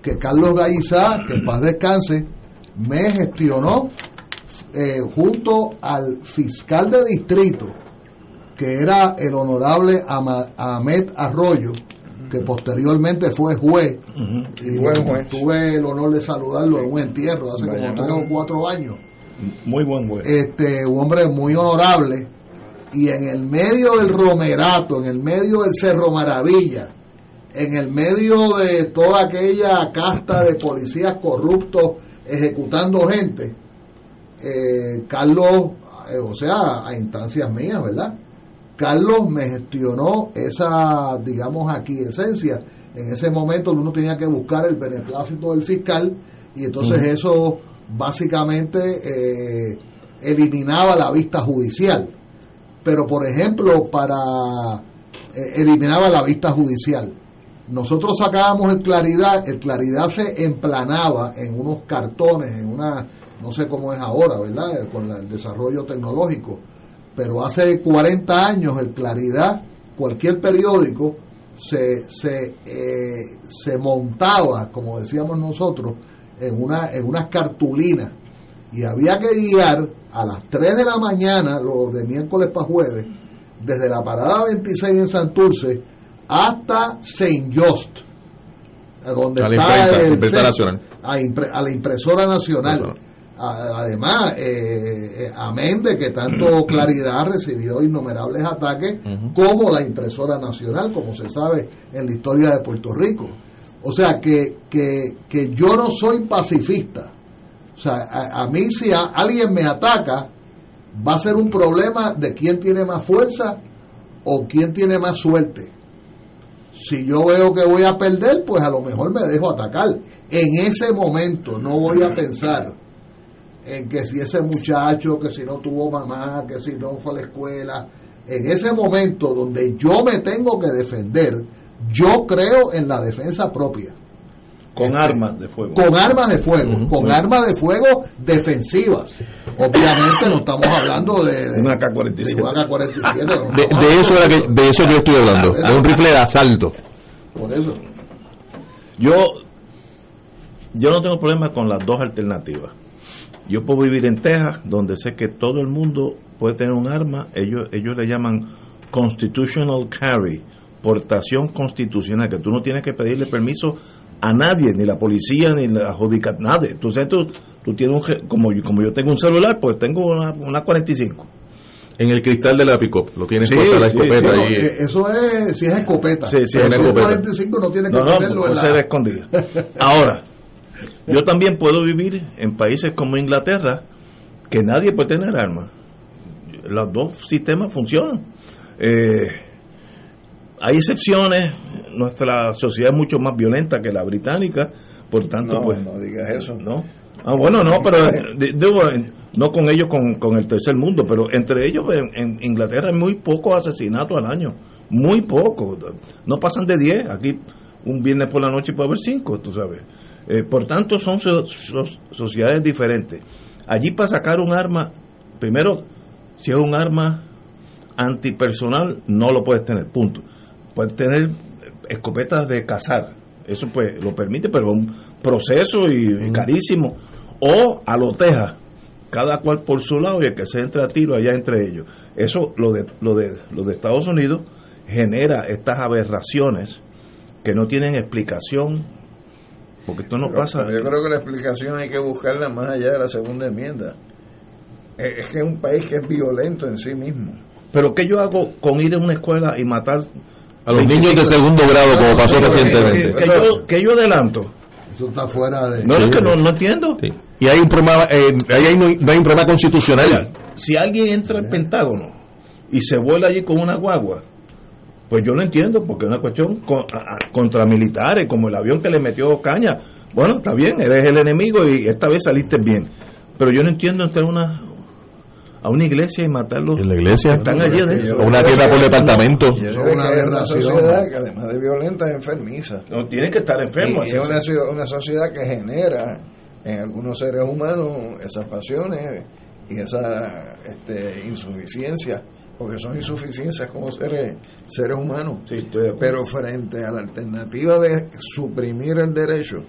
[SPEAKER 5] que Carlos Gaizá, que en paz descanse, me gestionó eh, junto al fiscal de distrito, que era el honorable Ahmed Arroyo, que posteriormente fue juez, y
[SPEAKER 2] Buen juez.
[SPEAKER 5] tuve el honor de saludarlo en un entierro hace como tres o cuatro años.
[SPEAKER 2] Muy buen juez.
[SPEAKER 5] este un hombre muy honorable y en el medio del Romerato, en el medio del Cerro Maravilla, en el medio de toda aquella casta de policías corruptos ejecutando gente, eh, Carlos, eh, o sea, a instancias mías, ¿verdad? Carlos me gestionó esa, digamos, aquiescencia. En ese momento uno tenía que buscar el beneplácito del fiscal y entonces eso básicamente eh, eliminaba la vista judicial. Pero, por ejemplo, para eh, eliminaba la vista judicial. Nosotros sacábamos el claridad, el claridad se emplanaba en unos cartones, en una, no sé cómo es ahora, ¿verdad? Eh, Con la- el desarrollo tecnológico. Pero hace 40 años el claridad, cualquier periódico, se, se, eh, se montaba, como decíamos nosotros, en, una, en unas cartulinas. Y había que guiar a las 3 de la mañana, los de miércoles para jueves, desde la parada 26 en Santurce hasta Saint Just, donde
[SPEAKER 3] A la
[SPEAKER 5] está
[SPEAKER 3] imprenta,
[SPEAKER 5] el
[SPEAKER 3] imprenta nacional.
[SPEAKER 5] A, impre- a la impresora nacional. Además, eh, eh, amén de que tanto Claridad recibió innumerables ataques como la impresora nacional, como se sabe en la historia de Puerto Rico. O sea, que, que, que yo no soy pacifista. O sea, a, a mí si a- alguien me ataca, va a ser un problema de quién tiene más fuerza o quién tiene más suerte. Si yo veo que voy a perder, pues a lo mejor me dejo atacar. En ese momento no voy a pensar en que si ese muchacho, que si no tuvo mamá, que si no fue a la escuela. En ese momento donde yo me tengo que defender, yo creo en la defensa propia.
[SPEAKER 2] Con
[SPEAKER 5] Este,
[SPEAKER 2] armas de fuego.
[SPEAKER 5] Con armas de fuego, con armas de fuego defensivas. Obviamente no estamos hablando de, de
[SPEAKER 2] Una AK-47.
[SPEAKER 5] de una AK-47, no,
[SPEAKER 11] De,
[SPEAKER 5] no,
[SPEAKER 11] de eso que, de eso yo estoy hablando, de un rifle de asalto.
[SPEAKER 5] Por eso.
[SPEAKER 2] Yo, yo no tengo problema con las dos alternativas. Yo puedo vivir en Texas, donde sé que todo el mundo puede tener un arma. Ellos, ellos le llaman constitutional carry, portación constitucional, que tú no tienes que pedirle permiso a nadie, ni la policía, ni la judicatura, nadie. Entonces tú, tú tienes un, como, yo- como yo tengo un celular, pues tengo una, una 45.
[SPEAKER 3] En el cristal de la pick lo tienes
[SPEAKER 2] Sí,
[SPEAKER 3] puesta la
[SPEAKER 2] sí,
[SPEAKER 3] escopeta
[SPEAKER 5] Bueno,
[SPEAKER 3] ahí.
[SPEAKER 5] eh, eso es, si es escopeta.
[SPEAKER 2] Sí, sí,
[SPEAKER 5] Si
[SPEAKER 2] es
[SPEAKER 5] es
[SPEAKER 2] escopeta.
[SPEAKER 5] 45 no tiene que
[SPEAKER 2] No, no,
[SPEAKER 5] en
[SPEAKER 2] ser
[SPEAKER 5] la...
[SPEAKER 2] escondida. Ahora, yo también puedo vivir en países como Inglaterra, que nadie puede tener armas. Los dos sistemas funcionan. Eh, hay excepciones, nuestra sociedad es mucho más violenta que la británica, por tanto,
[SPEAKER 4] No,
[SPEAKER 2] pues...
[SPEAKER 4] no digas eso.
[SPEAKER 2] No. Ah, bueno, no, pero eh, digo, eh, no con ellos, con, con el tercer mundo, pero entre ellos en, en Inglaterra hay muy pocos asesinatos al año, muy pocos, no pasan de 10, aquí un viernes por la noche puede haber 5, tú sabes. Eh, por tanto, son so- so- sociedades diferentes. Allí para sacar un arma, primero, si es un arma antipersonal, no lo puedes tener, punto. Puedes tener escopetas de cazar, eso pues lo permite, pero es un proceso y, carísimo. O a lo teja, cada cual por su lado y el que se entre a tiro allá entre ellos. Eso, lo de, lo de, lo de Estados Unidos, genera estas aberraciones que no tienen explicación, porque esto no
[SPEAKER 4] Pero-
[SPEAKER 2] pasa.
[SPEAKER 4] pero yo creo que la explicación hay que buscarla más allá de la segunda enmienda. Es es que es un país que es violento en sí mismo.
[SPEAKER 2] Pero ¿qué yo hago con ir a una escuela y matar
[SPEAKER 3] A los niños de segundo grado, como pasó recientemente.
[SPEAKER 2] que yo, que yo adelanto.
[SPEAKER 5] Eso está fuera de...
[SPEAKER 2] No, es que no, no entiendo.
[SPEAKER 3] Y hay un problema, eh, ahí hay- no, hay- no hay un problema constitucional.
[SPEAKER 2] Si alguien entra al Pentágono y se vuela allí con una guagua, pues yo lo entiendo, porque es una cuestión con- a- a- contra militares, como el avión que le metió caña. Bueno, está bien, eres el enemigo y esta vez saliste bien. Pero yo no entiendo entrar a una, a una iglesia y matarlos.
[SPEAKER 3] ¿En la iglesia?
[SPEAKER 2] Están allí.
[SPEAKER 3] O una tienda por departamento.
[SPEAKER 4] Es una
[SPEAKER 5] aberración.
[SPEAKER 4] sociedad que además de violenta es enfermiza.
[SPEAKER 2] No, tienen que estar enfermos.
[SPEAKER 4] Y es una, una sociedad que genera en algunos seres humanos esas pasiones y esa este, insuficiencia, porque son insuficiencias como seres, seres humanos.
[SPEAKER 2] Sí.
[SPEAKER 4] Pero frente a la alternativa de suprimir el derecho,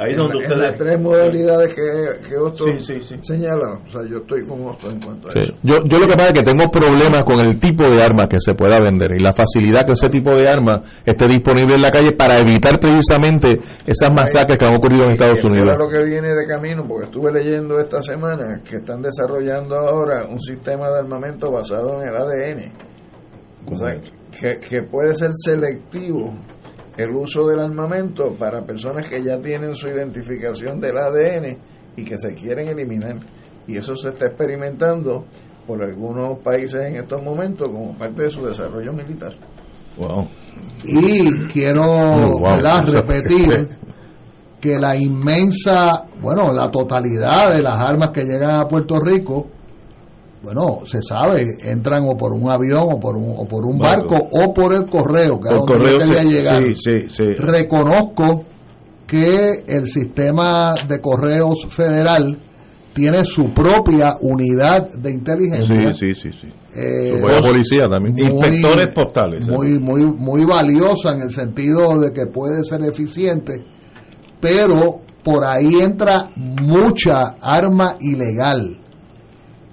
[SPEAKER 2] Ahí
[SPEAKER 4] en,
[SPEAKER 2] donde
[SPEAKER 4] en
[SPEAKER 2] ustedes-
[SPEAKER 4] las tres modalidades que, que Otto
[SPEAKER 2] Sí, sí, sí.
[SPEAKER 4] señala, o sea, yo estoy con Otto en cuanto a
[SPEAKER 3] Sí.
[SPEAKER 4] eso.
[SPEAKER 3] Yo, yo lo que pasa es que tengo problemas con el tipo de arma que se pueda vender y la facilidad que ese tipo de arma esté disponible en la calle para evitar precisamente esas masacres que han ocurrido en Estados Unidos.
[SPEAKER 4] es lo que viene de camino, porque estuve leyendo esta semana que están desarrollando ahora un sistema de armamento basado en el ADN. O sea, que, que puede ser selectivo el uso del armamento para personas que ya tienen su identificación del ADN y que se quieren eliminar. Y eso se está experimentando por algunos países en estos momentos como parte de su desarrollo militar.
[SPEAKER 2] Wow.
[SPEAKER 5] Y quiero
[SPEAKER 3] Oh,
[SPEAKER 5] repetir que la inmensa, bueno, la totalidad de las armas que llegan a Puerto Rico, bueno, se sabe, entran o por un avión o por un, o por un barco,
[SPEAKER 2] Barco.
[SPEAKER 5] o por el correo, que donde
[SPEAKER 2] correo sí,
[SPEAKER 5] llegar.
[SPEAKER 2] sí, sí, sí.
[SPEAKER 5] Reconozco que el sistema de correos federal tiene su propia unidad de inteligencia.
[SPEAKER 2] Sí, sí, sí, sí.
[SPEAKER 5] Eh,
[SPEAKER 3] policía también.
[SPEAKER 5] muy-
[SPEAKER 2] Inspectores postales. ¿eh?
[SPEAKER 5] muy, muy, muy valiosa en el sentido de que puede ser eficiente, pero por ahí entra mucha arma ilegal.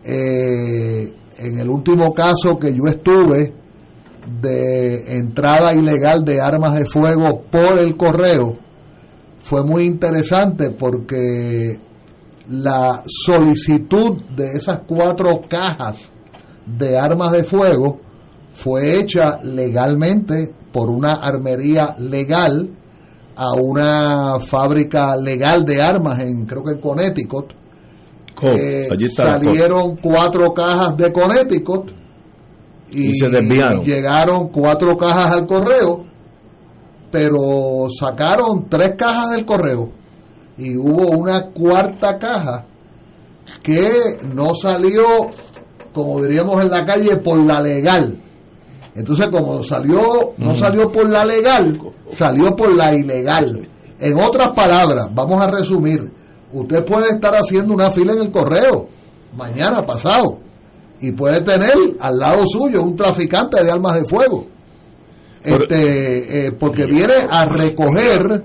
[SPEAKER 5] Eh, en el último caso que yo estuve de entrada ilegal de armas de fuego por el correo, fue muy interesante porque la solicitud de esas cuatro cajas de armas de fuego fue hecha legalmente por una armería legal a una fábrica legal de armas en creo que en Connecticut Eh,
[SPEAKER 2] allí
[SPEAKER 5] salieron cuatro cajas de Connecticut y,
[SPEAKER 2] Y se desviaron.
[SPEAKER 5] llegaron cuatro cajas al correo pero sacaron tres cajas del correo y hubo una cuarta caja que no salió como diríamos en la calle por la legal. Entonces como salió no salió por la legal salió por la ilegal. En otras palabras vamos a resumir usted puede estar haciendo una fila en el correo mañana pasado y puede tener al lado suyo un traficante de armas de fuego este, eh, porque viene a recoger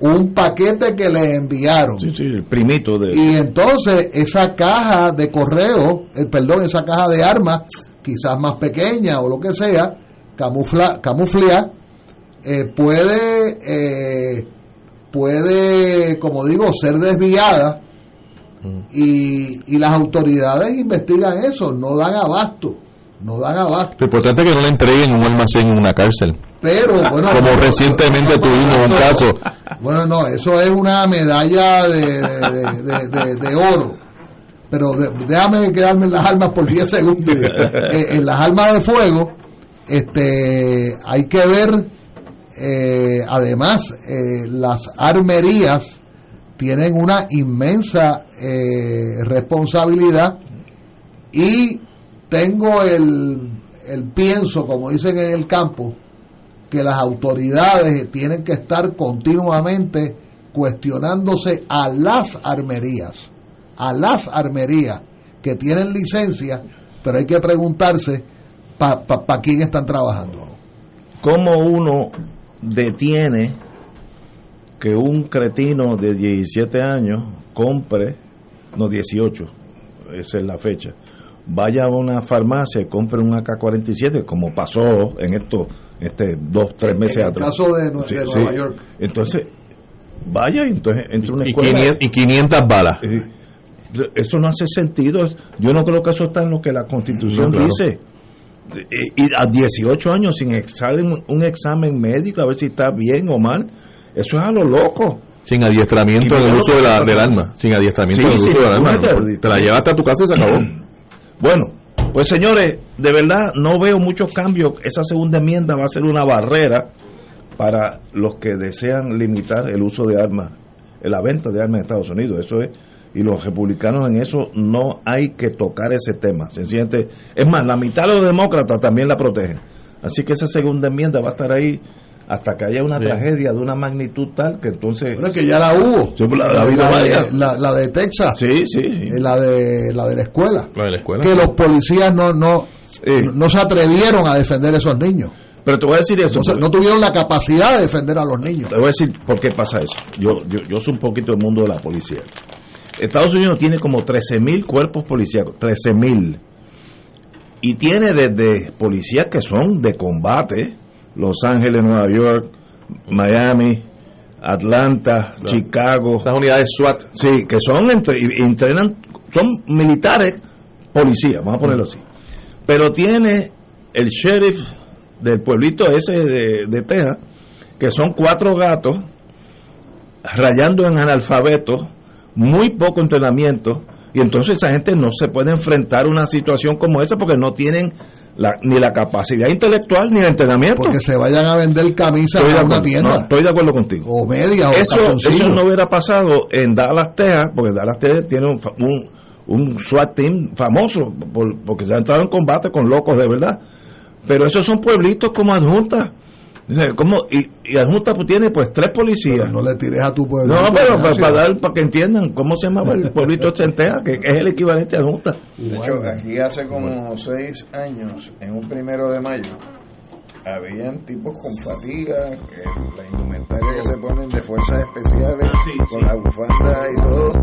[SPEAKER 5] un paquete que le enviaron
[SPEAKER 2] Sí, sí, el primito de.
[SPEAKER 5] y entonces esa caja de correo, el perdón, esa caja de armas, quizás más pequeña o lo que sea, camufla, camuflea, eh, puede eh, puede, como digo, ser desviada y, y las autoridades investigan eso, no dan abasto, no dan abasto.
[SPEAKER 3] Lo importante es que no le entreguen un almacén en una cárcel.
[SPEAKER 5] Pero, bueno,
[SPEAKER 3] Como
[SPEAKER 5] no,
[SPEAKER 3] recientemente
[SPEAKER 5] no,
[SPEAKER 3] tuvimos un caso.
[SPEAKER 5] Bueno, no, eso es una medalla de, de- de- de- de oro. Pero déjame quedarme en las armas por 10 segundos. Eh, en las armas de fuego, este, hay que ver, eh, además, eh, las armerías tienen una inmensa eh, responsabilidad y tengo el, el pienso, como dicen en el campo, que las autoridades tienen que estar continuamente cuestionándose a las armerías, a las armerías que tienen licencia, pero hay que preguntarse para pa, pa quién están trabajando.
[SPEAKER 2] ¿Cómo uno detiene que un cretino de 17 años compre, no 18, esa es la fecha, vaya a una farmacia y compre un AK-47, como pasó en estos este, dos, tres meses
[SPEAKER 5] En el
[SPEAKER 2] atrás?
[SPEAKER 5] caso de, Nue- de Nueva York.
[SPEAKER 2] Entonces, vaya y entonces entre una
[SPEAKER 3] Y
[SPEAKER 2] escuela.
[SPEAKER 3] 500 y 500 balas.
[SPEAKER 2] Eh, Eso no hace sentido. Yo no creo que eso está en lo que la Constitución
[SPEAKER 3] No, claro.
[SPEAKER 2] dice. Eh, Y a 18 años sin examen, un examen médico a ver si está bien o mal, eso es a lo loco.
[SPEAKER 3] Sin adiestramiento en el uso de la- del arma. Sin adiestramiento
[SPEAKER 2] Sí,
[SPEAKER 3] en el
[SPEAKER 2] sí,
[SPEAKER 3] uso del arma.
[SPEAKER 2] fíjate.
[SPEAKER 3] Te la llevas hasta tu casa y se acabó.
[SPEAKER 2] Bueno, pues señores, de verdad no veo muchos cambios. Esa segunda enmienda va a ser una barrera para los que desean limitar el uso de armas, la venta de armas en Estados Unidos. Eso es, y los republicanos en eso no hay que tocar ese tema. Sencillamente, es más, la mitad de los demócratas también la protegen. Así que esa segunda enmienda va a estar ahí hasta que haya una
[SPEAKER 5] Bien.
[SPEAKER 2] tragedia de una magnitud tal que entonces.
[SPEAKER 5] Bueno, es que ya la hubo.
[SPEAKER 2] Sí, pues, la,
[SPEAKER 5] de, la- la de Texas.
[SPEAKER 2] Sí, sí.
[SPEAKER 5] Eh, La de, la de la escuela.
[SPEAKER 3] La de la escuela.
[SPEAKER 5] Que los policías no, no, no se atrevieron a defender a esos niños.
[SPEAKER 2] Pero te voy a decir eso.
[SPEAKER 5] No tuvieron la capacidad de defender a los niños.
[SPEAKER 2] Te voy a decir por qué pasa eso. Yo, yo, yo soy un poquito del mundo de la policía. Estados Unidos tiene como 13.000 cuerpos policíacos, 13.000. Y tiene desde policías que son de combate, Los Ángeles, Nueva York, Miami, Atlanta, Chicago.
[SPEAKER 3] Esas unidades SWAT.
[SPEAKER 2] Sí, que son, entre, entrenan, son militares policías, vamos a ponerlo así. Pero tiene el sheriff del pueblito ese de, de Texas, que son cuatro gatos, rayando en analfabetos, muy poco entrenamiento, y entonces esa gente no se puede enfrentar a una situación como esa porque no tienen la- ni la capacidad intelectual ni el entrenamiento.
[SPEAKER 5] Porque se vayan a vender camisas a una tienda.
[SPEAKER 2] no, estoy de acuerdo contigo.
[SPEAKER 5] O medias o
[SPEAKER 2] Eso, eso no hubiera pasado en Dallas, Texas, porque Dallas, Texas tiene un, un, un SWAT team famoso, por- porque se ha entrado en combate con locos de verdad. Pero esos son pueblitos como adjuntas. O sea, como, y, y adjunta pues, tiene pues tres policías.
[SPEAKER 5] No le tires a tu pueblo.
[SPEAKER 2] No, pero para, para dar, para que entiendan cómo se llamaba el pueblito Texas, que es el equivalente a adjunta.
[SPEAKER 4] De hecho, aquí hace como seis años, en un primero de mayo, habían tipos con fatiga, que la indumentaria que se ponen de fuerzas especiales, con la bufanda y todo.